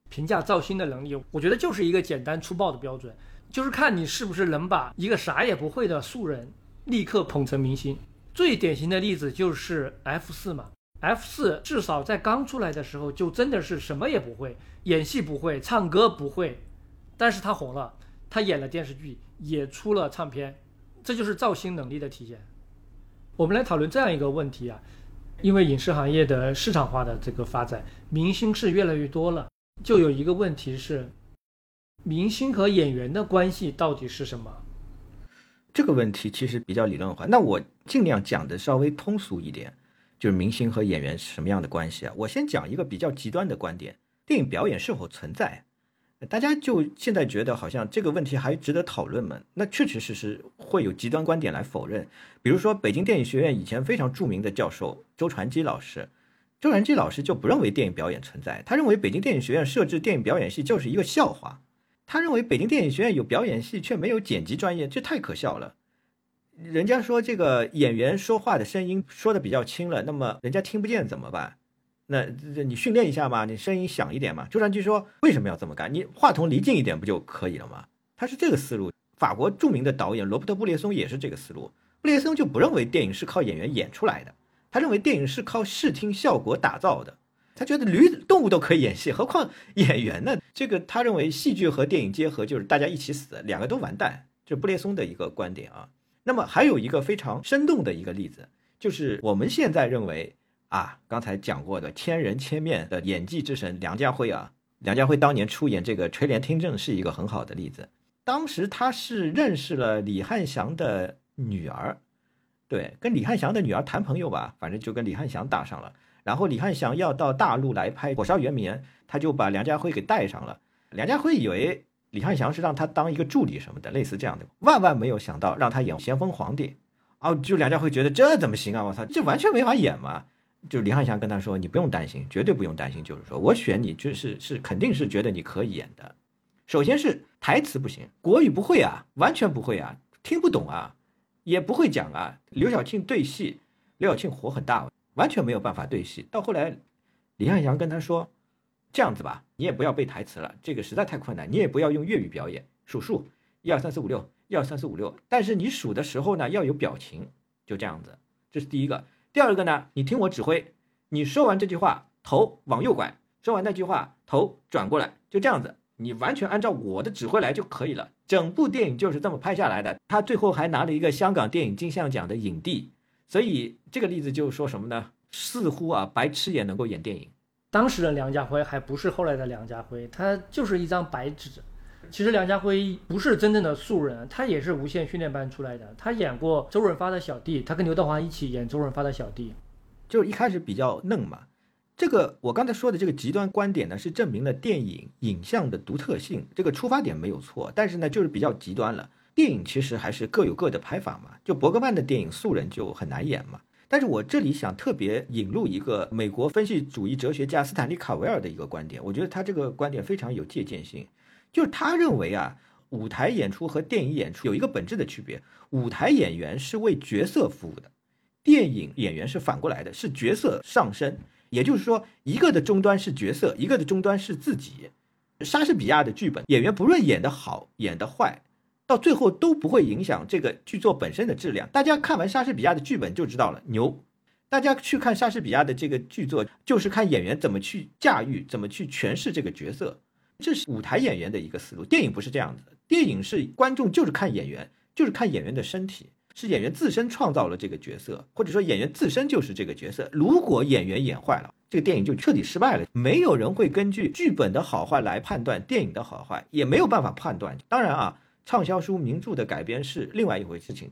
评价造星的能力，我觉得就是一个简单粗暴的标准，就是看你是不是能把一个啥也不会的素人立刻捧成明星。最典型的例子就是 F 四嘛，F 四至少在刚出来的时候就真的是什么也不会，演戏不会，唱歌不会，但是他红了，他演了电视剧，也出了唱片，这就是造星能力的体现。我们来讨论这样一个问题啊，因为影视行业的市场化的这个发展，明星是越来越多了。就有一个问题是，明星和演员的关系到底是什么？
这个问题其实比较理论化，那我尽量讲的稍微通俗一点，就是明星和演员是什么样的关系啊？我先讲一个比较极端的观点：电影表演是否存在？大家就现在觉得好像这个问题还值得讨论吗？那确确实实会有极端观点来否认，比如说北京电影学院以前非常著名的教授周传基老师。周传基老师就不认为电影表演存在，他认为北京电影学院设置电影表演系就是一个笑话。他认为北京电影学院有表演系却没有剪辑专业，这太可笑了。人家说这个演员说话的声音说的比较轻了，那么人家听不见怎么办？那你训练一下嘛，你声音响一点嘛。周传基说为什么要这么干？你话筒离近一点不就可以了吗？他是这个思路。法国著名的导演罗伯特布列松也是这个思路。布列松就不认为电影是靠演员演出来的。他认为电影是靠视听效果打造的，他觉得驴动物都可以演戏，何况演员呢？这个他认为戏剧和电影结合就是大家一起死，两个都完蛋，这是布列松的一个观点啊。那么还有一个非常生动的一个例子，就是我们现在认为啊，刚才讲过的千人千面的演技之神梁家辉啊，梁家辉当年出演这个垂帘听政是一个很好的例子。当时他是认识了李汉祥的女儿。对，跟李汉祥的女儿谈朋友吧，反正就跟李汉祥搭上了。然后李汉祥要到大陆来拍《火烧圆明园》，他就把梁家辉给带上了。梁家辉以为李汉祥是让他当一个助理什么的，类似这样的，万万没有想到让他演咸丰皇帝。哦，就梁家辉觉得这怎么行啊？我操，这完全没法演嘛！就李汉祥跟他说：“你不用担心，绝对不用担心，就是说我选你，就是是肯定是觉得你可以演的。首先是台词不行，国语不会啊，完全不会啊，听不懂啊。”也不会讲啊，刘晓庆对戏，刘晓庆火很大，完全没有办法对戏。到后来，李汉祥跟他说：“这样子吧，你也不要背台词了，这个实在太困难。你也不要用粤语表演，数数，一二三四五六，一二三四五六。但是你数的时候呢，要有表情，就这样子。这是第一个。第二个呢，你听我指挥，你说完这句话，头往右拐；说完那句话，头转过来，就这样子。”你完全按照我的指挥来就可以了。整部电影就是这么拍下来的。他最后还拿了一个香港电影金像奖的影帝。所以这个例子就是说什么呢？似乎啊，白痴也能够演电影。
当时的梁家辉还不是后来的梁家辉，他就是一张白纸。其实梁家辉不是真正的素人，他也是无线训练班出来的。他演过周润发的小弟，他跟刘德华一起演周润发的小弟，
就一开始比较嫩嘛。这个我刚才说的这个极端观点呢，是证明了电影影像的独特性，这个出发点没有错，但是呢，就是比较极端了。电影其实还是各有各的拍法嘛，就伯格曼的电影素人就很难演嘛。但是我这里想特别引入一个美国分析主义哲学家斯坦利·卡维尔的一个观点，我觉得他这个观点非常有借鉴性，就是他认为啊，舞台演出和电影演出有一个本质的区别，舞台演员是为角色服务的，电影演员是反过来的，是角色上身。也就是说，一个的终端是角色，一个的终端是自己。莎士比亚的剧本，演员不论演得好演得坏，到最后都不会影响这个剧作本身的质量。大家看完莎士比亚的剧本就知道了，牛。大家去看莎士比亚的这个剧作，就是看演员怎么去驾驭，怎么去诠释这个角色。这是舞台演员的一个思路。电影不是这样子，电影是观众就是看演员，就是看演员的身体。是演员自身创造了这个角色，或者说演员自身就是这个角色。如果演员演坏了，这个电影就彻底失败了。没有人会根据剧本的好坏来判断电影的好坏，也没有办法判断。当然啊，畅销书名著的改编是另外一回事情。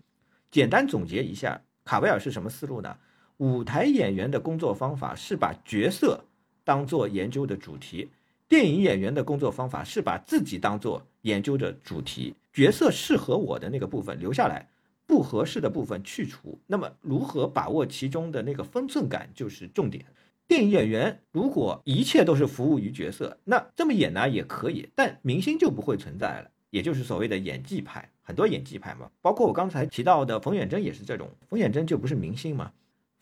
简单总结一下，卡维尔是什么思路呢？舞台演员的工作方法是把角色当做研究的主题，电影演员的工作方法是把自己当做研究的主题。角色适合我的那个部分留下来，不合适的部分去除。那么，如何把握其中的那个分寸感就是重点。电影演员如果一切都是服务于角色，那这么演呢也可以，但明星就不会存在了，也就是所谓的演技派。很多演技派嘛，包括我刚才提到的冯远征也是这种。冯远征就不是明星嘛。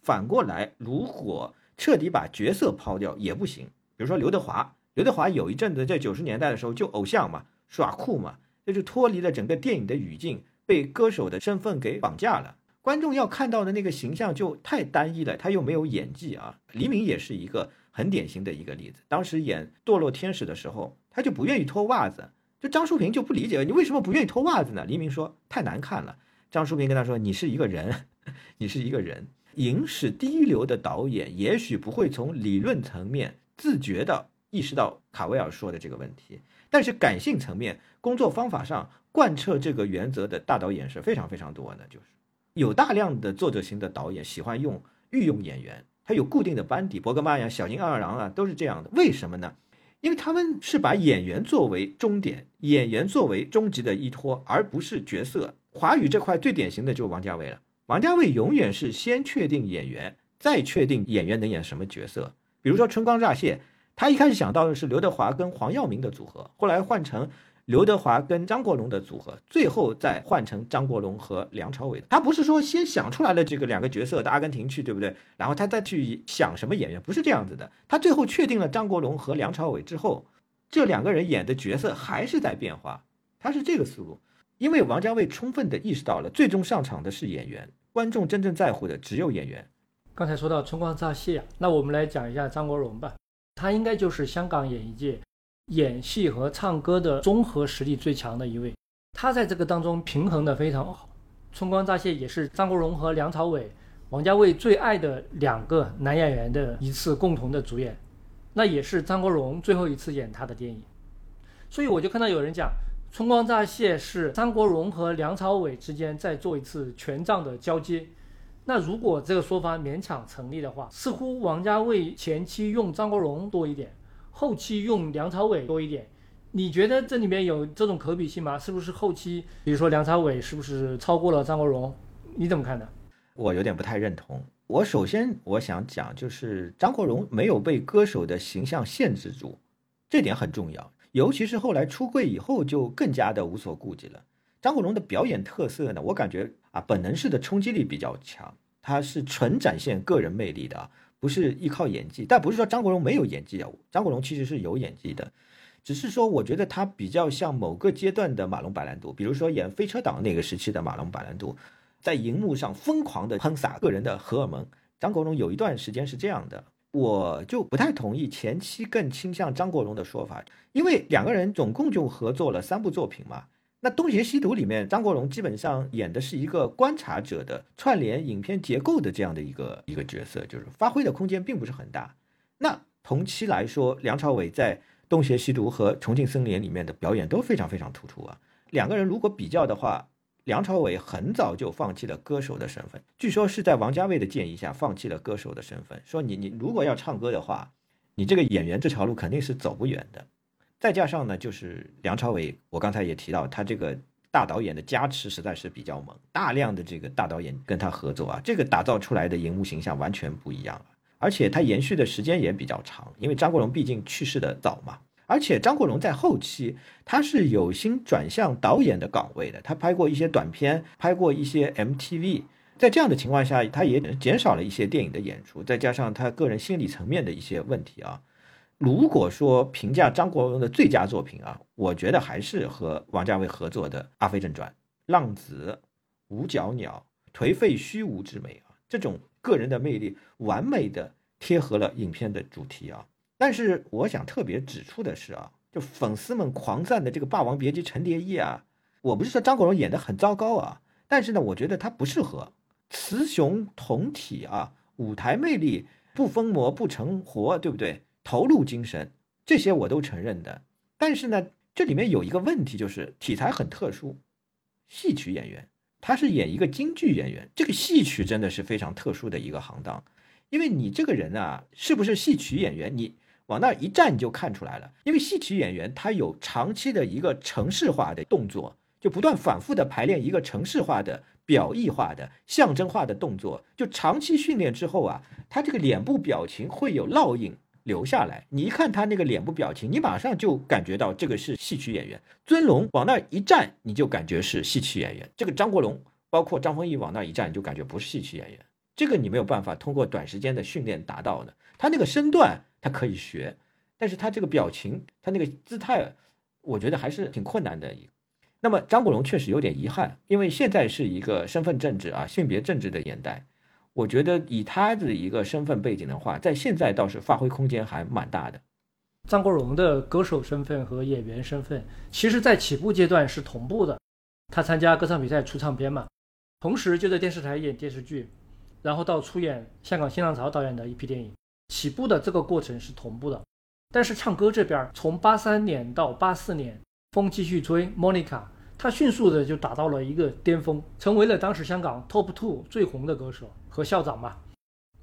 反过来，如果彻底把角色抛掉也不行。比如说刘德华，刘德华有一阵子在九十年代的时候就偶像嘛，耍酷嘛。这就脱离了整个电影的语境，被歌手的身份给绑架了。观众要看到的那个形象就太单一了，他又没有演技啊。黎明也是一个很典型的一个例子。当时演《堕落天使》的时候，他就不愿意脱袜子，就张淑平就不理解你为什么不愿意脱袜子呢？黎明说太难看了。张淑平跟他说：“你是一个人，你是一个人。影史第一流的导演也许不会从理论层面自觉地意识到卡维尔说的这个问题。”但是感性层面工作方法上贯彻这个原则的大导演是非常非常多的，就是有大量的作者型的导演喜欢用御用演员，他有固定的班底，伯格曼呀、小津二郎啊都是这样的。为什么呢？因为他们是把演员作为终点，演员作为终极的依托，而不是角色。华语这块最典型的就是王家卫了，王家卫永远是先确定演员，再确定演员能演什么角色。比如说《春光乍泄》。他一开始想到的是刘德华跟黄耀明的组合，后来换成刘德华跟张国荣的组合，最后再换成张国荣和梁朝伟。他不是说先想出来了这个两个角色到阿根廷去，对不对？然后他再去想什么演员，不是这样子的。他最后确定了张国荣和梁朝伟之后，这两个人演的角色还是在变化。他是这个思路，因为王家卫充分的意识到了，最终上场的是演员，观众真正在乎的只有演员。
刚才说到春光乍泄，那我们来讲一下张国荣吧。他应该就是香港演艺界演戏和唱歌的综合实力最强的一位。他在这个当中平衡的非常好。《春光乍泄》也是张国荣和梁朝伟、王家卫最爱的两个男演员的一次共同的主演，那也是张国荣最后一次演他的电影。所以我就看到有人讲，《春光乍泄》是张国荣和梁朝伟之间在做一次权杖的交接。那如果这个说法勉强成立的话，似乎王家卫前期用张国荣多一点，后期用梁朝伟多一点。你觉得这里面有这种可比性吗？是不是后期，比如说梁朝伟是不是超过了张国荣？你怎么看呢？
我有点不太认同。我首先我想讲，就是张国荣没有被歌手的形象限制住，这点很重要。尤其是后来出柜以后，就更加的无所顾忌了。张国荣的表演特色呢，我感觉。啊，本能式的冲击力比较强，他是纯展现个人魅力的，不是依靠演技。但不是说张国荣没有演技啊，张国荣其实是有演技的，只是说我觉得他比较像某个阶段的马龙白兰度，比如说演《飞车党》那个时期的马龙白兰度，在荧幕上疯狂的喷洒个人的荷尔蒙。张国荣有一段时间是这样的，我就不太同意前期更倾向张国荣的说法，因为两个人总共就合作了三部作品嘛。那《东邪西毒》里面，张国荣基本上演的是一个观察者的串联影片结构的这样的一个一个角色，就是发挥的空间并不是很大。那同期来说，梁朝伟在《东邪西毒》和《重庆森林》里面的表演都非常非常突出啊。两个人如果比较的话，梁朝伟很早就放弃了歌手的身份，据说是在王家卫的建议下放弃了歌手的身份，说你你如果要唱歌的话，你这个演员这条路肯定是走不远的。再加上呢，就是梁朝伟，我刚才也提到，他这个大导演的加持实在是比较猛，大量的这个大导演跟他合作啊，这个打造出来的荧幕形象完全不一样了，而且他延续的时间也比较长，因为张国荣毕竟去世的早嘛，而且张国荣在后期他是有心转向导演的岗位的，他拍过一些短片，拍过一些 MTV，在这样的情况下，他也减少了一些电影的演出，再加上他个人心理层面的一些问题啊。如果说评价张国荣的最佳作品啊，我觉得还是和王家卫合作的《阿飞正传》《浪子》《五角鸟》颓废虚无之美啊，这种个人的魅力完美的贴合了影片的主题啊。但是我想特别指出的是啊，就粉丝们狂赞的这个《霸王别姬》陈蝶衣啊，我不是说张国荣演的很糟糕啊。但是呢，我觉得他不适合雌雄同体啊，舞台魅力不疯魔不成活，对不对？投入精神这些我都承认的。但是呢，这里面有一个问题，就是题材很特殊，戏曲演员，他是演一个京剧演员，这个戏曲真的是非常特殊的一个行当，因为你这个人啊，是不是戏曲演员，你。往那一站就看出来了，因为戏曲演员他有长期的一个程式化的动作，就不断反复的排练一个程式化的表意化的象征化的动作，就长期训练之后啊，他这个脸部表情会有烙印留下来。你一看他那个脸部表情，你马上就感觉到这个是戏曲演员。尊龙往那一站，你就感觉是戏曲演员。这个张国荣，包括张丰毅往那一站，你就感觉不是戏曲演员。这个你没有办法通过短时间的训练达到的。他那个身段。他可以学，但是他这个表情，他那个姿态，我觉得还是挺困难的。那么张国荣确实有点遗憾，因为现在是一个身份政治啊、性别政治的年代，我觉得以他的一个身份背景的话，在现在倒是发挥空间还蛮大的。
张国荣的歌手身份和演员身份，其实在起步阶段是同步的。他参加歌唱比赛出唱片嘛，同时就在电视台演电视剧，然后到出演香港新浪潮导演的一批电影。起步的这个过程是同步的，但是唱歌这边从八三年到八四年，风继续吹，Monica，他迅速的就达到了一个巅峰，成为了当时香港 Top Two 最红的歌手和校长嘛。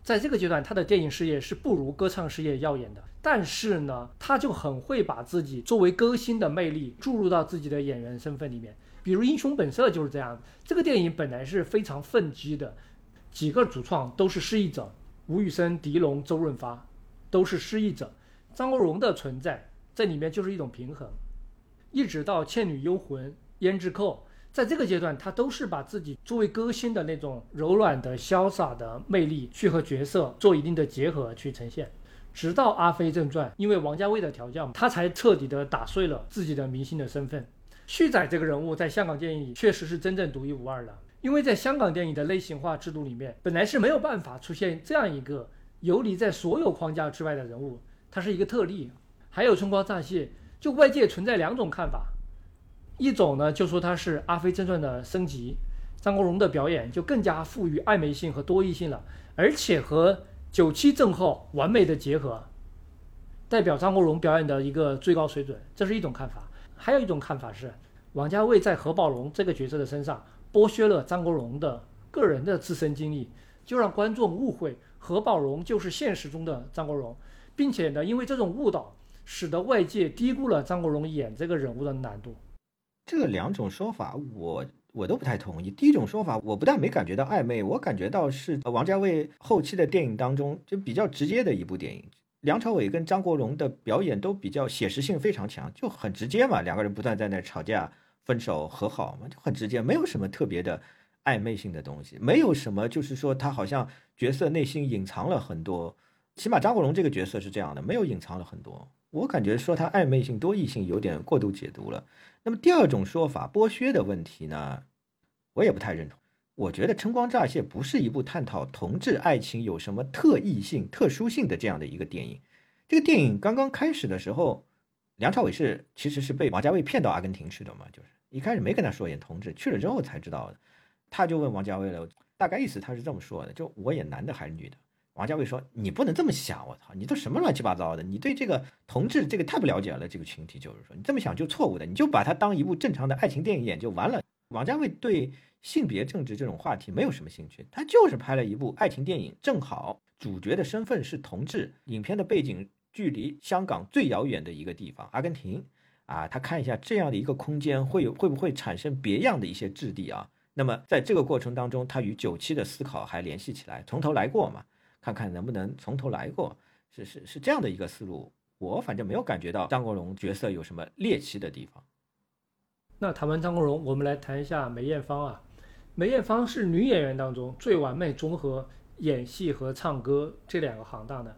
在这个阶段，他的电影事业是不如歌唱事业耀眼的，但是呢，他就很会把自己作为歌星的魅力注入到自己的演员身份里面。比如《英雄本色》就是这样，这个电影本来是非常愤激的，几个主创都是失意者。吴宇森、狄龙、周润发都是失意者，张国荣的存在在里面就是一种平衡。一直到《倩女幽魂》、胭脂扣，在这个阶段，他都是把自己作为歌星的那种柔软的、潇洒的魅力去和角色做一定的结合去呈现。直到《阿飞正传》，因为王家卫的调教，他才彻底的打碎了自己的明星的身份。旭仔这个人物在香港电影里确实是真正独一无二的。因为在香港电影的类型化制度里面，本来是没有办法出现这样一个游离在所有框架之外的人物，他是一个特例。还有《春光乍泄》，就外界存在两种看法，一种呢就说它是《阿飞正传》的升级，张国荣的表演就更加富于暧昧性和多义性了，而且和九七正后完美的结合，代表张国荣表演的一个最高水准，这是一种看法。还有一种看法是，王家卫在何宝荣这个角色的身上。剥削了张国荣的个人的自身经历，就让观众误会何宝荣就是现实中的张国荣，并且呢，因为这种误导，使得外界低估了张国荣演这个人物的难度。
这两种说法，我我都不太同意。第一种说法，我不但没感觉到暧昧，我感觉到是王家卫后期的电影当中就比较直接的一部电影。梁朝伟跟张国荣的表演都比较写实性非常强，就很直接嘛，两个人不断在那吵架。分手和好嘛，就很直接，没有什么特别的暧昧性的东西，没有什么，就是说他好像角色内心隐藏了很多，起码张国荣这个角色是这样的，没有隐藏了很多。我感觉说他暧昧性、多异性有点过度解读了。那么第二种说法，剥削的问题呢，我也不太认同。我觉得《春光乍泄》不是一部探讨同志爱情有什么特异性、特殊性的这样的一个电影。这个电影刚刚开始的时候，梁朝伟是其实是被王家卫骗到阿根廷去的嘛，就是。一开始没跟他说演同志，去了之后才知道的。他就问王家卫了，大概意思他是这么说的：就我演男的还是女的？王家卫说：“你不能这么想，我操，你都什么乱七八糟的？你对这个同志这个太不了解了。这个群体就是说，你这么想就错误的。你就把它当一部正常的爱情电影演就完了。”王家卫对性别政治这种话题没有什么兴趣，他就是拍了一部爱情电影，正好主角的身份是同志，影片的背景距离香港最遥远的一个地方——阿根廷。啊，他看一下这样的一个空间会有会不会产生别样的一些质地啊？那么在这个过程当中，他与九七的思考还联系起来，从头来过嘛？看看能不能从头来过，是是是这样的一个思路。我反正没有感觉到张国荣角色有什么猎奇的地方。
那谈完张国荣，我们来谈一下梅艳芳啊。梅艳芳是女演员当中最完美综合演戏和唱歌这两个行当的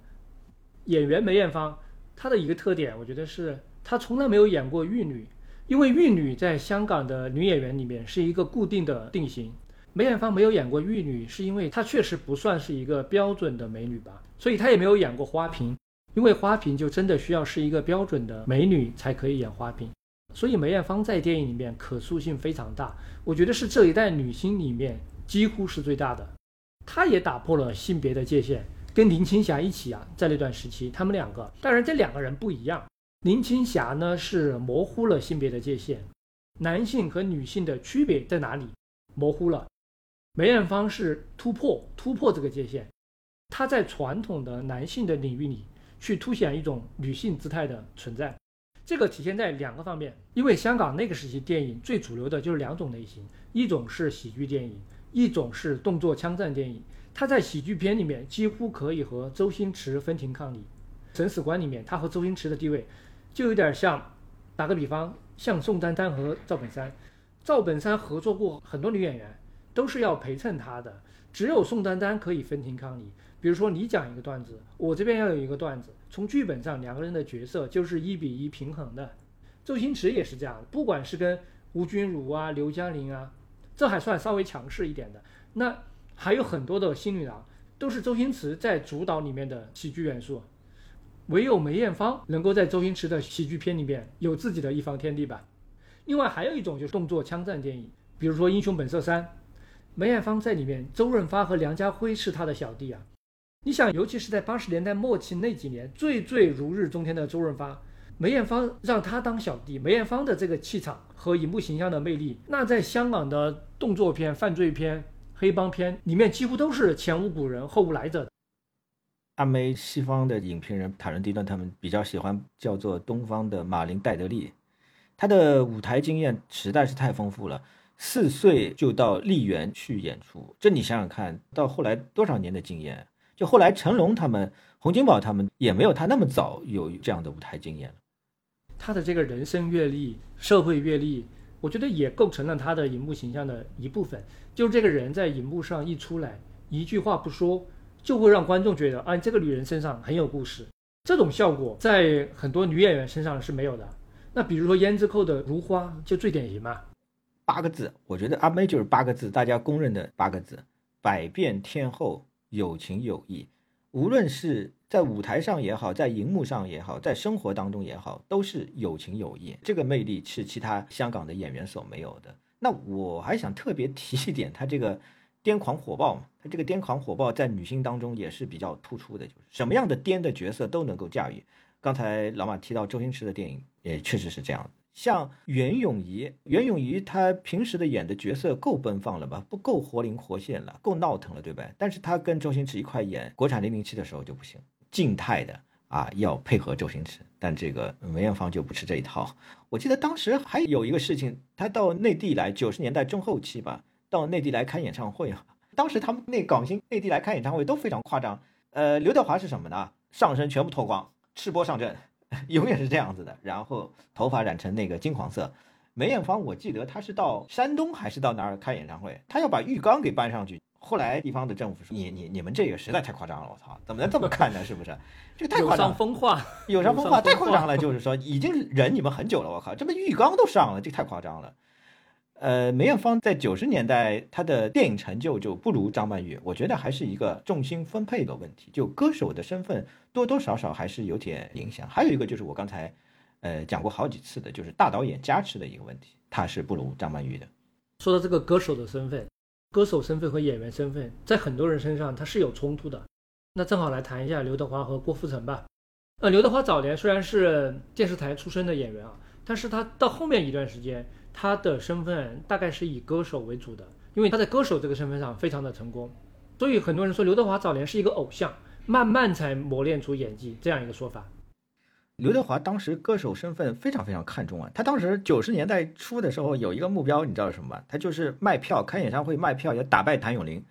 演员。梅艳芳她的一个特点，我觉得是。她从来没有演过玉女，因为玉女在香港的女演员里面是一个固定的定型。梅艳芳没有演过玉女，是因为她确实不算是一个标准的美女吧，所以她也没有演过花瓶，因为花瓶就真的需要是一个标准的美女才可以演花瓶。所以梅艳芳在电影里面可塑性非常大，我觉得是这一代女星里面几乎是最大的。她也打破了性别的界限，跟林青霞一起啊，在那段时期，他们两个，当然这两个人不一样。林青霞呢是模糊了性别的界限，男性和女性的区别在哪里？模糊了。梅艳芳是突破突破这个界限，她在传统的男性的领域里去凸显一种女性姿态的存在。这个体现在两个方面，因为香港那个时期电影最主流的就是两种类型，一种是喜剧电影，一种是动作枪战电影。他在喜剧片里面几乎可以和周星驰分庭抗礼，《审死官》里面他和周星驰的地位就有点像，打个比方，像宋丹丹和赵本山。赵本山合作过很多女演员，都是要陪衬他的，只有宋丹丹可以分庭抗礼。比如说你讲一个段子，我这边要有一个段子。从剧本上，两个人的角色就是一比一平衡的。周星驰也是这样，不管是跟吴君如啊、刘嘉玲啊，这还算稍微强势一点的。那还有很多的新女郎，都是周星驰在主导里面的喜剧元素。唯有梅艳芳能够在周星驰的喜剧片里面有自己的一方天地吧。另外还有一种就是动作枪战电影，比如说《英雄本色三》，梅艳芳在里面，周润发和梁家辉是他的小弟啊。你想，尤其是在八十年代末期那几年，最最如日中天的周润发，梅艳芳让他当小弟，梅艳芳的这个气场和荧幕形象的魅力，那在香港的动作片、犯罪片、黑帮片里面，几乎都是前无古人后无来者。
阿梅西方的影评人塔伦蒂诺他们比较喜欢叫做东方的马林戴德利，他的舞台经验实在是太丰富了，四岁就到丽园去演出，这你想想看到后来多少年的经验。就后来成龙他们、洪金宝他们也没有他那么早有这样的舞台经验。
他的这个人生阅历、社会阅历，我觉得也构成了他的荧幕形象的一部分。就是这个人在荧幕上一出来，一句话不说，就会让观众觉得，啊，这个女人身上很有故事。这种效果在很多女演员身上是没有的。那比如说胭脂扣的如花就最典型嘛。
八个字，我觉得阿妹就是八个字，大家公认的八个字：百变天后。有情有义，无论是在舞台上也好，在荧幕上也好，在生活当中也好，都是有情有义。这个魅力是其他香港的演员所没有的。那我还想特别提一点，他这个癫狂火爆嘛，他这个癫狂火爆在女星当中也是比较突出的，就是什么样的癫的角色都能够驾驭。刚才老马提到周星驰的电影，也确实是这样。像袁咏仪，袁咏仪她平时的演的角色够奔放了吧？不够活灵活现了，够闹腾了，对呗？但是她跟周星驰一块演国产零零七的时候就不行，静态的啊，要配合周星驰。但这个梅艳芳就不吃这一套。我记得当时还有一个事情，她到内地来，九十年代中后期吧，到内地来开演唱会啊。当时他们那港星内地来开演唱会都非常夸张。呃，刘德华是什么呢？上身全部脱光，赤膊上阵。永远是这样子的，然后头发染成那个金黄色。梅艳芳，我记得她是到山东还是到哪儿开演唱会，她要把浴缸给搬上去。后来地方的政府说：“你你你们这个实在太夸张了，我操，怎么能这么看呢？是不是？这个太 夸张。”
有伤风化，
有伤风化，太夸张了。就是说，已经忍你们很久了，我靠，这么浴缸都上了，这太夸张了。呃，梅艳芳在九十年代她的电影成就就不如张曼玉，我觉得还是一个重心分配的问题，就歌手的身份多多少少还是有点影响。还有一个就是我刚才，呃，讲过好几次的，就是大导演加持的一个问题，她是不如张曼玉的。
说到这个歌手的身份，歌手身份和演员身份在很多人身上它是有冲突的。那正好来谈一下刘德华和郭富城吧。呃，刘德华早年虽然是电视台出身的演员啊，但是他到后面一段时间。他的身份大概是以歌手为主的，因为他在歌手这个身份上非常的成功，所以很多人说刘德华早年是一个偶像，慢慢才磨练出演技这样一个说法。
刘德华当时歌手身份非常非常看重啊，他当时九十年代初的时候有一个目标，你知道是什么吗？他就是卖票开演唱会卖票要打败谭咏麟，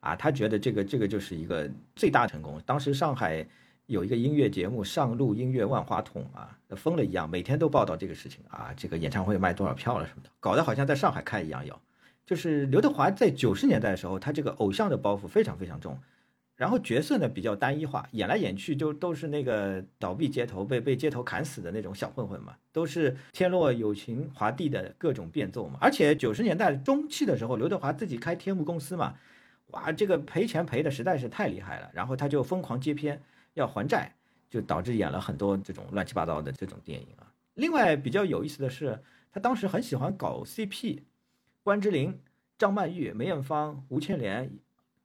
啊，他觉得这个这个就是一个最大成功。当时上海。有一个音乐节目《上路音乐万花筒》啊，疯了一样，每天都报道这个事情啊，这个演唱会卖多少票了什么的，搞得好像在上海开一样。有，就是刘德华在九十年代的时候，他这个偶像的包袱非常非常重，然后角色呢比较单一化，演来演去就都是那个倒闭街头被被街头砍死的那种小混混嘛，都是天落有情华地的各种变奏嘛。而且九十年代中期的时候，刘德华自己开天幕公司嘛，哇，这个赔钱赔的实在是太厉害了，然后他就疯狂接片。要还债，就导致演了很多这种乱七八糟的这种电影啊。另外比较有意思的是，他当时很喜欢搞 CP，关之琳、张曼玉、梅艳芳、吴倩莲，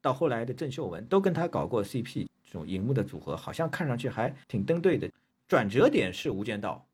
到后来的郑秀文都跟他搞过 CP 这种荧幕的组合，好像看上去还挺登对的。转折点是《无间道》，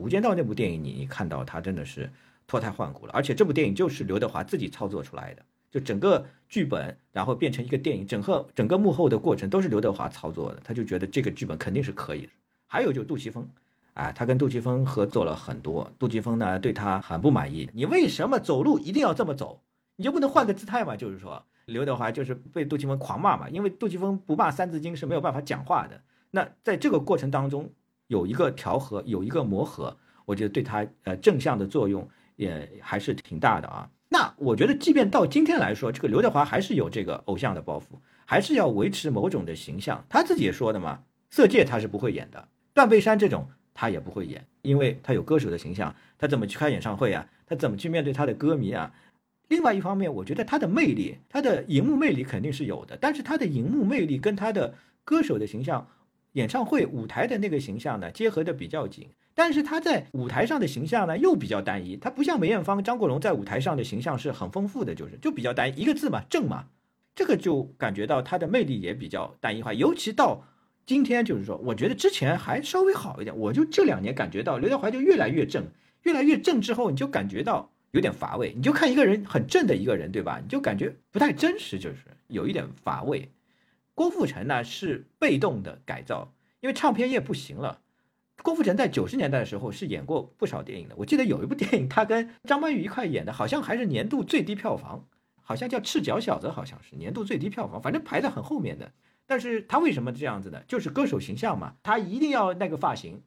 《无间道》那部电影你看到他真的是脱胎换骨了，而且这部电影就是刘德华自己操作出来的，就整个剧本然后变成一个电影，整个整个幕后的过程都是刘德华操作的，他就觉得这个剧本肯定是可以的。还有就是杜琪峰。啊，他跟杜琪峰合作了很多，杜琪峰呢对他很不满意。你为什么走路一定要这么走？你就不能换个姿态吗？就是说，刘德华就是被杜琪峰狂骂嘛，因为杜琪峰不骂三字经是没有办法讲话的。那在这个过程当中，有一个调和，有一个磨合，我觉得对他呃正向的作用也还是挺大的啊。那我觉得，即便到今天来说，这个刘德华还是有这个偶像的包袱，还是要维持某种的形象。他自己也说的嘛，色戒他是不会演的，断背山这种。他也不会演，因为他有歌手的形象，他怎么去开演唱会啊？他怎么去面对他的歌迷啊？另外一方面，我觉得他的魅力，他的荧幕魅力肯定是有的，但是他的荧幕魅力跟他的歌手的形象、演唱会舞台的那个形象呢，结合的比较紧。但是他在舞台上的形象呢，又比较单一。他不像梅艳芳、张国荣在舞台上的形象是很丰富的，就是就比较单一，一个字嘛，正嘛。这个就感觉到他的魅力也比较单一化，尤其到。今天就是说，我觉得之前还稍微好一点，我就这两年感觉到刘德华就越来越正，越来越正之后，你就感觉到有点乏味。你就看一个人很正的一个人，对吧？你就感觉不太真实，就是有一点乏味。郭富城呢是被动的改造，因为唱片业不行了。郭富城在九十年代的时候是演过不少电影的，我记得有一部电影他跟张曼玉一块演的，好像还是年度最低票房，好像叫《赤脚小子》，好像是年度最低票房，反正排在很后面的。但是他为什么这样子呢？就是歌手形象嘛，他一定要那个发型，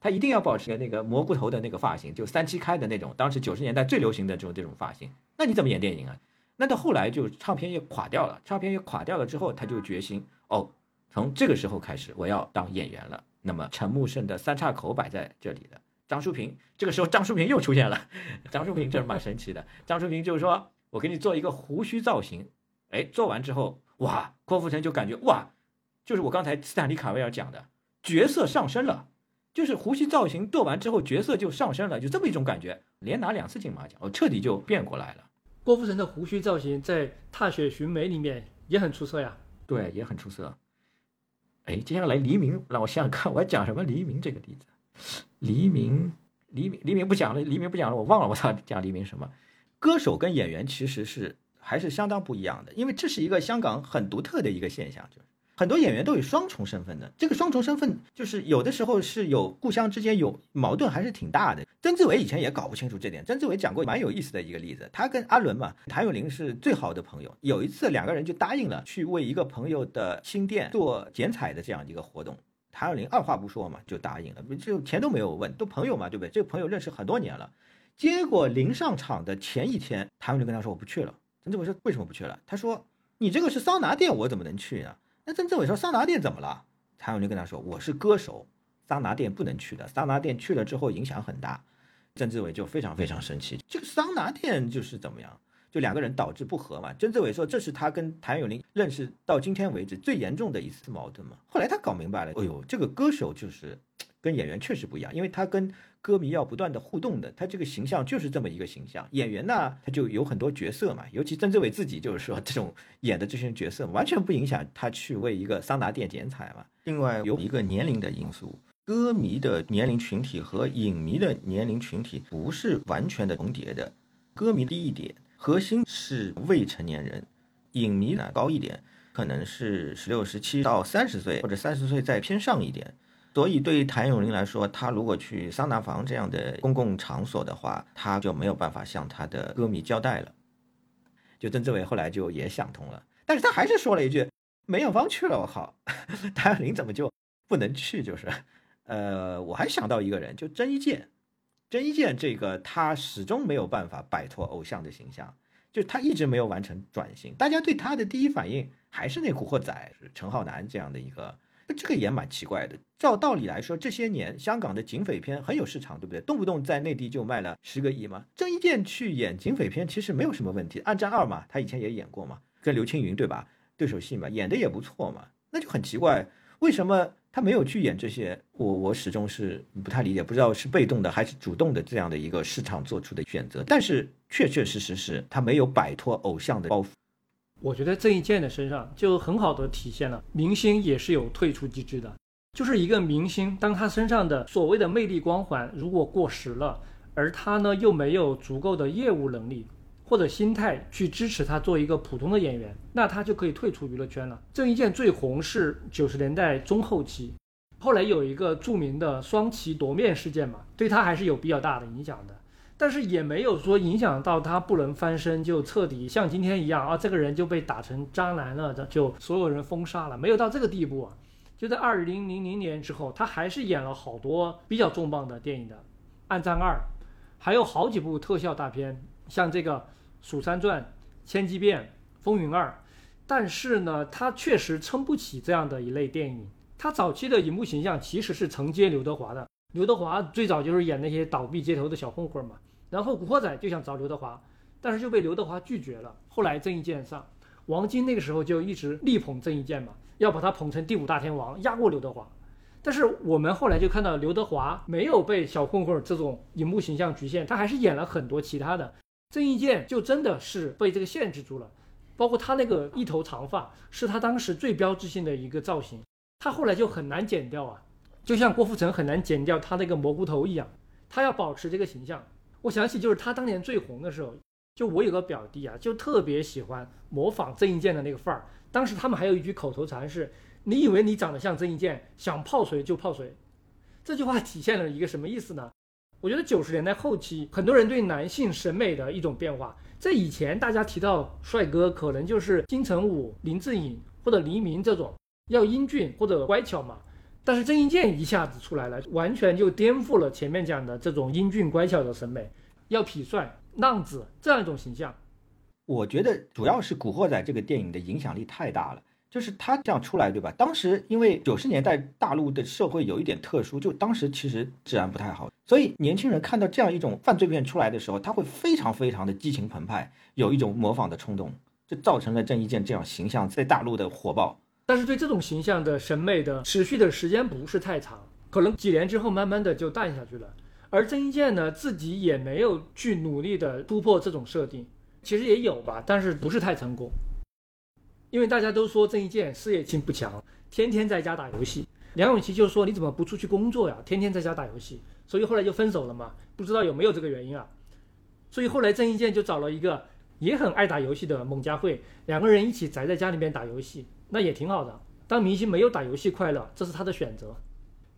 他一定要保持那个蘑菇头的那个发型，就三七开的那种，当时九十年代最流行的这种这种发型。那你怎么演电影啊？那到后来就唱片业垮掉了，唱片业垮掉了之后，他就决心哦，从这个时候开始我要当演员了。那么陈木胜的三岔口摆在这里的，张淑平这个时候张淑平又出现了，张淑平这是蛮神奇的。张淑平就是说我给你做一个胡须造型，哎，做完之后。哇，郭富城就感觉哇，就是我刚才斯坦利卡维尔讲的角色上升了，就是胡须造型做完之后角色就上升了，就这么一种感觉，连拿两次金马奖，我彻底就变过来了。
郭富城的胡须造型在《踏雪寻梅》里面也很出色呀，
对，也很出色。哎，接下来黎明，让我想想看，我要讲什么黎明这个例子？黎明，黎明，黎明不讲了，黎明不讲了，我忘了我操讲黎明什么？歌手跟演员其实是。还是相当不一样的，因为这是一个香港很独特的一个现象，就是很多演员都有双重身份的。这个双重身份就是有的时候是有互相之间有矛盾，还是挺大的。曾志伟以前也搞不清楚这点。曾志伟讲过蛮有意思的一个例子，他跟阿伦嘛，谭咏麟是最好的朋友。有一次两个人就答应了去为一个朋友的新店做剪彩的这样一个活动，谭咏麟二话不说嘛就答应了，就钱都没有问，都朋友嘛，对不对？这个朋友认识很多年了。结果临上场的前一天，谭咏麟跟他说我不去了。曾志伟说：“为什么不去了？”他说：“你这个是桑拿店，我怎么能去呢？”那曾志伟说：“桑拿店怎么了？”谭咏麟跟他说：“我是歌手，桑拿店不能去的。桑拿店去了之后影响很大。”曾志伟就非常非常生气。这个桑拿店就是怎么样？就两个人导致不和嘛。曾志伟说：“这是他跟谭咏麟认识到今天为止最严重的一次矛盾嘛。”后来他搞明白了，哎呦，这个歌手就是跟演员确实不一样，因为他跟。歌迷要不断的互动的，他这个形象就是这么一个形象。演员呢，他就有很多角色嘛，尤其曾志伟自己就是说，这种演的这些角色完全不影响他去为一个桑拿店剪彩嘛。另外有一个年龄的因素，歌迷的年龄群体和影迷的年龄群体不是完全的重叠的。歌迷低一点，核心是未成年人；影迷呢高一点，可能是十六、十七到三十岁，或者三十岁再偏上一点。所以，对于谭咏麟来说，他如果去桑拿房这样的公共场所的话，他就没有办法向他的歌迷交代了。就曾志伟后来就也想通了，但是他还是说了一句：“梅艳芳去了，我靠，谭咏麟怎么就不能去？”就是，呃，我还想到一个人，就郑伊健。郑伊健这个他始终没有办法摆脱偶像的形象，就他一直没有完成转型。大家对他的第一反应还是那古惑仔，陈浩南这样的一个。这个也蛮奇怪的。照道理来说，这些年香港的警匪片很有市场，对不对？动不动在内地就卖了十个亿嘛。郑伊健去演警匪片其实没有什么问题，《暗战二》嘛，他以前也演过嘛，跟刘青云对吧？对手戏嘛，演的也不错嘛。那就很奇怪，为什么他没有去演这些，我我始终是不太理解，不知道是被动的还是主动的这样的一个市场做出的选择。但是确确实实是他没有摆脱偶像的包袱。
我觉得郑伊健的身上就很好的体现了，明星也是有退出机制的。就是一个明星，当他身上的所谓的魅力光环如果过时了，而他呢又没有足够的业务能力。或者心态去支持他做一个普通的演员，那他就可以退出娱乐圈了。郑伊健最红是九十年代中后期，后来有一个著名的双旗夺面事件嘛，对他还是有比较大的影响的，但是也没有说影响到他不能翻身，就彻底像今天一样啊，这个人就被打成渣男了，就所有人封杀了，没有到这个地步啊。就在二零零零年之后，他还是演了好多比较重磅的电影的，《暗战二》，还有好几部特效大片，像这个。《蜀山传》《千机变》《风云二》，但是呢，他确实撑不起这样的一类电影。他早期的荧幕形象其实是承接刘德华的，刘德华最早就是演那些倒闭街头的小混混嘛。然后《古惑仔》就想找刘德华，但是就被刘德华拒绝了。后来郑伊健上，王晶那个时候就一直力捧郑伊健嘛，要把他捧成第五大天王，压过刘德华。但是我们后来就看到刘德华没有被小混混这种荧幕形象局限，他还是演了很多其他的。郑伊健就真的是被这个限制住了，包括他那个一头长发是他当时最标志性的一个造型，他后来就很难剪掉啊，就像郭富城很难剪掉他那个蘑菇头一样，他要保持这个形象。我想起就是他当年最红的时候，就我有个表弟啊，就特别喜欢模仿郑伊健的那个范儿。当时他们还有一句口头禅是：“你以为你长得像郑伊健，想泡谁就泡谁。”这句话体现了一个什么意思呢？我觉得九十年代后期，很多人对男性审美的一种变化。在以前，大家提到帅哥，可能就是金城武、林志颖或者黎明这种，要英俊或者乖巧嘛。但是郑伊健一下子出来了，完全就颠覆了前面讲的这种英俊乖巧的审美，要痞帅、浪子这样一种形象。
我觉得主要是《古惑仔》这个电影的影响力太大了。就是他这样出来，对吧？当时因为九十年代大陆的社会有一点特殊，就当时其实治安不太好，所以年轻人看到这样一种犯罪片出来的时候，他会非常非常的激情澎湃，有一种模仿的冲动，就造成了郑伊健这样形象在大陆的火爆。
但是对这种形象的审美的持续的时间不是太长，可能几年之后慢慢的就淡下去了。而郑伊健呢，自己也没有去努力的突破这种设定，其实也有吧，但是不是太成功。因为大家都说郑伊健事业心不强，天天在家打游戏。梁咏琪就说：“你怎么不出去工作呀？天天在家打游戏。”所以后来就分手了嘛。不知道有没有这个原因啊？所以后来郑伊健就找了一个也很爱打游戏的蒙嘉慧，两个人一起宅在家里面打游戏，那也挺好的。当明星没有打游戏快乐，这是他的选择。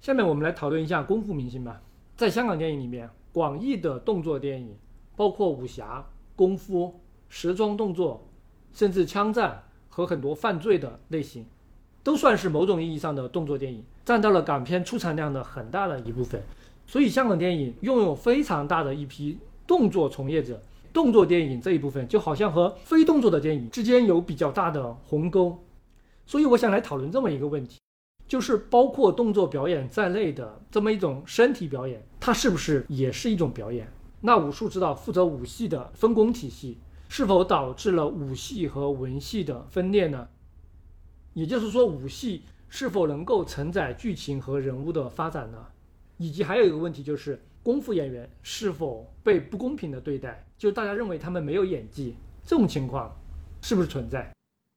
下面我们来讨论一下功夫明星吧。在香港电影里面，广义的动作电影，包括武侠、功夫、时装动作，甚至枪战。和很多犯罪的类型，都算是某种意义上的动作电影，占到了港片出产量的很大的一部分。所以香港电影拥有非常大的一批动作从业者，动作电影这一部分就好像和非动作的电影之间有比较大的鸿沟。所以我想来讨论这么一个问题，就是包括动作表演在内的这么一种身体表演，它是不是也是一种表演？那武术指导负责武戏的分工体系。是否导致了武戏和文戏的分裂呢？也就是说，武戏是否能够承载剧情和人物的发展呢？以及还有一个问题就是，功夫演员是否被不公平的对待？就大家认为他们没有演技，这种情况是不是存在？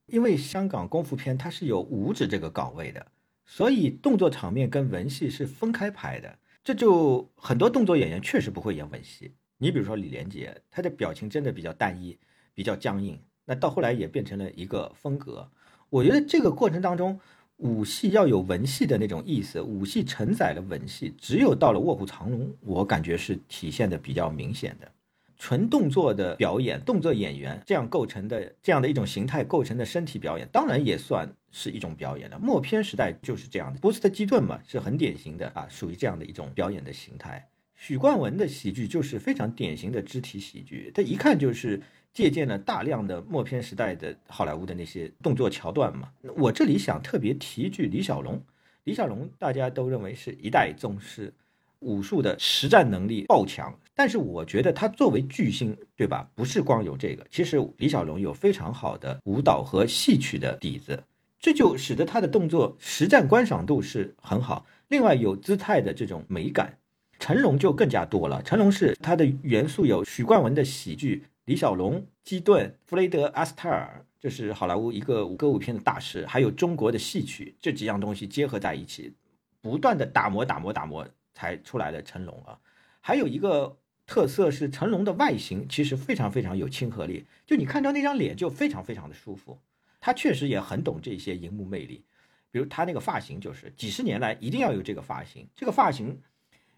因为香港功夫片它是有武指这个岗位的，所以动作场面跟文戏是分开拍的，这就很多动作演员确实不会演文戏。你比如说李连杰，他的表情真的比较单一。比较僵硬，那到后来也变成了一个风格。我觉得这个过程当中，武戏要有文戏的那种意思，武戏承载了文戏。只有到了《卧虎藏龙》，我感觉是体现的比较明显的。纯动作的表演，动作演员这样构成的这样的一种形态构成的身体表演，当然也算是一种表演了。默片时代就是这样的，波斯特基顿嘛，是很典型的啊，属于这样的一种表演的形态。许冠文的喜剧就是非常典型的肢体喜剧，他一看就是。借鉴了大量的默片时代的好莱坞的那些动作桥段嘛。我这里想特别提一句李小龙，李小龙大家都认为是一代宗师，武术的实战能力爆强。但是我觉得他作为巨星，对吧？不是光有这个，其实李小龙有非常好的舞蹈和戏曲的底子。这就使得他的动作实战观赏度是很好，另外有姿态的这种美感。成龙就更加多了，成龙是他的元素有许冠文的喜剧，李小龙、基顿、弗雷德·阿斯泰尔，这是好莱坞一个歌舞片的大师，还有中国的戏曲，这几样东西结合在一起，不断的打磨、打磨、打磨，才出来的成龙啊。还有一个特色是成龙的外形其实非常非常有亲和力，就你看到那张脸就非常非常的舒服。他确实也很懂这些荧幕魅力，比如他那个发型，就是几十年来一定要有这个发型。这个发型，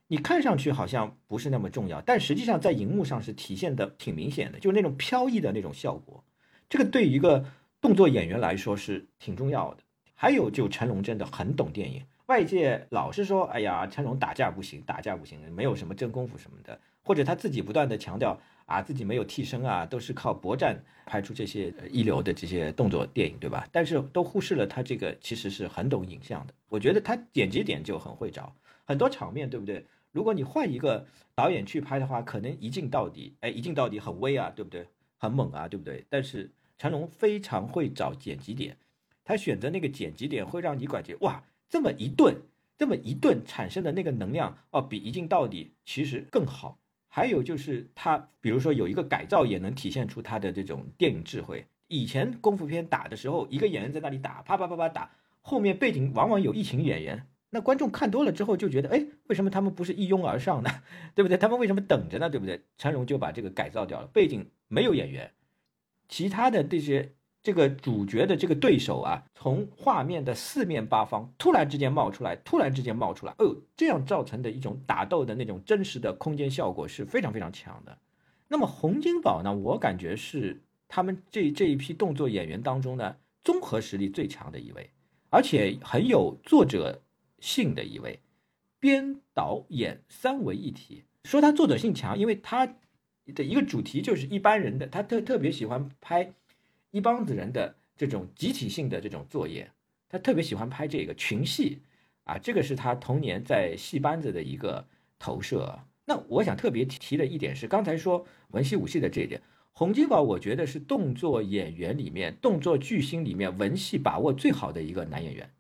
你看上去好像不是那么重要，但实际上在荧幕上是体现的挺明显的，就是那种飘逸的那种效果。这个对于一个动作演员来说是挺重要的。还有，就成龙真的很懂电影。外界老是说，哎呀，成龙打架不行，打架不行，没有什么真功夫什么的，或者他自己不断的强调。啊，自己没有替身啊，都是靠搏战拍出这些一流的这些动作电影，对吧？但是都忽视了他这个其实是很懂影像的。我觉得他剪辑点就很会找，很多场面，对不对？如果你换一个导演去拍的话，可能一镜到底，哎，一镜到底很威啊，对不对？很猛啊，对不对？但是成龙非常会找剪辑点，他选择那个剪辑点会让你感觉哇，这么一顿，这么一顿产生的那个能量哦，比一镜到底其实更好。还有就是他，比如说有一个改造，也能体现出他的这种电影智慧。以前功夫片打的时候，一个演员在那里打，啪啪啪啪打，后面背景往往有一群演员，那观众看多了之后就觉得，哎，为什么他们不是一拥而上呢？对不对？他们为什么等着呢？对不对？成龙就把这个改造掉了，背景没有演员，其他的这些。这个主角的这个对手啊，从画面的四面八方突然之间冒出来，突然之间冒出来，哦，这样造成的一种打斗的那种真实的空间效果是非常非常强的。那么洪金宝呢，我感觉是他们这这一批动作演员当中呢，综合实力最强的一位，而且很有作者性的一位，编导演三为一体。说他作者性强，因为他的一个主题就是一般人的，他特特别喜欢拍。一帮子人的这种集体性的这种作业，他特别喜欢拍这个群戏啊，这个是他童年在戏班子的一个投射。那我想特别提的一点是，刚才说文戏武戏的这一点，洪金宝我觉得是动作演员里面、动作巨星里面文戏把握最好的一个男演员，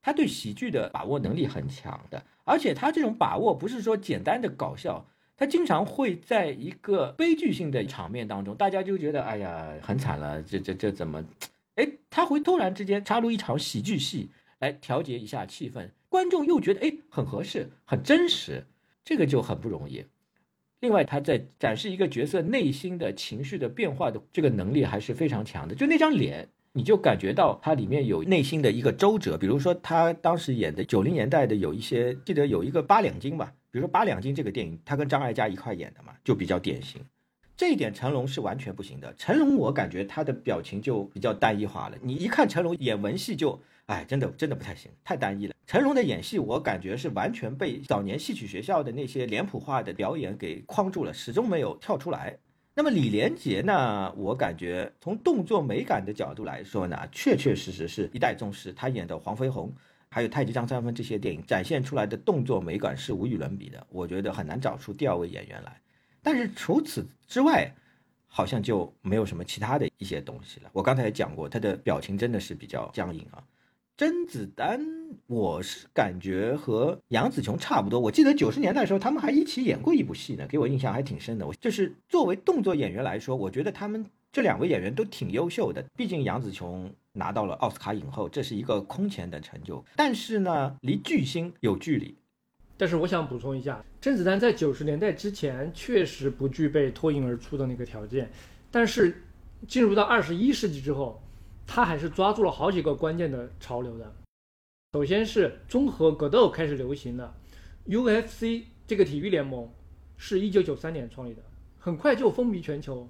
他对喜剧的把握能力很强的，而且他这种把握不是说简单的搞笑。他经常会在一个悲剧性的场面当中，大家就觉得哎呀很惨了，这这这怎么？哎，他会突然之间插入一场喜剧戏来调节一下气氛，观众又觉得哎很合适、很真实，这个就很不容易。另外，他在展示一个角色内心的情绪的变化的这个能力还是非常强的。就那张脸，你就感觉到他里面有内心的一个周折。比如说他当时演的九零年代的有一些，记得有一个八两金吧。比如说《八两金》这个电影，他跟张艾嘉一块演的嘛，就比较典型。这一点成龙是完全不行的。成龙我感觉他的表情就比较单一化了。你一看成龙演文戏就，哎，真的真的不太行，太单一了。成龙的演戏我感觉是完全被早年戏曲学校的那些脸谱化的表演给框住了，始终没有跳出来。那么李连杰呢？我感觉从动作美感的角度来说呢，确确实实是一代宗师。他演的黄飞鸿。还有《太极张三丰》这些电影展现出来的动作美感是无与伦比的，我觉得很难找出第二位演员来。但是除此之外，好像就没有什么其他的一些东西了。我刚才也讲过，他的表情真的是比较僵硬啊。甄子丹，我是感觉和杨紫琼差不多。我记得九十年代的时候，他们还一起演过一部戏呢，给我印象还挺深的。我就是作为动作演员来说，我觉得他们这两位演员都挺优秀的。毕竟杨紫琼。拿到了奥斯卡影后，这是一个空前的成就。但是呢，离巨星有距离。
但是我想补充一下，甄子丹在九十年代之前确实不具备脱颖而出的那个条件，但是进入到二十一世纪之后，他还是抓住了好几个关键的潮流的。首先是综合格斗开始流行了，UFC 这个体育联盟是一九九三年创立的，很快就风靡全球，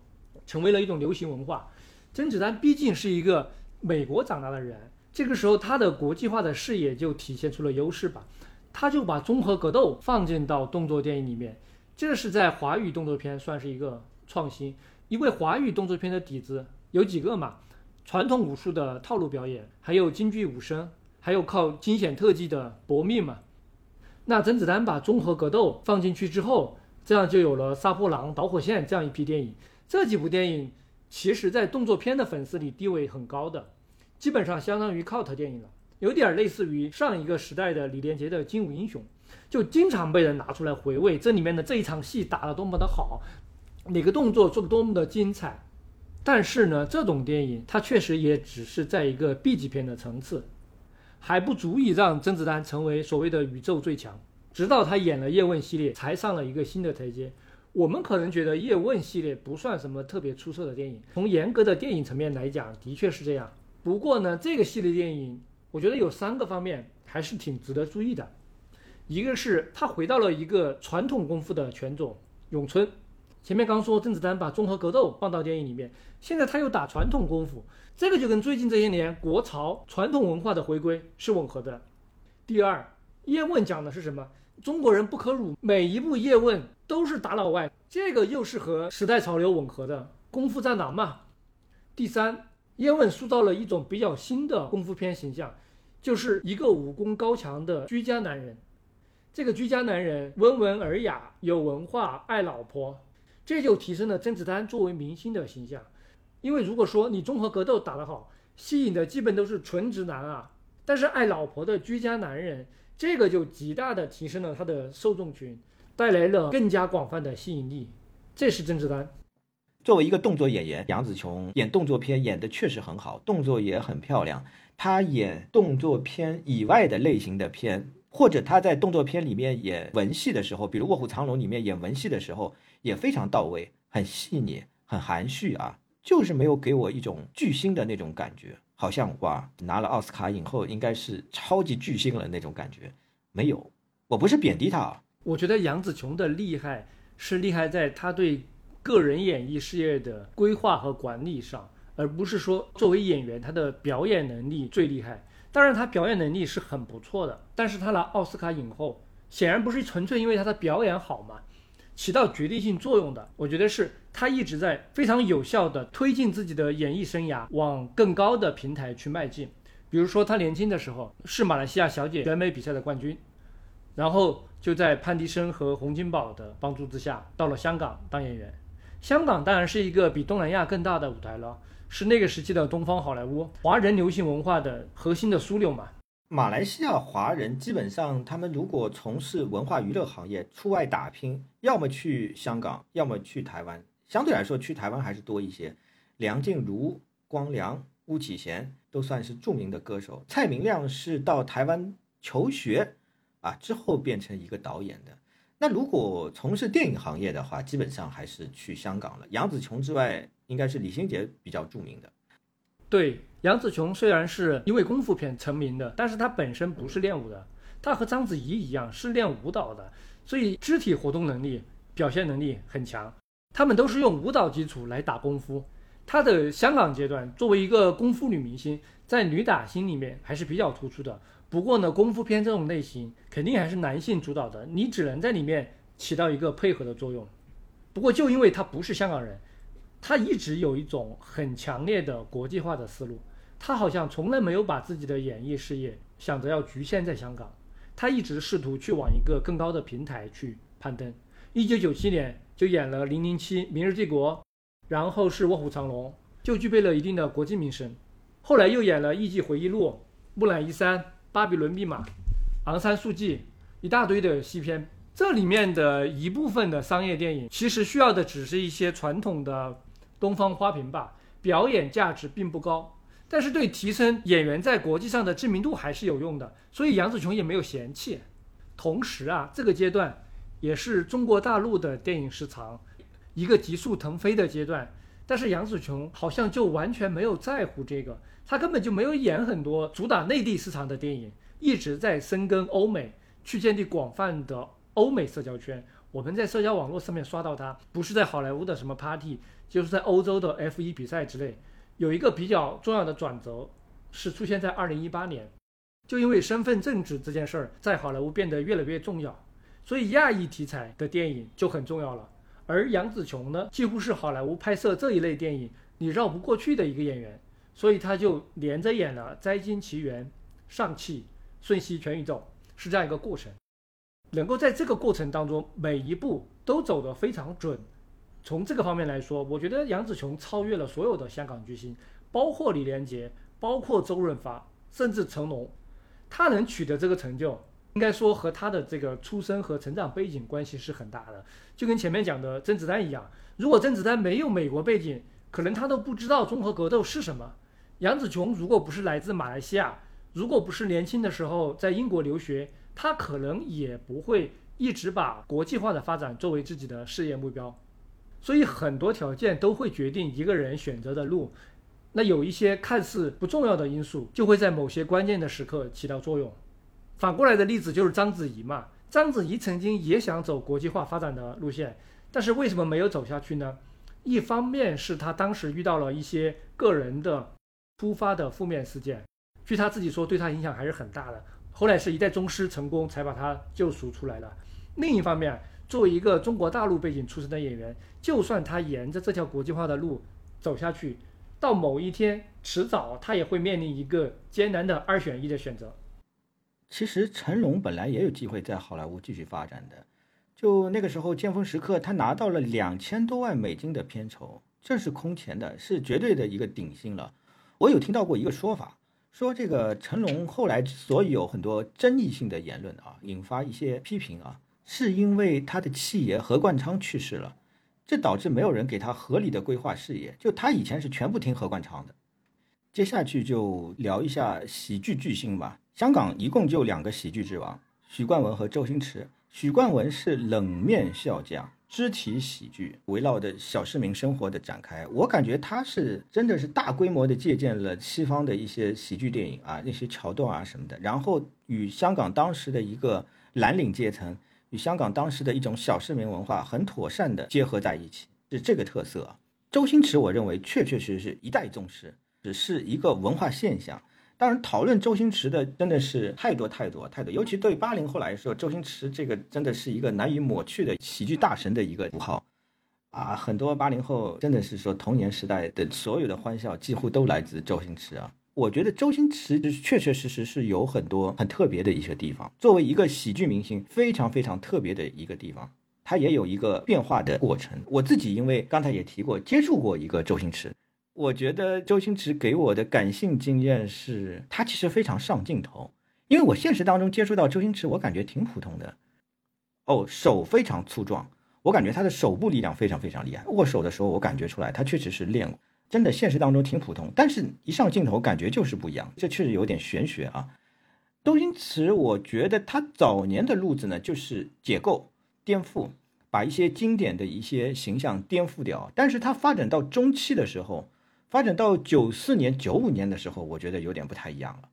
成为了一种流行文化。甄子丹毕竟是一个。美国长大的人，这个时候他的国际化的视野就体现出了优势吧，他就把综合格斗放进到动作电影里面，这是在华语动作片算是一个创新，因为华语动作片的底子有几个嘛，传统武术的套路表演，还有京剧武生，还有靠惊险特技的搏命嘛，那甄子丹把综合格斗放进去之后，这样就有了杀破狼、导火线这样一批电影，这几部电影。其实，在动作片的粉丝里地位很高的，基本上相当于 cult 电影了，有点类似于上一个时代的李连杰的《精武英雄》，就经常被人拿出来回味这里面的这一场戏打得多么的好，哪个动作做得多么的精彩。但是呢，这种电影它确实也只是在一个 B 级片的层次，还不足以让甄子丹成为所谓的宇宙最强。直到他演了《叶问》系列，才上了一个新的台阶。我们可能觉得《叶问》系列不算什么特别出色的电影，从严格的电影层面来讲，的确是这样。不过呢，这个系列电影，我觉得有三个方面还是挺值得注意的。一个是他回到了一个传统功夫的拳种咏春。前面刚说甄子丹把综合格斗放到电影里面，现在他又打传统功夫，这个就跟最近这些年国潮传统文化的回归是吻合的。第二，叶问讲的是什么？中国人不可辱，每一部叶问都是打老外，这个又是和时代潮流吻合的功夫战狼嘛。第三，叶问塑造了一种比较新的功夫片形象，就是一个武功高强的居家男人。这个居家男人温文尔雅，有文化，爱老婆。这就提升了甄子丹作为明星的形象，因为如果说你综合格斗打得好，吸引的基本都是纯直男啊，但是爱老婆的居家男人，这个就极大的提升了他的受众群，带来了更加广泛的吸引力。这是甄子丹
作为一个动作演员，杨紫琼演动作片演的确实很好，动作也很漂亮。她演动作片以外的类型的片，或者她在动作片里面演文戏的时候，比如《卧虎藏龙》里面演文戏的时候。也非常到位，很细腻，很含蓄啊，就是没有给我一种巨星的那种感觉，好像哇拿了奥斯卡影后应该是超级巨星了那种感觉，没有，我不是贬低他，
我觉得杨紫琼的厉害是厉害在她对个人演艺事业的规划和管理上，而不是说作为演员她的表演能力最厉害。当然她表演能力是很不错的，但是她拿奥斯卡影后显然不是纯粹因为她的表演好嘛。起到决定性作用的，我觉得是他一直在非常有效的推进自己的演艺生涯往更高的平台去迈进。比如说，他年轻的时候是马来西亚小姐选美比赛的冠军，然后就在潘迪生和洪金宝的帮助之下，到了香港当演员。香港当然是一个比东南亚更大的舞台了，是那个时期的东方好莱坞华人流行文化的核心的枢纽嘛。
马来西亚华人基本上，他们如果从事文化娱乐行业出外打拼，要么去香港，要么去台湾。相对来说，去台湾还是多一些。梁静茹、光良、巫启贤都算是著名的歌手。蔡明亮是到台湾求学，啊之后变成一个导演的。那如果从事电影行业的话，基本上还是去香港了。杨紫琼之外，应该是李心洁比较著名的。
对。杨紫琼虽然是因为功夫片成名的，但是她本身不是练武的，她和章子怡一样是练舞蹈的，所以肢体活动能力、表现能力很强。他们都是用舞蹈基础来打功夫。她的香港阶段作为一个功夫女明星，在女打星里面还是比较突出的。不过呢，功夫片这种类型肯定还是男性主导的，你只能在里面起到一个配合的作用。不过就因为她不是香港人，她一直有一种很强烈的国际化的思路。他好像从来没有把自己的演艺事业想着要局限在香港，他一直试图去往一个更高的平台去攀登。一九九七年就演了《零零七》《明日帝国》，然后是《卧虎藏龙》，就具备了一定的国际名声。后来又演了《艺伎回忆录》《木兰伊山》《巴比伦密码》《昂山素季》，一大堆的西片。这里面的一部分的商业电影，其实需要的只是一些传统的东方花瓶吧，表演价值并不高。但是对提升演员在国际上的知名度还是有用的，所以杨紫琼也没有嫌弃。同时啊，这个阶段也是中国大陆的电影市场一个急速腾飞的阶段。但是杨紫琼好像就完全没有在乎这个，她根本就没有演很多主打内地市场的电影，一直在深耕欧美，去建立广泛的欧美社交圈。我们在社交网络上面刷到她，不是在好莱坞的什么 party，就是在欧洲的 F1 比赛之类。有一个比较重要的转折，是出现在二零一八年，就因为身份政治这件事儿在好莱坞变得越来越重要，所以亚裔题材的电影就很重要了。而杨紫琼呢，几乎是好莱坞拍摄这一类电影你绕不过去的一个演员，所以他就连着演了《摘金奇缘》《上汽》《瞬息全宇宙》，是这样一个过程。能够在这个过程当中每一步都走得非常准。从这个方面来说，我觉得杨紫琼超越了所有的香港巨星，包括李连杰，包括周润发，甚至成龙，他能取得这个成就，应该说和他的这个出身和成长背景关系是很大的。就跟前面讲的甄子丹一样，如果甄子丹没有美国背景，可能他都不知道综合格斗是什么。杨紫琼如果不是来自马来西亚，如果不是年轻的时候在英国留学，他可能也不会一直把国际化的发展作为自己的事业目标。所以很多条件都会决定一个人选择的路。那有一些看似不重要的因素，就会在某些关键的时刻起到作用。反过来的例子就是章子怡嘛，章子怡曾经也想走国际化发展的路线，但是为什么没有走下去呢？一方面是她当时遇到了一些个人的突发的负面事件，据她自己说，对她影响还是很大的。后来是一代宗师成功才把她救赎出来的。另一方面，作为一个中国大陆背景出身的演员，就算他沿着这条国际化的路走下去，到某一天，迟早他也会面临一个艰难的二选一的选择。
其实成龙本来也有机会在好莱坞继续发展的，就那个时候尖峰时刻，他拿到了两千多万美金的片酬，这是空前的，是绝对的一个顶薪了。我有听到过一个说法，说这个成龙后来之所以有很多争议性的言论啊，引发一些批评啊，是因为他的七爷何冠昌去世了。这导致没有人给他合理的规划事业，就他以前是全部听何冠昌的。接下去就聊一下喜剧巨星吧。香港一共就两个喜剧之王，许冠文和周星驰。许冠文是冷面笑匠，肢体喜剧围绕着小市民生活的展开。我感觉他是真的是大规模的借鉴了西方的一些喜剧电影啊，那些桥段啊什么的，然后与香港当时的一个蓝领阶层。与香港当时的一种小市民文化很妥善的结合在一起，是这个特色。周星驰，我认为确确实实是一代宗师，只是一个文化现象。当然，讨论周星驰的真的是太多太多太多，尤其对八零后来说，周星驰这个真的是一个难以抹去的喜剧大神的一个符号啊！很多八零后真的是说童年时代的所有的欢笑几乎都来自周星驰啊。我觉得周星驰确确实实是有很多很特别的一些地方。作为一个喜剧明星，非常非常特别的一个地方，他也有一个变化的过程。我自己因为刚才也提过，接触过一个周星驰，我觉得周星驰给我的感性经验是，他其实非常上镜头。因为我现实当中接触到周星驰，我感觉挺普通的。哦，手非常粗壮，我感觉他的手部力量非常非常厉害。握手的时候，我感觉出来他确实是练过。真的，现实当中挺普通，但是一上镜头感觉就是不一样，这确实有点玄学啊。周星驰，我觉得他早年的路子呢，就是解构、颠覆，把一些经典的一些形象颠覆掉。但是他发展到中期的时候，发展到九四年、九五年的时候，我觉得有点不太一样了。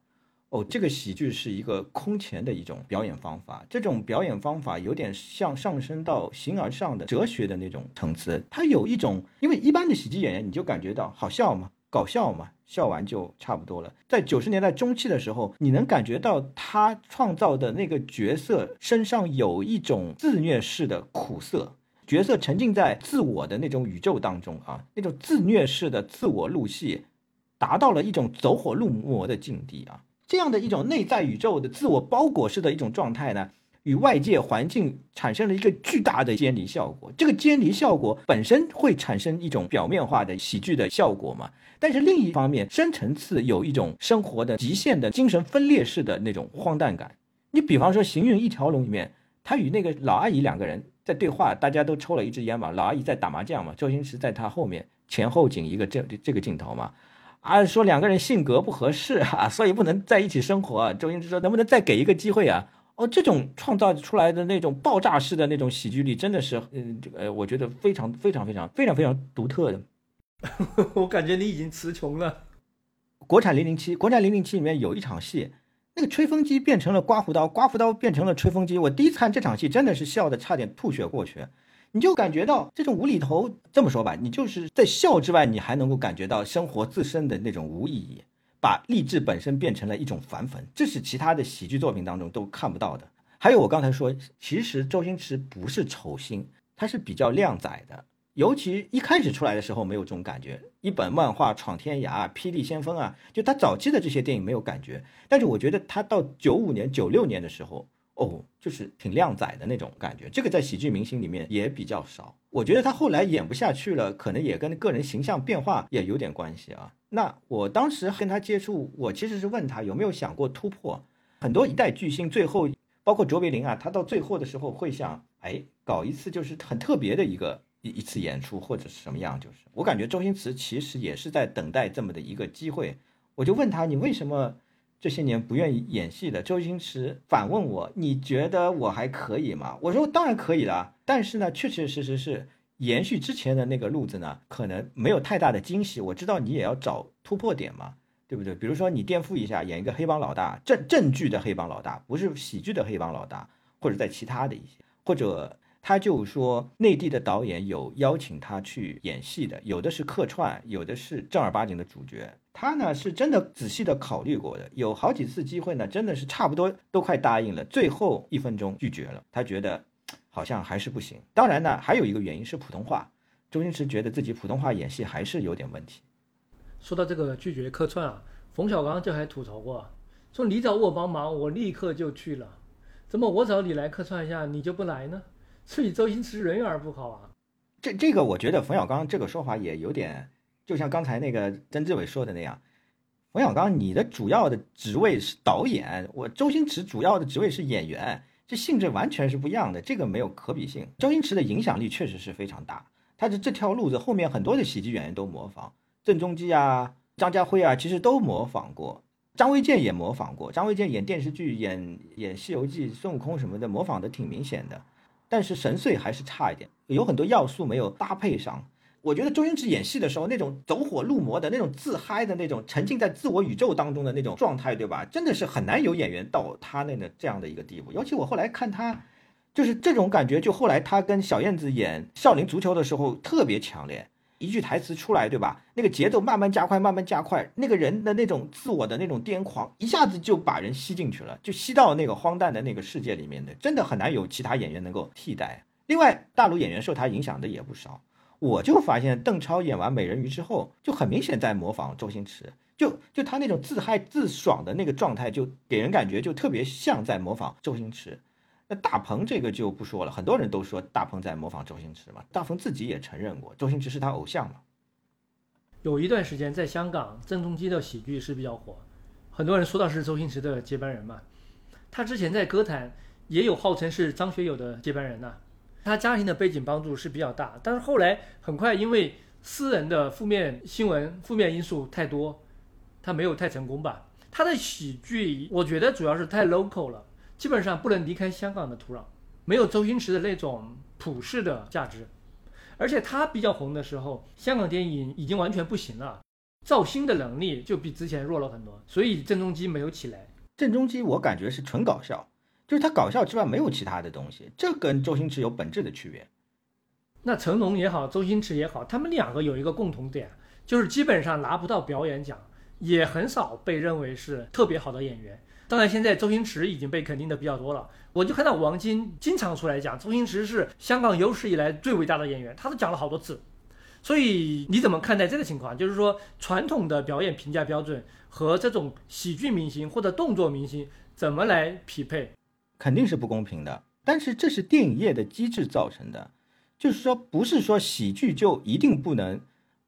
哦，这个喜剧是一个空前的一种表演方法，这种表演方法有点像上升到形而上的哲学的那种层次。它有一种，因为一般的喜剧演员，你就感觉到好笑嘛，搞笑嘛，笑完就差不多了。在九十年代中期的时候，你能感觉到他创造的那个角色身上有一种自虐式的苦涩，角色沉浸在自我的那种宇宙当中啊，那种自虐式的自我入戏，达到了一种走火入魔的境地啊。这样的一种内在宇宙的自我包裹式的一种状态呢，与外界环境产生了一个巨大的间离效果。这个间离效果本身会产生一种表面化的喜剧的效果嘛？但是另一方面，深层次有一种生活的极限的精神分裂式的那种荒诞感。你比方说《行运一条龙》里面，他与那个老阿姨两个人在对话，大家都抽了一支烟嘛，老阿姨在打麻将嘛，周星驰在他后面前后景一个这这个镜头嘛。啊，说两个人性格不合适啊，所以不能在一起生活。周星驰说：“能不能再给一个机会啊？”哦，这种创造出来的那种爆炸式的那种喜剧力，真的是，嗯，这个我觉得非常非常非常非常非常独特的。
我感觉你已经词穷了。
国产零零七，国产零零七里面有一场戏，那个吹风机变成了刮胡刀，刮胡刀变成了吹风机。我第一次看这场戏，真的是笑的差点吐血过去。你就感觉到这种无厘头，这么说吧，你就是在笑之外，你还能够感觉到生活自身的那种无意义，把励志本身变成了一种反讽，这是其他的喜剧作品当中都看不到的。还有我刚才说，其实周星驰不是丑星，他是比较靓仔的，尤其一开始出来的时候没有这种感觉，一本漫画闯天涯、霹雳先锋啊，就他早期的这些电影没有感觉，但是我觉得他到九五年、九六年的时候。哦，就是挺靓仔的那种感觉。这个在喜剧明星里面也比较少。我觉得他后来演不下去了，可能也跟个人形象变化也有点关系啊。那我当时跟他接触，我其实是问他有没有想过突破。很多一代巨星最后，包括卓别林啊，他到最后的时候会想，哎，搞一次就是很特别的一个一一次演出或者是什么样。就是我感觉周星驰其实也是在等待这么的一个机会。我就问他，你为什么这些年不愿意演戏的？周星驰反问我，你觉得我还可以吗？我说当然可以了，但是呢，确确实实是延续之前的那个路子呢，可能没有太大的惊喜。我知道你也要找突破点嘛。对不对？比如说你垫付一下，演一个黑帮老大，正正剧的黑帮老大，不是喜剧的黑帮老大，或者在其他的一些，或者他就说内地的导演有邀请他去演戏的，有的是客串，有的是正儿八经的主角。他呢是真的仔细的考虑过的，有好几次机会呢，真的是差不多都快答应了，最后一分钟拒绝了。他觉得好像还是不行。当然呢，还有一个原因是普通话，周星驰觉得自己普通话演戏还是有点问题。
说到这个拒绝客串啊，冯小刚就还吐槽过，说你找我帮忙，我立刻就去了，怎么我找你来客串一下，你就不来呢？所以周星驰人缘不好啊。
这这个我觉得冯小刚这个说法也有点，就像刚才那个曾志伟说的那样，冯小刚你的主要的职位是导演，我周星驰主要的职位是演员，这性质完全是不一样的，这个没有可比性。周星驰的影响力确实是非常大，他的这条路子后面很多的喜剧演员都模仿。郑中基啊，张家辉啊，其实都模仿过，张卫健也模仿过。张卫健演电视剧、演演《西游记》孙悟空什么的，模仿的挺明显的。但是神髓还是差一点，有很多要素没有搭配上。我觉得周星驰演戏的时候，那种走火入魔的那种自嗨的那种，沉浸在自我宇宙当中的那种状态，对吧？真的是很难有演员到他那个这样的一个地步。尤其我后来看他，就是这种感觉，就后来他跟小燕子演《少林足球》的时候特别强烈。一句台词出来，对吧？那个节奏慢慢加快，慢慢加快，那个人的那种自我的那种癫狂，一下子就把人吸进去了，就吸到那个荒诞的那个世界里面的，真的很难有其他演员能够替代。另外，大陆演员受他影响的也不少。我就发现邓超演完美人鱼之后，就很明显在模仿周星驰，就就他那种自嗨自爽的那个状态，就给人感觉就特别像在模仿周星驰。那大鹏这个就不说了，很多人都说大鹏在模仿周星驰嘛，大鹏自己也承认过，周星驰是他偶像嘛。
有一段时间在香港，郑中基的喜剧是比较火，很多人说到是周星驰的接班人嘛。他之前在歌坛也有号称是张学友的接班人呐。他家庭的背景帮助是比较大，但是后来很快因为私人的负面新闻、负面因素太多，他没有太成功吧。他的喜剧我觉得主要是太 local 了。基本上不能离开香港的土壤，没有周星驰的那种普世的价值，而且他比较红的时候，香港电影已经完全不行了，造星的能力就比之前弱了很多，所以郑中基没有起来。
郑中基我感觉是纯搞笑，就是他搞笑之外没有其他的东西，这跟周星驰有本质的区别。
那成龙也好，周星驰也好，他们两个有一个共同点，就是基本上拿不到表演奖，也很少被认为是特别好的演员。当然，现在周星驰已经被肯定的比较多了。我就看到王晶经常出来讲，周星驰是香港有史以来最伟大的演员，他都讲了好多次。所以你怎么看待这个情况？就是说，传统的表演评价标准和这种喜剧明星或者动作明星怎么来匹配？
肯定是不公平的。但是这是电影业的机制造成的，就是说，不是说喜剧就一定不能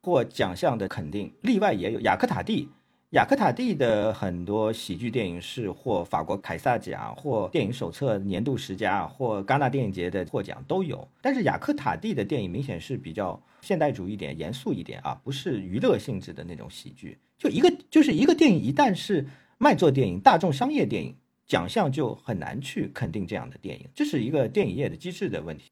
获奖项的肯定，例外也有。雅克塔蒂。雅克塔蒂的很多喜剧电影是获法国凯撒奖、或电影手册年度十佳、或戛纳电影节的获奖都有。但是雅克塔蒂的电影明显是比较现代主义一点、严肃一点啊，不是娱乐性质的那种喜剧。就一个就是一个电影，一旦是卖座电影、大众商业电影，奖项就很难去肯定这样的电影，这是一个电影业的机制的问题。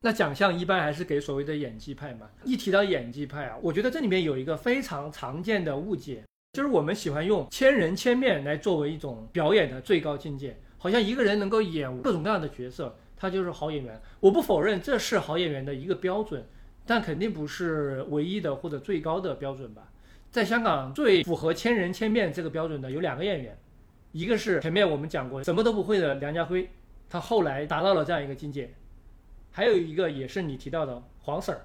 那奖项一般还是给所谓的演技派嘛。一提到演技派啊，我觉得这里面有一个非常常见的误解，就是我们喜欢用千人千面来作为一种表演的最高境界，好像一个人能够演各种各样的角色，他就是好演员。我不否认这是好演员的一个标准，但肯定不是唯一的或者最高的标准吧。在香港最符合千人千面这个标准的有两个演员，一个是前面我们讲过什么都不会的梁家辉，他后来达到了这样一个境界。还有一个也是你提到的黄 Sir，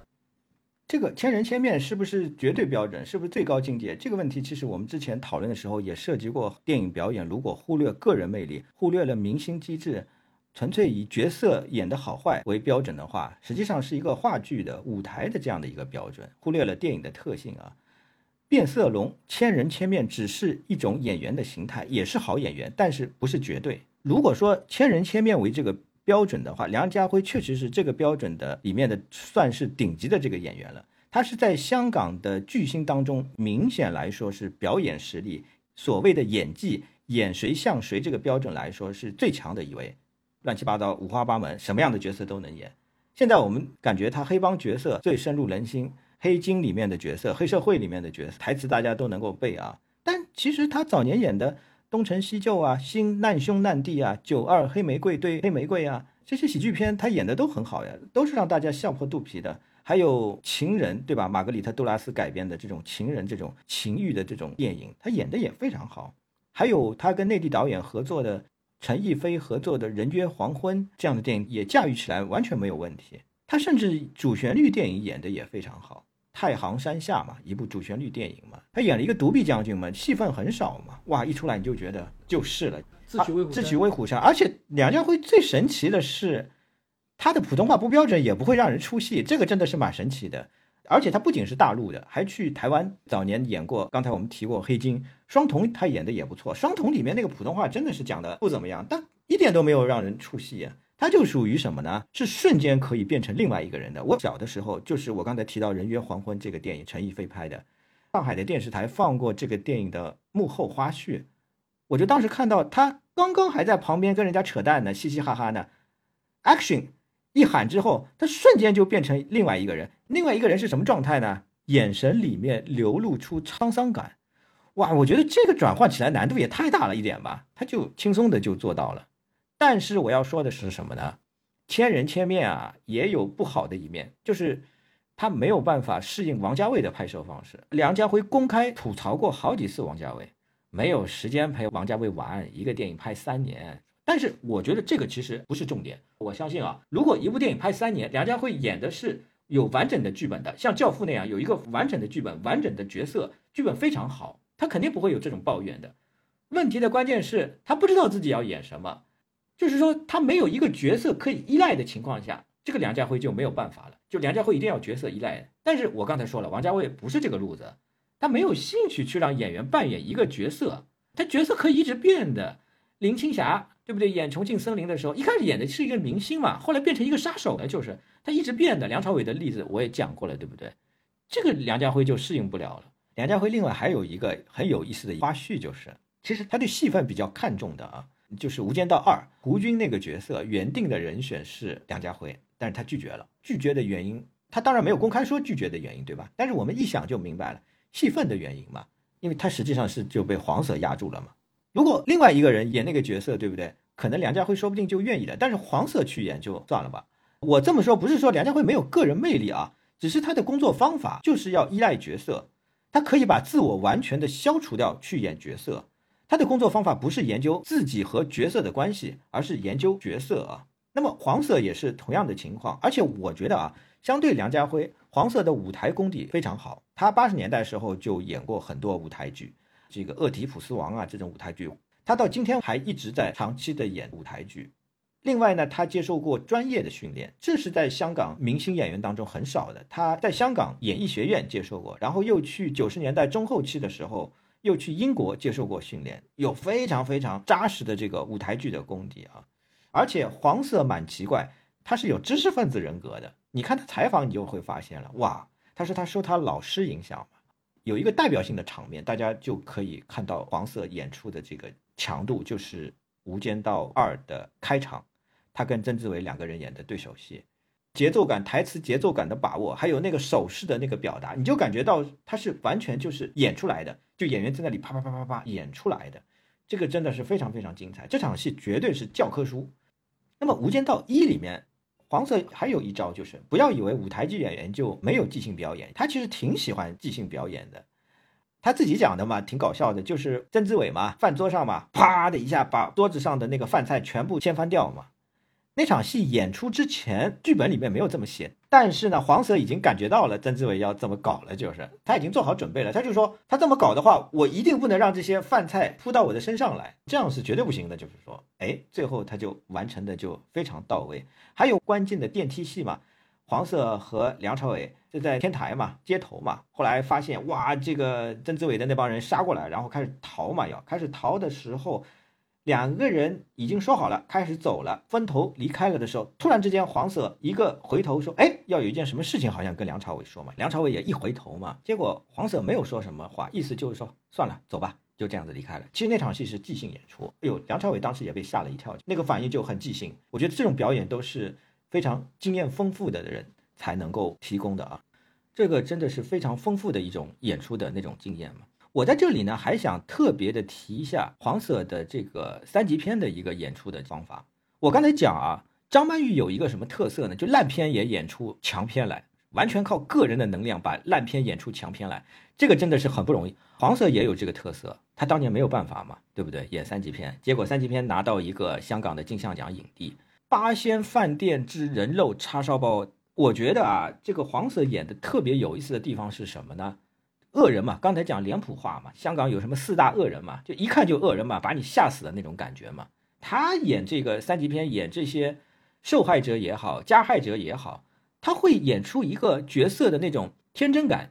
这个千人千面是不是绝对标准？是不是最高境界？这个问题其实我们之前讨论的时候也涉及过。电影表演如果忽略个人魅力，忽略了明星机制，纯粹以角色演的好坏为标准的话，实际上是一个话剧的舞台的这样的一个标准，忽略了电影的特性啊。变色龙千人千面只是一种演员的形态，也是好演员，但是不是绝对。如果说千人千面为这个。标准的话，梁家辉确实是这个标准的里面的算是顶级的这个演员了。他是在香港的巨星当中，明显来说是表演实力，所谓的演技演谁像谁这个标准来说是最强的一位。乱七八糟、五花八门，什么样的角色都能演。现在我们感觉他黑帮角色最深入人心，黑金里面的角色、黑社会里面的角色，台词大家都能够背啊。但其实他早年演的。东成西就啊，新难兄难弟啊，九二黑玫瑰对黑玫瑰啊，这些喜剧片他演的都很好呀，都是让大家笑破肚皮的。还有情人对吧？玛格丽特杜拉斯改编的这种情人这种情欲的这种电影，他演的也非常好。还有他跟内地导演合作的陈逸飞合作的《人约黄昏》这样的电影，也驾驭起来完全没有问题。他甚至主旋律电影演的也非常好。太行山下嘛，一部主旋律电影嘛，他演了一个独臂将军嘛，戏份很少嘛，哇，一出来你就觉得就是了，
自取威虎，
自取威虎山。而且梁家辉最神奇的是，他的普通话不标准也不会让人出戏，这个真的是蛮神奇的。而且他不仅是大陆的，还去台湾早年演过。刚才我们提过《黑金》，双瞳他演的也不错，双瞳里面那个普通话真的是讲的不怎么样，但一点都没有让人出戏啊。他就属于什么呢？是瞬间可以变成另外一个人的。我小的时候，就是我刚才提到《人约黄昏》这个电影，陈逸飞拍的，上海的电视台放过这个电影的幕后花絮，我就当时看到他刚刚还在旁边跟人家扯淡呢，嘻嘻哈哈呢，action 一喊之后，他瞬间就变成另外一个人。另外一个人是什么状态呢？眼神里面流露出沧桑感，哇，我觉得这个转换起来难度也太大了一点吧，他就轻松的就做到了。但是我要说的是什么呢？千人千面啊，也有不好的一面，就是他没有办法适应王家卫的拍摄方式。梁家辉公开吐槽过好几次王家卫，没有时间陪王家卫玩，一个电影拍三年。但是我觉得这个其实不是重点。我相信啊，如果一部电影拍三年，梁家辉演的是有完整的剧本的，像《教父》那样有一个完整的剧本、完整的角色，剧本非常好，他肯定不会有这种抱怨的。问题的关键是他不知道自己要演什么。就是说，他没有一个角色可以依赖的情况下，这个梁家辉就没有办法了。就梁家辉一定要角色依赖。但是我刚才说了，王家卫不是这个路子，他没有兴趣去让演员扮演一个角色，他角色可以一直变的。林青霞对不对？演《重庆森林》的时候，一开始演的是一个明星嘛，后来变成一个杀手了，就是他一直变的。梁朝伟的例子我也讲过了，对不对？这个梁家辉就适应不了了。梁家辉另外还有一个很有意思的花絮，就是其实他对戏份比较看重的啊。就是《无间道二》，胡军那个角色原定的人选是梁家辉，但是他拒绝了。拒绝的原因，他当然没有公开说拒绝的原因，对吧？但是我们一想就明白了，戏份的原因嘛，因为他实际上是就被黄色压住了嘛。如果另外一个人演那个角色，对不对？可能梁家辉说不定就愿意了，但是黄色去演就算了吧。我这么说不是说梁家辉没有个人魅力啊，只是他的工作方法就是要依赖角色，他可以把自我完全的消除掉去演角色。他的工作方法不是研究自己和角色的关系，而是研究角色啊。那么黄色也是同样的情况，而且我觉得啊，相对梁家辉，黄色的舞台功底非常好。他八十年代时候就演过很多舞台剧，这个《厄狄普斯王》啊这种舞台剧，他到今天还一直在长期的演舞台剧。另外呢，他接受过专业的训练，这是在香港明星演员当中很少的。他在香港演艺学院接受过，然后又去九十年代中后期的时候。又去英国接受过训练，有非常非常扎实的这个舞台剧的功底啊！而且黄色蛮奇怪，他是有知识分子人格的。你看他采访，你就会发现了，哇，他说他受他老师影响。有一个代表性的场面，大家就可以看到黄色演出的这个强度，就是《无间道二》的开场，他跟曾志伟两个人演的对手戏。节奏感、台词节奏感的把握，还有那个手势的那个表达，你就感觉到他是完全就是演出来的，就演员在那里啪啪啪啪啪演出来的，这个真的是非常非常精彩。这场戏绝对是教科书。那么《无间道一》里面，黄色还有一招，就是不要以为舞台剧演员就没有即兴表演，他其实挺喜欢即兴表演的。他自己讲的嘛，挺搞笑的，就是曾志伟嘛，饭桌上嘛，啪的一下把桌子上的那个饭菜全部掀翻掉嘛。那场戏演出之前，剧本里面没有这么写，但是呢，黄色已经感觉到了曾志伟要这么搞了，就是他已经做好准备了。他就说，他这么搞的话，我一定不能让这些饭菜扑到我的身上来，这样是绝对不行的。就是说，哎，最后他就完成的就非常到位。还有关键的电梯戏嘛，黄色和梁朝伟就在天台嘛，街头嘛，后来发现哇，这个曾志伟的那帮人杀过来，然后开始逃嘛，要开始逃的时候。两个人已经说好了，开始走了，分头离开了的时候，突然之间，黄色一个回头说：“哎，要有一件什么事情，好像跟梁朝伟说嘛。”梁朝伟也一回头嘛，结果黄色没有说什么话，意思就是说算了，走吧，就这样子离开了。其实那场戏是即兴演出，哎呦，梁朝伟当时也被吓了一跳，那个反应就很即兴。我觉得这种表演都是非常经验丰富的人才能够提供的啊，这个真的是非常丰富的一种演出的那种经验嘛。我在这里呢，还想特别的提一下黄色的这个三级片的一个演出的方法。我刚才讲啊，张曼玉有一个什么特色呢？就烂片也演出强片来，完全靠个人的能量把烂片演出强片来，这个真的是很不容易。黄色也有这个特色，他当年没有办法嘛，对不对？演三级片，结果三级片拿到一个香港的金像奖影帝。八仙饭店之人肉叉烧包，我觉得啊，这个黄色演的特别有意思的地方是什么呢？恶人嘛，刚才讲脸谱化嘛，香港有什么四大恶人嘛，就一看就恶人嘛，把你吓死的那种感觉嘛。他演这个三级片，演这些受害者也好，加害者也好，他会演出一个角色的那种天真感。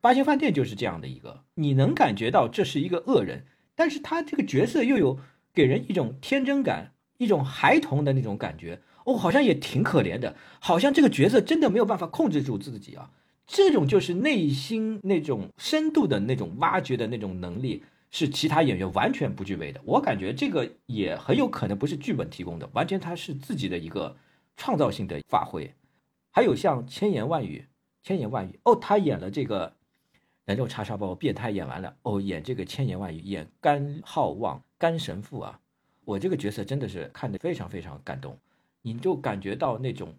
八仙饭店就是这样的一个，你能感觉到这是一个恶人，但是他这个角色又有给人一种天真感，一种孩童的那种感觉。哦，好像也挺可怜的，好像这个角色真的没有办法控制住自己啊。这种就是内心那种深度的那种挖掘的那种能力，是其他演员完全不具备的。我感觉这个也很有可能不是剧本提供的，完全他是自己的一个创造性的发挥。还有像千言万语，千言万语哦，他演了这个人肉叉烧包变态，演完了哦，演这个千言万语，演甘浩望甘神父啊，我这个角色真的是看得非常非常感动，你就感觉到那种。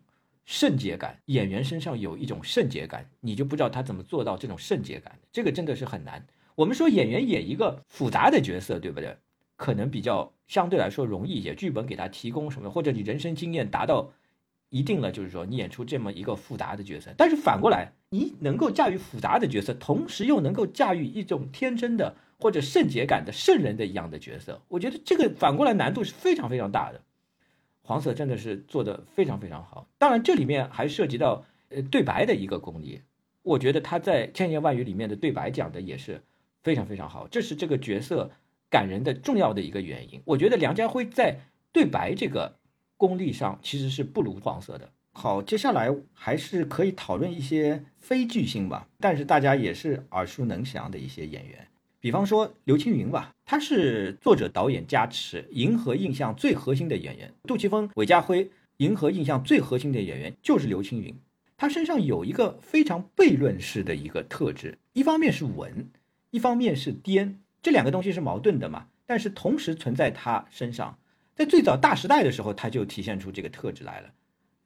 圣洁感，演员身上有一种圣洁感，你就不知道他怎么做到这种圣洁感这个真的是很难。我们说演员演一个复杂的角色，对不对？可能比较相对来说容易一些，剧本给他提供什么，或者你人生经验达到一定了，就是说你演出这么一个复杂的角色。但是反过来，你能够驾驭复杂的角色，同时又能够驾驭一种天真的或者圣洁感的圣人的一样的角色，我觉得这个反过来难度是非常非常大的。黄色真的是做的非常非常好，当然这里面还涉及到呃对白的一个功力，我觉得他在千言万语里面的对白讲的也是非常非常好，这是这个角色感人的重要的一个原因。我觉得梁家辉在对白这个功力上其实是不如黄色的。好，接下来还是可以讨论一些非巨星吧，但是大家也是耳熟能详的一些演员。比方说刘青云吧，他是作者导演加持，银河印象最核心的演员。杜琪峰、韦家辉，银河印象最核心的演员就是刘青云。他身上有一个非常悖论式的一个特质，一方面是稳，一方面是颠，这两个东西是矛盾的嘛？但是同时存在他身上，在最早大时代的时候，他就体现出这个特质来了。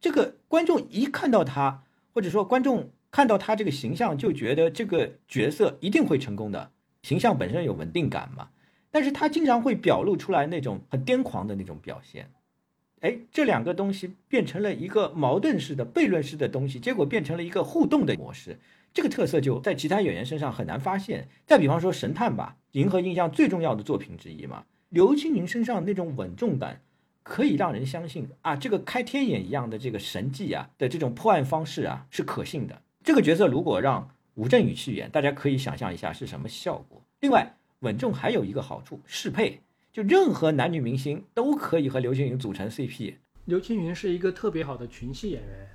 这个观众一看到他，或者说观众看到他这个形象，就觉得这个角色一定会成功的。形象本身有稳定感嘛，但是他经常会表露出来那种很癫狂的那种表现，哎，这两个东西变成了一个矛盾式的悖论式的东西，结果变成了一个互动的模式，这个特色就在其他演员身上很难发现。再比方说神探吧，银河印象最重要的作品之一嘛，刘青云身上那种稳重感，可以让人相信啊，这个开天眼一样的这个神迹啊的这种破案方式啊是可信的。这个角色如果让吴镇宇去演，大家可以想象一下是什么效果。另外，稳重还有一个好处，适配，就任何男女明星都可以和刘青云组成 CP。
刘青云是一个特别好的群戏演员，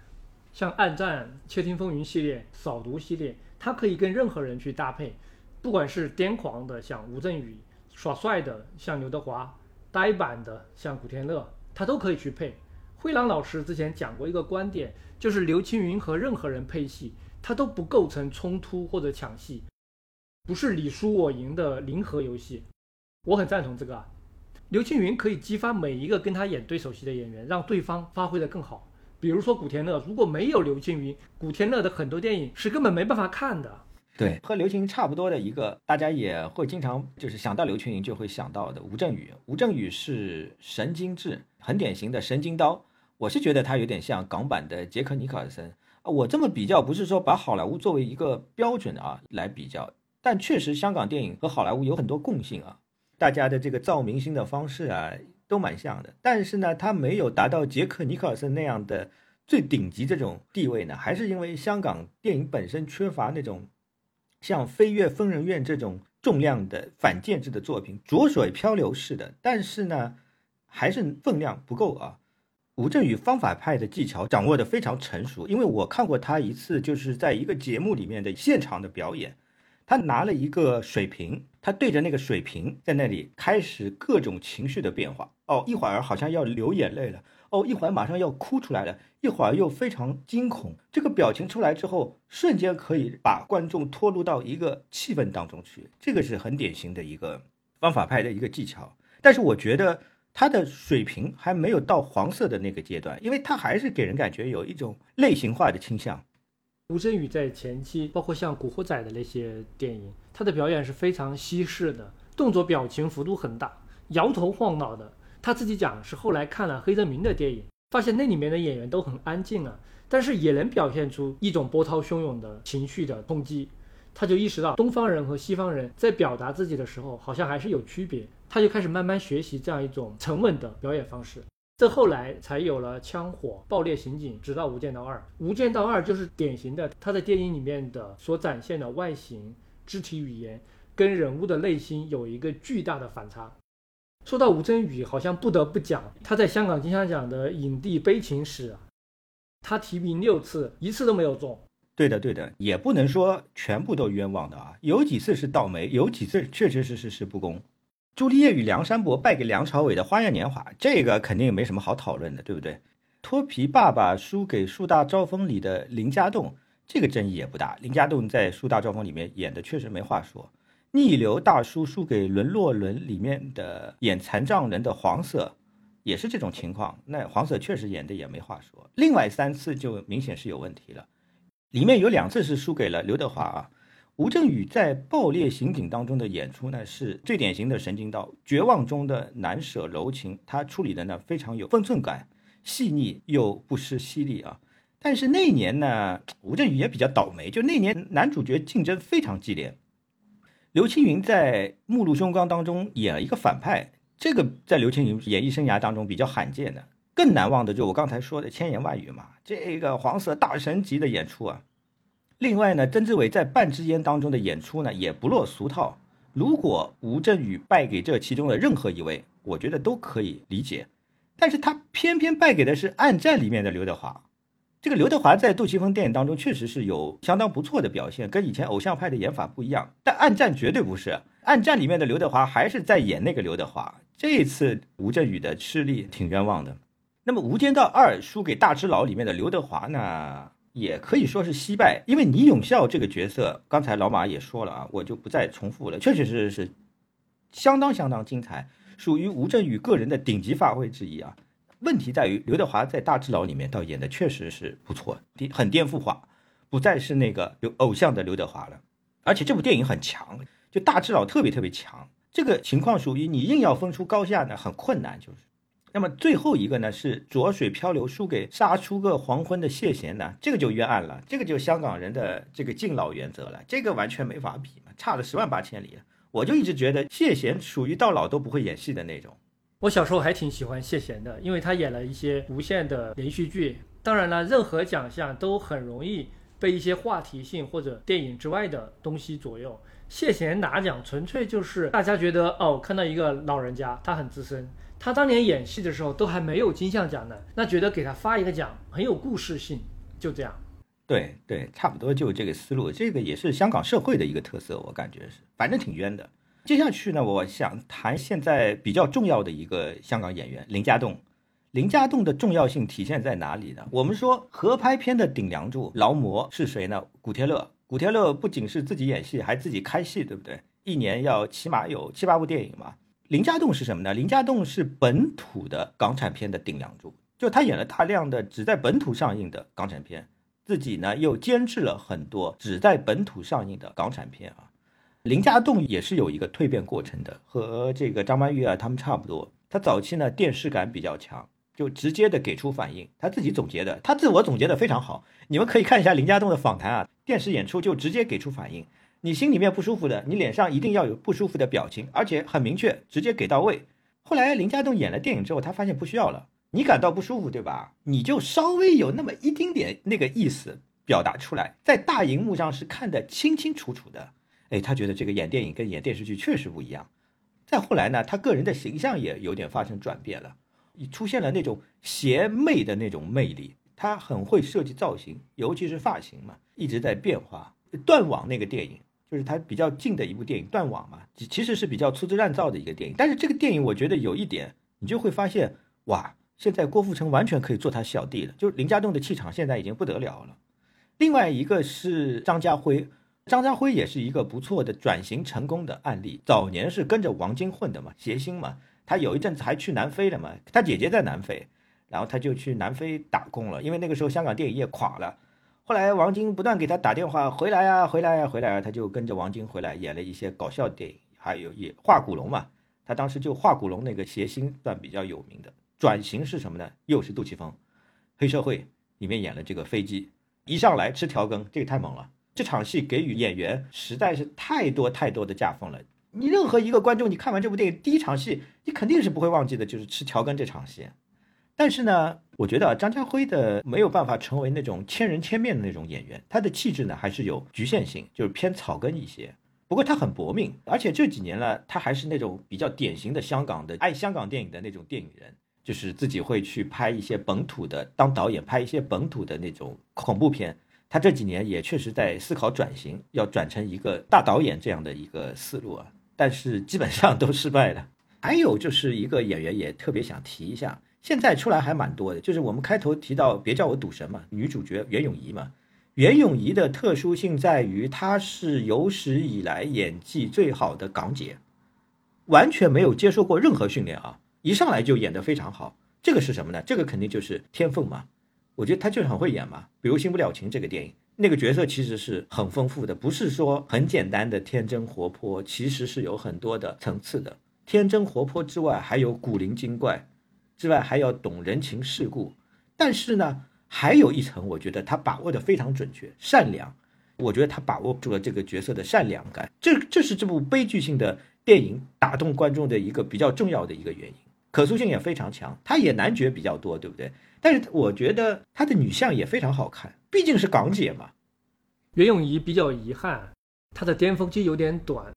像《暗战》《窃听风云》系列、《扫毒》系列，他可以跟任何人去搭配，不管是癫狂的像吴镇宇，耍帅的像刘德华，呆板的像古天乐，他都可以去配。灰狼老师之前讲过一个观点，就是刘青云和任何人配戏。它都不构成冲突或者抢戏，不是你输我赢的零和游戏。我很赞同这个啊。刘青云可以激发每一个跟他演对手戏的演员，让对方发挥的更好。比如说古天乐，如果没有刘青云，古天乐的很多电影是根本没办法看的。
对，和刘青云差不多的一个，大家也会经常就是想到刘青云就会想到的吴镇宇。吴镇宇是神经质，很典型的神经刀。我是觉得他有点像港版的杰克尼克尔森啊。我这么比较不是说把好莱坞作为一个标准啊来比较，但确实香港电影和好莱坞有很多共性啊，大家的这个造明星的方式啊都蛮像的。但是呢，他没有达到杰克尼克尔森那样的最顶级这种地位呢，还是因为香港电影本身缺乏那种像《飞越疯人院》这种重量的反建制的作品，浊水漂流式的，但是呢。还是分量不够啊！吴镇宇方法派的技巧掌握的非常成熟，因为我看过他一次，就是在一个节目里面的现场的表演，他拿了一个水瓶，他对着那个水瓶在那里开始各种情绪的变化。哦，一会儿好像要流眼泪了，哦，一会儿马上要哭出来了，一会儿又非常惊恐。这个表情出来之后，瞬间可以把观众拖入到一个气氛当中去，这个是很典型的一个方法派的一个技巧。但是我觉得。他的水平还没有到黄色的那个阶段，因为他还是给人感觉有一种类型化的倾向。
吴镇宇在前期，包括像《古惑仔》的那些电影，他的表演是非常西式的，动作表情幅度很大，摇头晃脑的。他自己讲是后来看了黑泽明的电影，发现那里面的演员都很安静啊，但是也能表现出一种波涛汹涌的情绪的冲击。他就意识到东方人和西方人在表达自己的时候，好像还是有区别。他就开始慢慢学习这样一种沉稳的表演方式，这后来才有了枪火、爆裂、刑警，直到《无间道二》。《无间道二》就是典型的他在电影里面的所展现的外形、肢体语言跟人物的内心有一个巨大的反差。说到吴镇宇，好像不得不讲他在香港金像奖的影帝悲情史，他提名六次，一次都没有中。
对的，对的，也不能说全部都冤枉的啊，有几次是倒霉，有几次确确实实是不公。朱丽叶与梁山伯败给梁朝伟的《花样年华》，这个肯定没什么好讨论的，对不对？脱皮爸爸输给树大招风里的林家栋，这个争议也不大。林家栋在树大招风里面演的确实没话说。逆流大叔输给沦落轮里面的演残障人的黄色，也是这种情况。那黄色确实演的也没话说。另外三次就明显是有问题了，里面有两次是输给了刘德华啊。吴镇宇在《爆裂刑警》当中的演出呢，是最典型的神经刀，绝望中的难舍柔情，他处理的呢非常有分寸感，细腻又不失犀利啊。但是那一年呢，吴镇宇也比较倒霉，就那年男主角竞争非常激烈。刘青云在《目露凶光》当中演了一个反派，这个在刘青云演艺生涯当中比较罕见的。更难忘的就我刚才说的千言万语嘛，这个黄色大神级的演出啊。另外呢，曾志伟在《半支烟》当中的演出呢，也不落俗套。如果吴镇宇败给这其中的任何一位，我觉得都可以理解。但是他偏偏败给的是《暗战》里面的刘德华。这个刘德华在杜琪峰电影当中确实是有相当不错的表现，跟以前偶像派的演法不一样。但《暗战》绝对不是，《暗战》里面的刘德华还是在演那个刘德华。这一次吴镇宇的失利挺冤枉的。那么《无间道二》输给《大只佬》里面的刘德华呢？也可以说是惜败，因为倪永孝这个角色，刚才老马也说了啊，我就不再重复了，确确实实是相当相当精彩，属于吴镇宇个人的顶级发挥之一啊。问题在于刘德华在《大智佬》里面倒演的确实是不错，很颠覆化，不再是那个有偶像的刘德华了。而且这部电影很强，就《大智佬》特别特别强，这个情况属于你硬要分出高下呢，很困难，就是。那么最后一个呢是浊水漂流输给杀出个黄昏的谢贤呢，这个就冤案了，这个就香港人的这个敬老原则了，这个完全没法比，差了十万八千里。我就一直觉得谢贤属于到老都不会演戏的那种。
我小时候还挺喜欢谢贤的，因为他演了一些无线的连续剧。当然了，任何奖项都很容易被一些话题性或者电影之外的东西左右。谢贤拿奖纯粹就是大家觉得哦，看到一个老人家，他很资深。他当年演戏的时候都还没有金像奖呢，那觉得给他发一个奖很有故事性，就这样。
对对，差不多就这个思路，这个也是香港社会的一个特色，我感觉是，反正挺冤的。接下去呢，我想谈现在比较重要的一个香港演员林家栋。林家栋的重要性体现在哪里呢？我们说合拍片的顶梁柱劳模是谁呢？古天乐。古天乐不仅是自己演戏，还自己开戏，对不对？一年要起码有七八部电影嘛。林家栋是什么呢？林家栋是本土的港产片的顶梁柱，就他演了大量的只在本土上映的港产片，自己呢又监制了很多只在本土上映的港产片啊。林家栋也是有一个蜕变过程的，和这个张曼玉啊他们差不多。他早期呢电视感比较强，就直接的给出反应。他自己总结的，他自我总结的非常好。你们可以看一下林家栋的访谈啊，电视演出就直接给出反应。你心里面不舒服的，你脸上一定要有不舒服的表情，而且很明确，直接给到位。后来林家栋演了电影之后，他发现不需要了。你感到不舒服，对吧？你就稍微有那么一丁点那个意思表达出来，在大荧幕上是看得清清楚楚的。哎，他觉得这个演电影跟演电视剧确实不一样。再后来呢，他个人的形象也有点发生转变了，出现了那种邪魅的那种魅力。他很会设计造型，尤其是发型嘛，一直在变化。断网那个电影就是他比较近的一部电影，断网嘛，其实是比较粗制滥造的一个电影。但是这个电影我觉得有一点，你就会发现，哇，现在郭富城完全可以做他小弟了，就是林家栋的气场现在已经不得了了。另外一个是张家辉。张家辉也是一个不错的转型成功的案例。早年是跟着王晶混的嘛，谐星嘛。他有一阵子还去南非了嘛，他姐姐在南非，然后他就去南非打工了。因为那个时候香港电影业垮了，后来王晶不断给他打电话，回来啊，回来啊，回来啊，他就跟着王晶回来演了一些搞笑电影，还有也画古龙嘛。他当时就画古龙那个谐星算比较有名的。转型是什么呢？又是杜琪峰，黑社会里面演了这个飞机，一上来吃调羹，这个太猛了。这场戏给予演员实在是太多太多的架风了。你任何一个观众，你看完这部电影第一场戏，你肯定是不会忘记的，就是吃调羹这场戏。但是呢，我觉得张家辉的没有办法成为那种千人千面的那种演员，他的气质呢还是有局限性，就是偏草根一些。不过他很搏命，而且这几年呢，他还是那种比较典型的香港的爱香港电影的那种电影人，就是自己会去拍一些本土的，当导演拍一些本土的那种恐怖片。他这几年也确实在思考转型，要转成一个大导演这样的一个思路啊，但是基本上都失败了。还有就是一个演员也特别想提一下，现在出来还蛮多的，就是我们开头提到别叫我赌神嘛，女主角袁咏仪嘛。袁咏仪的特殊性在于她是有史以来演技最好的港姐，完全没有接受过任何训练啊，一上来就演得非常好。这个是什么呢？这个肯定就是天分嘛。我觉得她就是很会演嘛，比如《新不了情》这个电影，那个角色其实是很丰富的，不是说很简单的天真活泼，其实是有很多的层次的。天真活泼之外，还有古灵精怪，之外还要懂人情世故。但是呢，还有一层，我觉得他把握的非常准确，善良。我觉得他把握住了这个角色的善良感，这这是这部悲剧性的电影打动观众的一个比较重要的一个原因。可塑性也非常强，他也男角比较多，对不对？但是我觉得他的女相也非常好看，毕竟是港姐嘛。
袁咏仪比较遗憾，她的巅峰期有点短。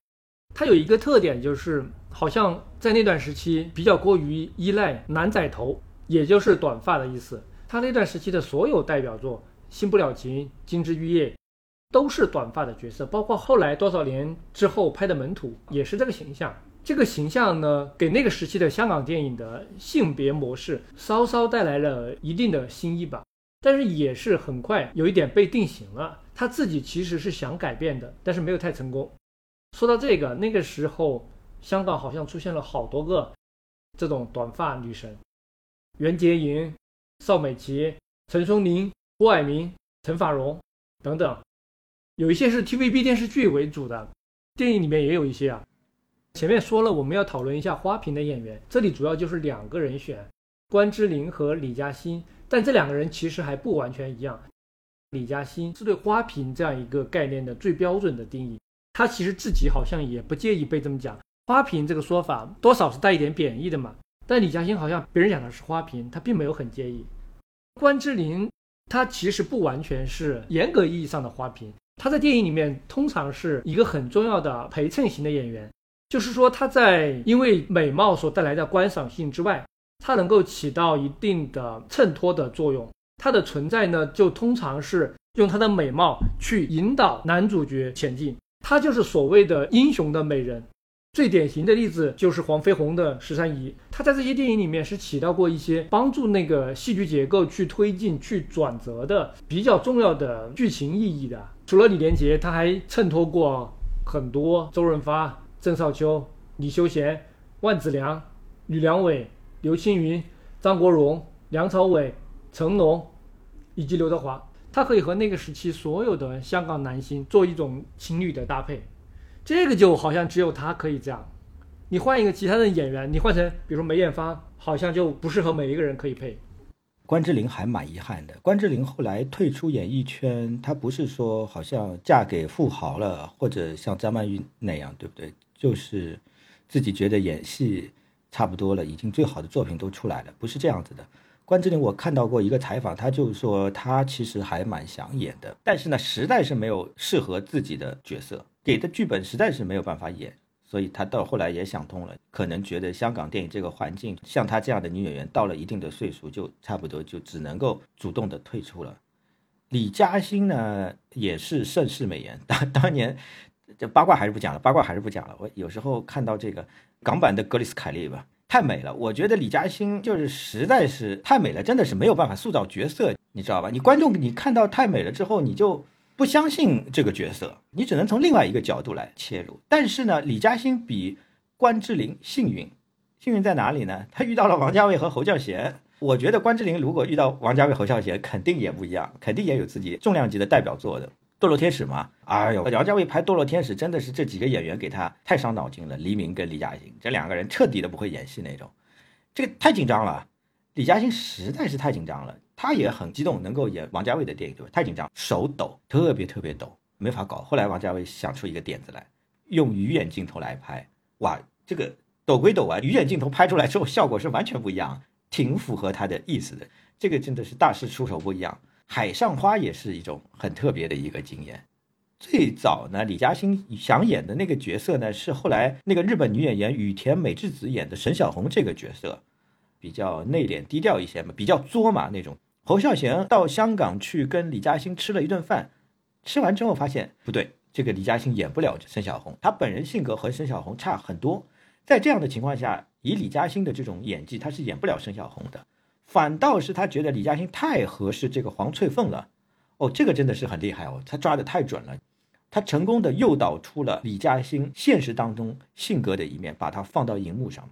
她有一个特点，就是好像在那段时期比较过于依赖男仔头，也就是短发的意思。他那段时期的所有代表作，《新不了情》《金枝玉叶》，都是短发的角色，包括后来多少年之后拍的《门徒》，也是这个形象。这个形象呢，给那个时期的香港电影的性别模式稍稍带来了一定的新意吧，但是也是很快有一点被定型了。他自己其实是想改变的，但是没有太成功。说到这个，那个时候香港好像出现了好多个这种短发女神，袁洁莹、邵美琪、陈松伶、郭蔼明、陈法蓉等等，有一些是 TVB 电视剧为主的，电影里面也有一些啊。前面说了，我们要讨论一下花瓶的演员，这里主要就是两个人选，关之琳和李嘉欣。但这两个人其实还不完全一样。李嘉欣是对花瓶这样一个概念的最标准的定义，他其实自己好像也不介意被这么讲。花瓶这个说法多少是带一点贬义的嘛。但李嘉欣好像别人讲的是花瓶，他并没有很介意。关之琳，她其实不完全是严格意义上的花瓶，她在电影里面通常是一个很重要的陪衬型的演员。就是说，她在因为美貌所带来的观赏性之外，她能够起到一定的衬托的作用。她的存在呢，就通常是用她的美貌去引导男主角前进。她就是所谓的英雄的美人。最典型的例子就是黄飞鸿的十三姨，她在这些电影里面是起到过一些帮助那个戏剧结构去推进、去转折的比较重要的剧情意义的。除了李连杰，他还衬托过很多周润发。郑少秋、李修贤、万梓良、吕良伟、刘青云、张国荣、梁朝伟、成龙，以及刘德华，他可以和那个时期所有的香港男星做一种情侣的搭配，这个就好像只有他可以这样。你换一个其他的演员，你换成比如说梅艳芳，好像就不适合每一个人可以配。
关之琳还蛮遗憾的。关之琳后来退出演艺圈，她不是说好像嫁给富豪了，或者像张曼玉那样，对不对？就是自己觉得演戏差不多了，已经最好的作品都出来了，不是这样子的。关之琳，我看到过一个采访，她就说她其实还蛮想演的，但是呢，实在是没有适合自己的角色，给的剧本实在是没有办法演。所以他到后来也想通了，可能觉得香港电影这个环境，像她这样的女演员到了一定的岁数，就差不多就只能够主动的退出了。李嘉欣呢，也是盛世美颜，当当年这八卦还是不讲了，八卦还是不讲了。我有时候看到这个港版的格里斯凯利吧，太美了。我觉得李嘉欣就是实在是太美了，真的是没有办法塑造角色，你知道吧？你观众你看到太美了之后，你就。不相信这个角色，你只能从另外一个角度来切入。但是呢，李嘉欣比关之琳幸运，幸运在哪里呢？他遇到了王家卫和侯孝贤。我觉得关之琳如果遇到王家卫、侯孝贤，肯定也不一样，肯定也有自己重量级的代表作的《堕落天使》嘛。哎呦，王家卫拍《堕落天使》真的是这几个演员给他太伤脑筋了。黎明跟李嘉欣这两个人彻底的不会演戏那种，这个太紧张了。李嘉欣实在是太紧张了。他也很激动，能够演王家卫的电影，对吧？太紧张，手抖，特别特别抖，没法搞。后来王家卫想出一个点子来，用鱼眼镜头来拍，哇，这个抖归抖啊，鱼眼镜头拍出来之后效果是完全不一样，挺符合他的意思的。这个真的是大师出手不一样。海上花也是一种很特别的一个经验。最早呢，李嘉欣想演的那个角色呢，是后来那个日本女演员羽田美智子演的沈小红这个角色，比较内敛低调一些嘛，比较作嘛那种。侯孝贤到香港去跟李嘉欣吃了一顿饭，吃完之后发现不对，这个李嘉欣演不了沈小红，他本人性格和沈小红差很多。在这样的情况下，以李嘉欣的这种演技，他是演不了沈小红的。反倒是他觉得李嘉欣太合适这个黄翠凤了。哦，这个真的是很厉害哦，他抓的太准了，他成功的诱导出了李嘉欣现实当中性格的一面，把它放到荧幕上。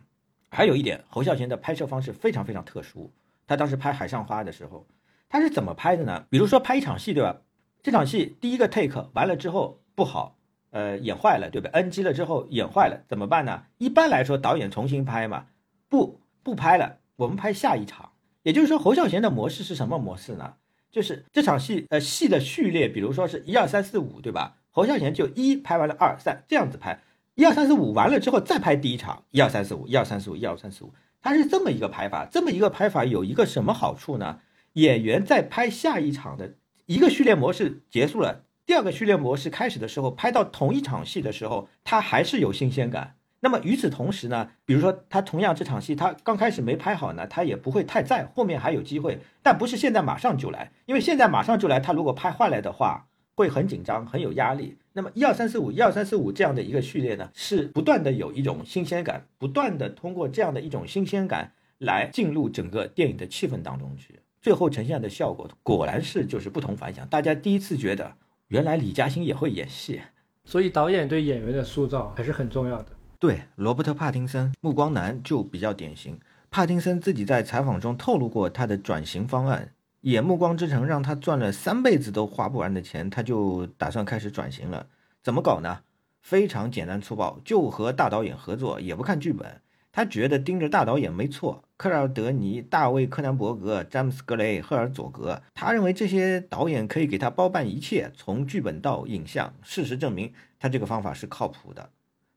还有一点，侯孝贤的拍摄方式非常非常特殊。他当时拍《海上花》的时候，他是怎么拍的呢？比如说拍一场戏，对吧？这场戏第一个 take 完了之后不好，呃，演坏了，对不对？NG 了之后演坏了怎么办呢？一般来说，导演重新拍嘛，不不拍了，我们拍下一场。也就是说，侯孝贤的模式是什么模式呢？就是这场戏，呃，戏的序列，比如说是一二三四五，对吧？侯孝贤就一拍完了二三这样子拍，一二三四五完了之后再拍第一场，一二三四五，一二三四五，一二三四五。它是这么一个拍法，这么一个拍法有一个什么好处呢？演员在拍下一场的一个序列模式结束了，第二个序列模式开始的时候，拍到同一场戏的时候，他还是有新鲜感。那么与此同时呢，比如说他同样这场戏，他刚开始没拍好呢，他也不会太在，后面还有机会，但不是现在马上就来，因为现在马上就来，他如果拍坏了的话。会很紧张，很有压力。那么一二三四五，一二三四五这样的一个序列呢，是不断的有一种新鲜感，不断的通过这样的一种新鲜感来进入整个电影的气氛当中去，最后呈现的效果果然是就是不同凡响。大家第一次觉得，原来李嘉欣也会演戏，
所以导演对演员的塑造还是很重要的。
对，罗伯特·帕丁森、暮光男就比较典型。帕丁森自己在采访中透露过他的转型方案。演《暮光之城》让他赚了三辈子都花不完的钱，他就打算开始转型了。怎么搞呢？非常简单粗暴，就和大导演合作，也不看剧本。他觉得盯着大导演没错，克劳德尼、大卫·柯南伯格、詹姆斯·格雷、赫尔佐格。他认为这些导演可以给他包办一切，从剧本到影像。事实证明，他这个方法是靠谱的。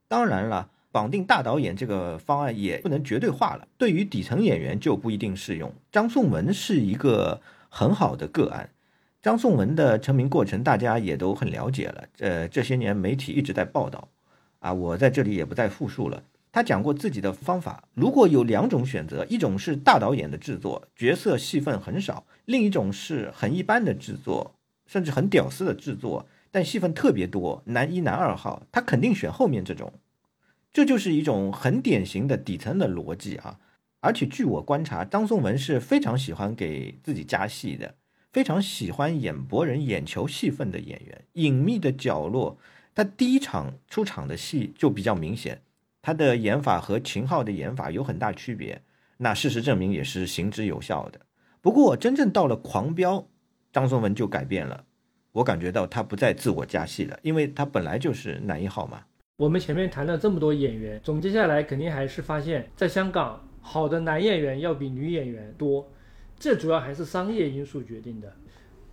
当然了，绑定大导演这个方案也不能绝对化了，对于底层演员就不一定适用。张颂文是一个。很好的个案，张颂文的成名过程大家也都很了解了。呃，这些年媒体一直在报道，啊，我在这里也不再复述了。他讲过自己的方法，如果有两种选择，一种是大导演的制作，角色戏份很少；另一种是很一般的制作，甚至很屌丝的制作，但戏份特别多，男一男二号，他肯定选后面这种。这就是一种很典型的底层的逻辑啊。而且据我观察，张颂文是非常喜欢给自己加戏的，非常喜欢演博人眼球戏份的演员。隐秘的角落，他第一场出场的戏就比较明显，他的演法和秦昊的演法有很大区别。那事实证明也是行之有效的。不过真正到了狂飙，张颂文就改变了，我感觉到他不再自我加戏了，因为他本来就是男一号嘛。
我们前面谈了这么多演员，总结下来肯定还是发现，在香港好的男演员要比女演员多，这主要还是商业因素决定的。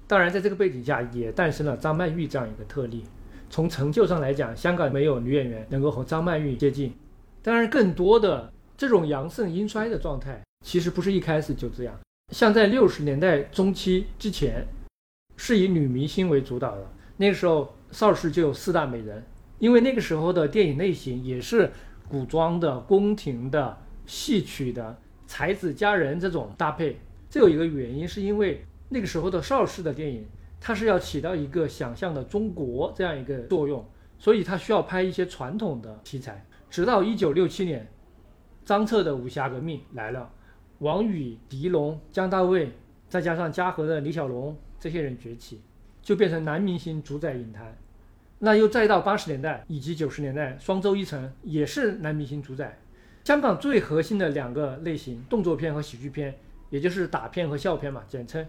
当然，在这个背景下，也诞生了张曼玉这样一个特例。从成就上来讲，香港没有女演员能够和张曼玉接近。当然，更多的这种阳盛阴衰的状态，其实不是一开始就这样。像在六十年代中期之前，是以女明星为主导的，那个时候邵氏就有四大美人。因为那个时候的电影类型也是古装的、宫廷的、戏曲的、才子佳人这种搭配。这有一个原因，是因为那个时候的邵氏的电影，它是要起到一个想象的中国这样一个作用，所以它需要拍一些传统的题材。直到一九六七年，张彻的武侠革命来了，王羽、狄龙、姜大卫，再加上嘉禾的李小龙这些人崛起，就变成男明星主宰影坛。那又再到八十年代以及九十年代，双周一成也是男明星主宰。香港最核心的两个类型，动作片和喜剧片，也就是打片和笑片嘛，简称，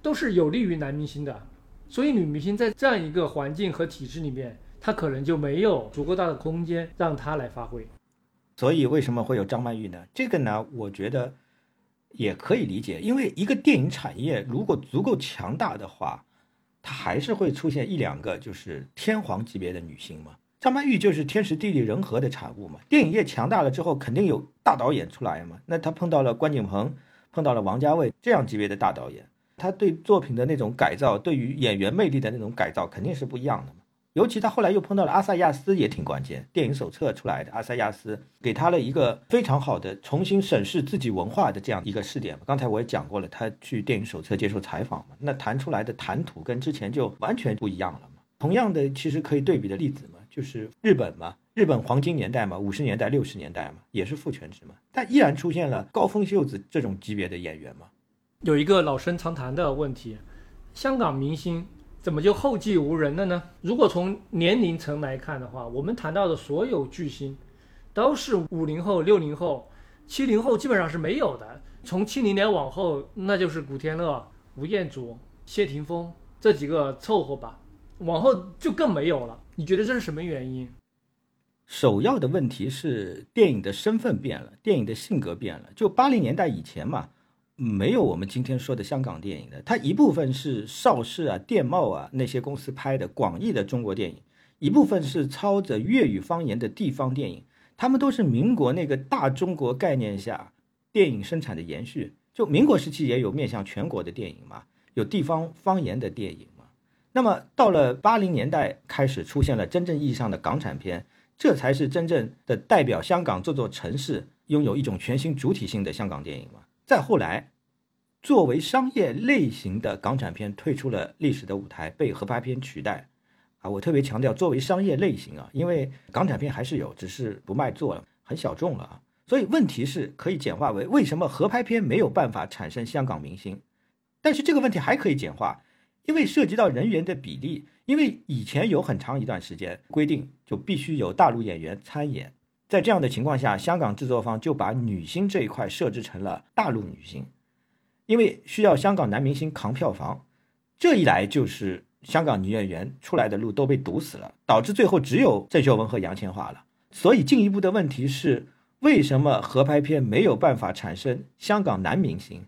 都是有利于男明星的。所以女明星在这样一个环境和体制里面，她可能就没有足够大的空间让她来发挥。
所以为什么会有张曼玉呢？这个呢，我觉得也可以理解，因为一个电影产业如果足够强大的话。她还是会出现一两个就是天皇级别的女星嘛？张曼玉就是天时地利人和的产物嘛。电影业强大了之后，肯定有大导演出来嘛。那她碰到了关锦鹏，碰到了王家卫这样级别的大导演，他对作品的那种改造，对于演员魅力的那种改造，肯定是不一样的嘛。尤其他后来又碰到了阿萨亚斯，也挺关键。电影手册出来的阿萨亚斯，给他了一个非常好的重新审视自己文化的这样一个试点。刚才我也讲过了，他去电影手册接受采访嘛，那谈出来的谈吐跟之前就完全不一样了嘛。同样的，其实可以对比的例子嘛，就是日本嘛，日本黄金年代嘛，五十年代、六十年代嘛，也是父权制嘛，但依然出现了高峰秀子这种级别的演员嘛。
有一个老生常谈的问题，香港明星。怎么就后继无人了呢？如果从年龄层来看的话，我们谈到的所有巨星，都是五零后、六零后、七零后，基本上是没有的。从七零年往后，那就是古天乐、吴彦祖、谢霆锋这几个凑合吧，往后就更没有了。你觉得这是什么原因？
首要的问题是电影的身份变了，电影的性格变了。就八零年代以前嘛。没有我们今天说的香港电影的，它一部分是邵氏啊、电懋啊那些公司拍的广义的中国电影，一部分是操着粤语方言的地方电影，他们都是民国那个大中国概念下电影生产的延续。就民国时期也有面向全国的电影嘛，有地方方言的电影。那么到了八零年代开始出现了真正意义上的港产片，这才是真正的代表香港这座城市拥有一种全新主体性的香港电影嘛。再后来，作为商业类型的港产片退出了历史的舞台，被合拍片取代。啊，我特别强调作为商业类型啊，因为港产片还是有，只是不卖座了，很小众了啊。所以问题是可以简化为：为什么合拍片没有办法产生香港明星？但是这个问题还可以简化，因为涉及到人员的比例。因为以前有很长一段时间规定就必须有大陆演员参演。在这样的情况下，香港制作方就把女星这一块设置成了大陆女星，因为需要香港男明星扛票房，这一来就是香港女演员出来的路都被堵死了，导致最后只有郑秀文和杨千嬅了。所以进一步的问题是，为什么合拍片没有办法产生香港男明星？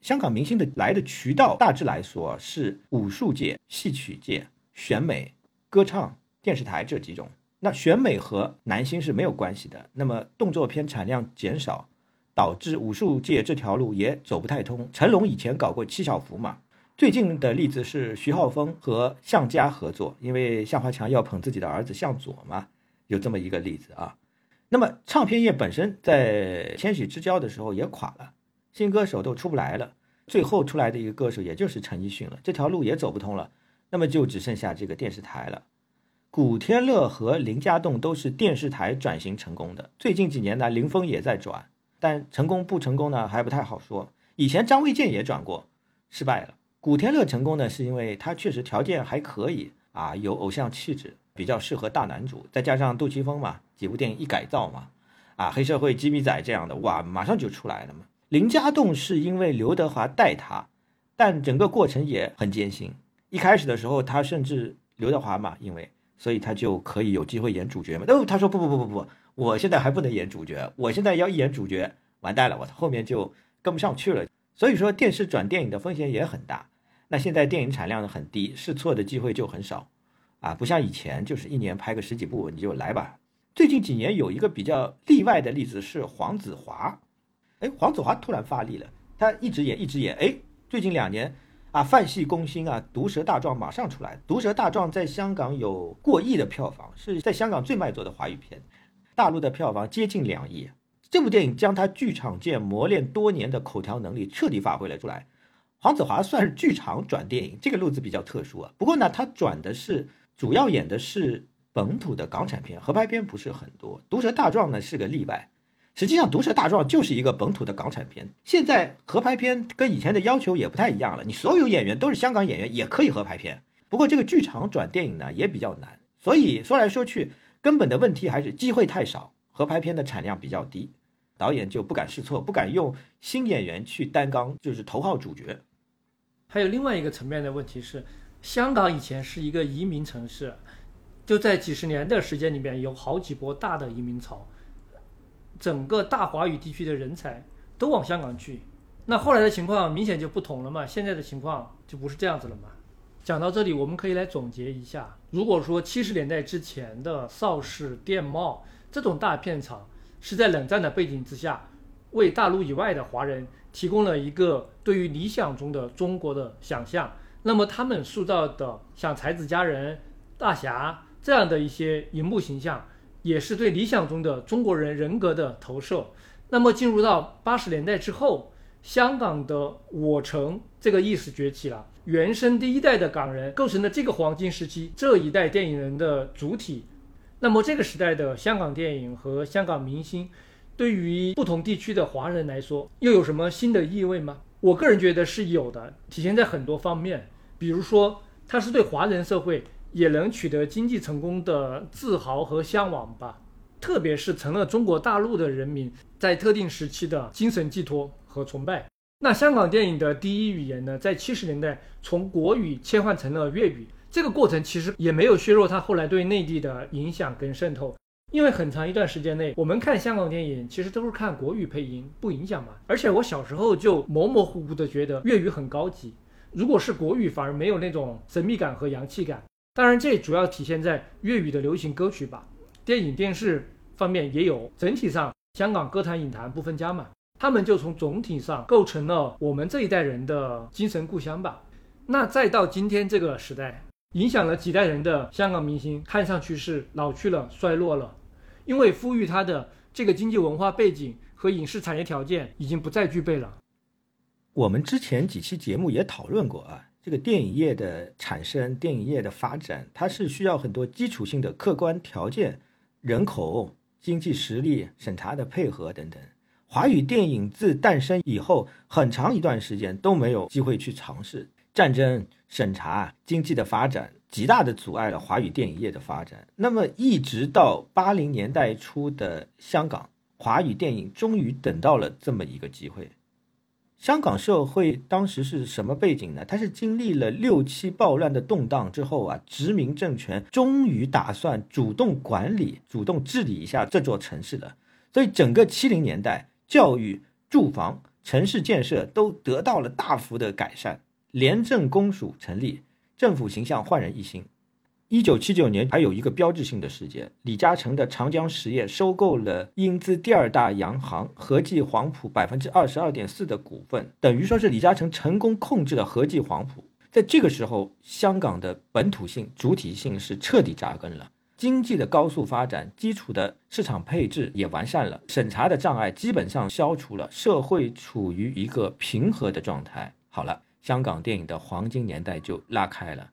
香港明星的来的渠道大致来说是武术界、戏曲界、选美、歌唱、电视台这几种。那选美和男星是没有关系的。那么动作片产量减少，导致武术界这条路也走不太通。成龙以前搞过七小福嘛，最近的例子是徐浩峰和向佳合作，因为向华强要捧自己的儿子向佐嘛，有这么一个例子啊。那么唱片业本身在千禧之交的时候也垮了，新歌手都出不来了，最后出来的一个歌手也就是陈奕迅了，这条路也走不通了，那么就只剩下这个电视台了。古天乐和林家栋都是电视台转型成功的。最近几年呢，林峰也在转，但成功不成功呢，还不太好说。以前张卫健也转过，失败了。古天乐成功呢，是因为他确实条件还可以啊，有偶像气质，比较适合大男主，再加上杜琪峰嘛，几部电影一改造嘛，啊，黑社会、鸡米仔这样的，哇，马上就出来了嘛。林家栋是因为刘德华带他，但整个过程也很艰辛。一开始的时候，他甚至刘德华嘛，因为。所以他就可以有机会演主角嘛。哦，他说不不不不不，我现在还不能演主角，我现在要一演主角，完蛋了，我后面就跟不上去了。所以说电视转电影的风险也很大。那现在电影产量很低，试错的机会就很少，啊，不像以前就是一年拍个十几部你就来吧。最近几年有一个比较例外的例子是黄子华，哎，黄子华突然发力了，他一直演一直演，哎，最近两年啊，泛系攻心啊，毒舌大壮马上出来，毒舌大壮在香港有过亿的票房，是在香港最卖座的华语片，大陆的票房接近两亿。这部电影将他剧场界磨练多年的口条能力彻底发挥了出来。黄子华算是剧场转电影，这个路子比较特殊啊。不过呢，他转的是主要演的是本土的港产片，合拍片不是很多。《毒舌大壮》呢是个例外。实际上，《毒舌大壮》就是一个本土的港产片。现在合拍片跟以前的要求也不太一样了，你所有演员都是香港演员也可以合拍片。不过这个剧场转电影呢也比较难，所以说来说去，根本的问题还是机会太少，合拍片的产量比较低，导演就不敢试错，不敢用新演员去担纲，就是头号主角。
还有另外一个层面的问题是，香港以前是一个移民城市，就在几十年的时间里面，有好几波大的移民潮，整个大华语地区的人才都往香港去。那后来的情况明显就不同了嘛，现在的情况就不是这样子了嘛。讲到这里，我们可以来总结一下：如果说七十年代之前的邵氏、电懋这种大片厂是在冷战的背景之下，为大陆以外的华人。提供了一个对于理想中的中国的想象，那么他们塑造的像才子佳人、大侠这样的一些荧幕形象，也是对理想中的中国人人格的投射。那么进入到八十年代之后，香港的我城这个意识崛起了，原生第一代的港人构成了这个黄金时期这一代电影人的主体。那么这个时代的香港电影和香港明星。对于不同地区的华人来说，又有什么新的意味吗？我个人觉得是有的，体现在很多方面。比如说，它是对华人社会也能取得经济成功的自豪和向往吧。特别是成了中国大陆的人民在特定时期的精神寄托和崇拜。那香港电影的第一语言呢，在七十年代从国语切换成了粤语，这个过程其实也没有削弱它后来对内地的影响跟渗透。因为很长一段时间内，我们看香港电影其实都是看国语配音，不影响嘛。而且我小时候就模模糊糊的觉得粤语很高级，如果是国语反而没有那种神秘感和洋气感。当然，这主要体现在粤语的流行歌曲吧。电影电视方面也有，整体上香港歌坛影坛不分家嘛，他们就从总体上构成了我们这一代人的精神故乡吧。那再到今天这个时代，影响了几代人的香港明星，看上去是老去了、衰落了。因为赋予他的这个经济文化背景和影视产业条件已经不再具备了。
我们之前几期节目也讨论过啊，这个电影业的产生、电影业的发展，它是需要很多基础性的客观条件，人口、经济实力、审查的配合等等。华语电影自诞生以后，很长一段时间都没有机会去尝试战争、审查、经济的发展。极大的阻碍了华语电影业的发展。那么，一直到八零年代初的香港，华语电影终于等到了这么一个机会。香港社会当时是什么背景呢？它是经历了六七暴乱的动荡之后啊，殖民政权终于打算主动管理、主动治理一下这座城市了。所以，整个七零年代，教育、住房、城市建设都得到了大幅的改善，廉政公署成立。政府形象焕然一新。一九七九年还有一个标志性的事件：李嘉诚的长江实业收购了英资第二大洋行和记黄埔百分之二十二点四的股份，等于说是李嘉诚成功控制了和记黄埔。在这个时候，香港的本土性、主体性是彻底扎根了，经济的高速发展，基础的市场配置也完善了，审查的障碍基本上消除了，社会处于一个平和的状态。好了。香港电影的黄金年代就拉开了，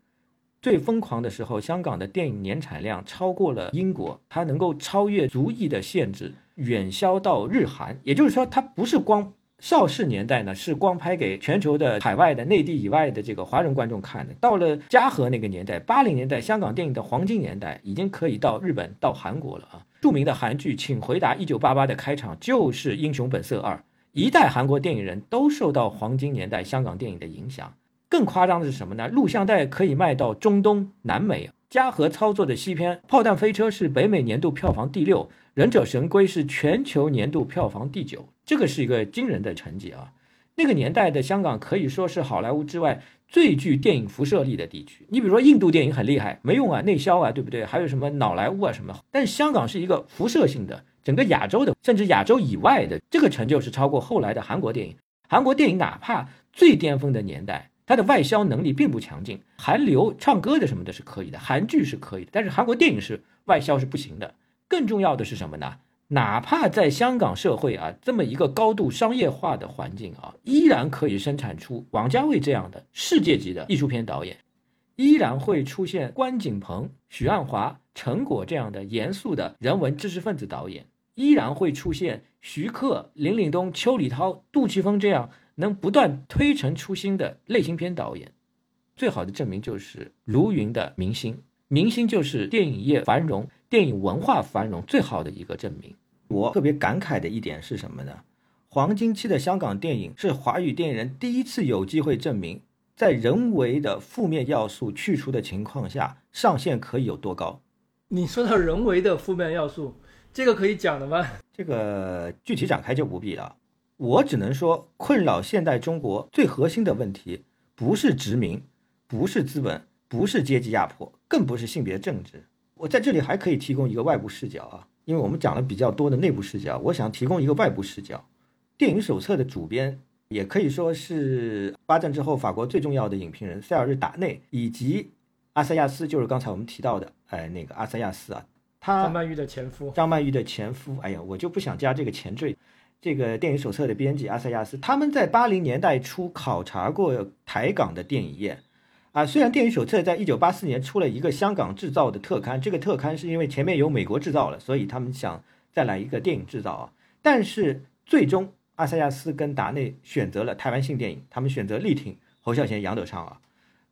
最疯狂的时候，香港的电影年产量超过了英国，它能够超越族裔的限制，远销到日韩。也就是说，它不是光邵氏年代呢，是光拍给全球的海外的内地以外的这个华人观众看的。到了嘉禾那个年代，八零年代，香港电影的黄金年代已经可以到日本、到韩国了啊！著名的韩剧《请回答一九八八》的开场就是《英雄本色二》。一代韩国电影人都受到黄金年代香港电影的影响。更夸张的是什么呢？录像带可以卖到中东、南美，嘉禾操作的西片《炮弹飞车》是北美年度票房第六，《忍者神龟》是全球年度票房第九，这个是一个惊人的成绩啊！那个年代的香港可以说是好莱坞之外最具电影辐射力的地区。你比如说印度电影很厉害，没用啊，内销啊，对不对？还有什么脑莱坞啊什么？但香港是一个辐射性的，整个亚洲的，甚至亚洲以外的这个成就是超过后来的韩国电影。韩国电影哪怕最巅峰的年代。它的外销能力并不强劲，韩流唱歌的什么的是可以的，韩剧是可以的，但是韩国电影是外销是不行的。更重要的是什么呢？哪怕在香港社会啊这么一个高度商业化的环境啊，依然可以生产出王家卫这样的世界级的艺术片导演，依然会出现关锦鹏、许鞍华、陈果这样的严肃的人文知识分子导演，依然会出现徐克、林岭东、邱礼涛、杜琪峰这样。能不断推陈出新的类型片导演，最好的证明就是卢云的明星。明星就是电影业繁荣、电影文化繁荣最好的一个证明。我特别感慨的一点是什么呢？黄金期的香港电影是华语电影人第一次有机会证明，在人为的负面要素去除的情况下，上限可以有多高？
你说到人为的负面要素，这个可以讲的吗？
这个具体展开就不必了。我只能说，困扰现代中国最核心的问题，不是殖民，不是资本，不是阶级压迫，更不是性别政治。我在这里还可以提供一个外部视角啊，因为我们讲了比较多的内部视角，我想提供一个外部视角。电影手册的主编，也可以说是八战之后法国最重要的影评人塞尔日达内，以及阿塞亚斯，就是刚才我们提到的，哎，那个阿塞亚斯啊，他
张曼玉的前夫，
张曼玉的前夫，哎呀，我就不想加这个前缀。这个电影手册的编辑阿塞亚斯，他们在八零年代初考察过台港的电影业，啊，虽然电影手册在一九八四年出了一个香港制造的特刊，这个特刊是因为前面有美国制造了，所以他们想再来一个电影制造啊，但是最终阿塞亚斯跟达内选择了台湾性电影，他们选择力挺侯孝贤、杨德昌啊，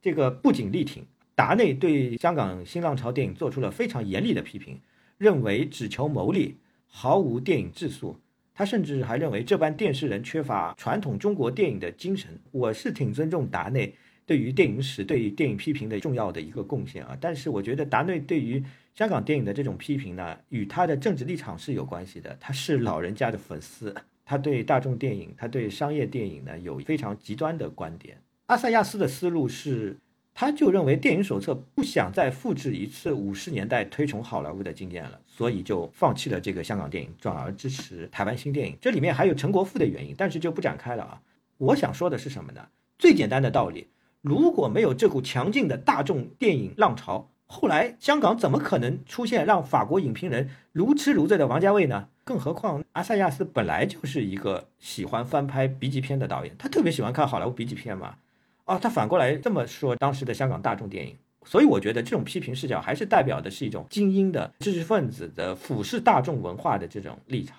这个不仅力挺，达内对香港新浪潮电影做出了非常严厉的批评，认为只求牟利，毫无电影质素。他甚至还认为这班电视人缺乏传统中国电影的精神。我是挺尊重达内对于电影史、对于电影批评的重要的一个贡献啊，但是我觉得达内对于香港电影的这种批评呢，与他的政治立场是有关系的。他是老人家的粉丝，他对大众电影、他对商业电影呢有非常极端的观点。阿塞亚斯的思路是。他就认为电影手册不想再复制一次五十年代推崇好莱坞的经验了，所以就放弃了这个香港电影，转而支持台湾新电影。这里面还有陈国富的原因，但是就不展开了啊。我想说的是什么呢？最简单的道理，如果没有这股强劲的大众电影浪潮，后来香港怎么可能出现让法国影评人如痴如醉的王家卫呢？更何况阿塞亚斯本来就是一个喜欢翻拍 B 级片的导演，他特别喜欢看好莱坞 B 级片嘛。哦，他反过来这么说，当时的香港大众电影，所以我觉得这种批评视角还是代表的是一种精英的知识分子的俯视大众文化的这种立场。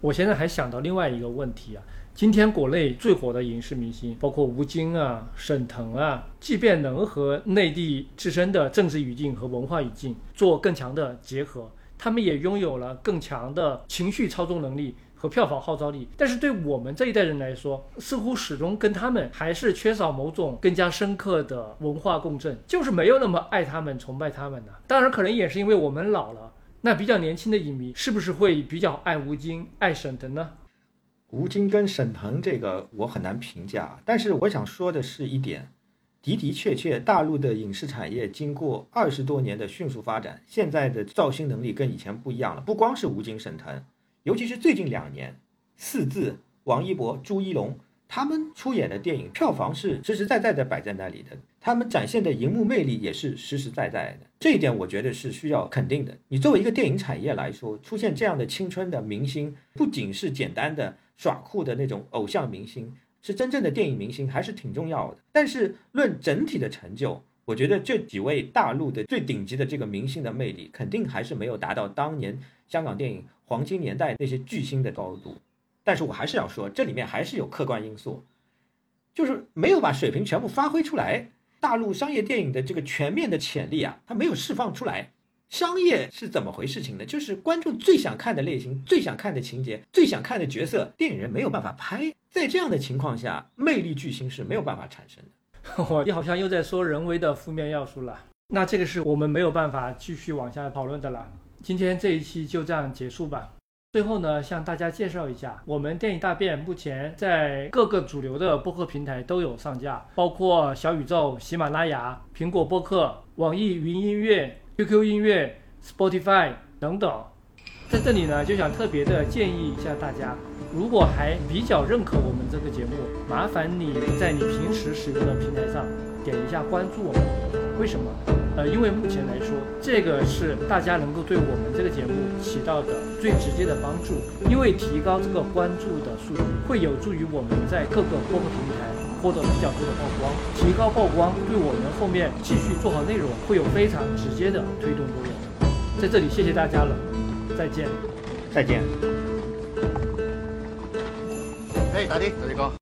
我现在还想到另外一个问题啊，今天国内最火的影视明星，包括吴京啊、沈腾啊，即便能和内地自身的政治语境和文化语境做更强的结合，他们也拥有了更强的情绪操纵能力。和票房号召力，但是对我们这一代人来说，似乎始终跟他们还是缺少某种更加深刻的文化共振，就是没有那么爱他们、崇拜他们的。当然，可能也是因为我们老了。那比较年轻的影迷是不是会比较爱吴京、爱沈腾呢？
吴京跟沈腾这个我很难评价，但是我想说的是一点，的的确确，大陆的影视产业经过二十多年的迅速发展，现在的造星能力跟以前不一样了。不光是吴京、沈腾。尤其是最近两年，四字、王一博、朱一龙他们出演的电影票房是实实在在的摆在那里的，他们展现的荧幕魅力也是实实在在的。这一点我觉得是需要肯定的。你作为一个电影产业来说，出现这样的青春的明星，不仅是简单的耍酷的那种偶像明星，是真正的电影明星，还是挺重要的。但是论整体的成就，我觉得这几位大陆的最顶级的这个明星的魅力，肯定还是没有达到当年香港电影。黄金年代那些巨星的高度，但是我还是要说，这里面还是有客观因素，就是没有把水平全部发挥出来。大陆商业电影的这个全面的潜力啊，它没有释放出来。商业是怎么回事情呢？就是观众最想看的类型、最想看的情节、最想看的角色，电影人没有办法拍。在这样的情况下，魅力巨星是没有办法产生的。
我你好像又在说人为的负面要素了。那这个是我们没有办法继续往下讨论的了。今天这一期就这样结束吧。最后呢，向大家介绍一下，我们电影大便目前在各个主流的播客平台都有上架，包括小宇宙、喜马拉雅、苹果播客、网易云音乐、QQ 音乐、Spotify 等等。在这里呢，就想特别的建议一下大家，如果还比较认可我们这个节目，麻烦你在你平时使用的平台上点一下关注我们。为什么？呃，因为目前来说，这个是大家能够对我们这个节目起到的最直接的帮助。因为提高这个关注的数据，会有助于我们在各个播客平台获得比较多的曝光。提高曝光对我们后面继续做好内容会有非常直接的推动作用。在这里，谢谢大家了，再见。
再见。
哎，大弟，大弟哥。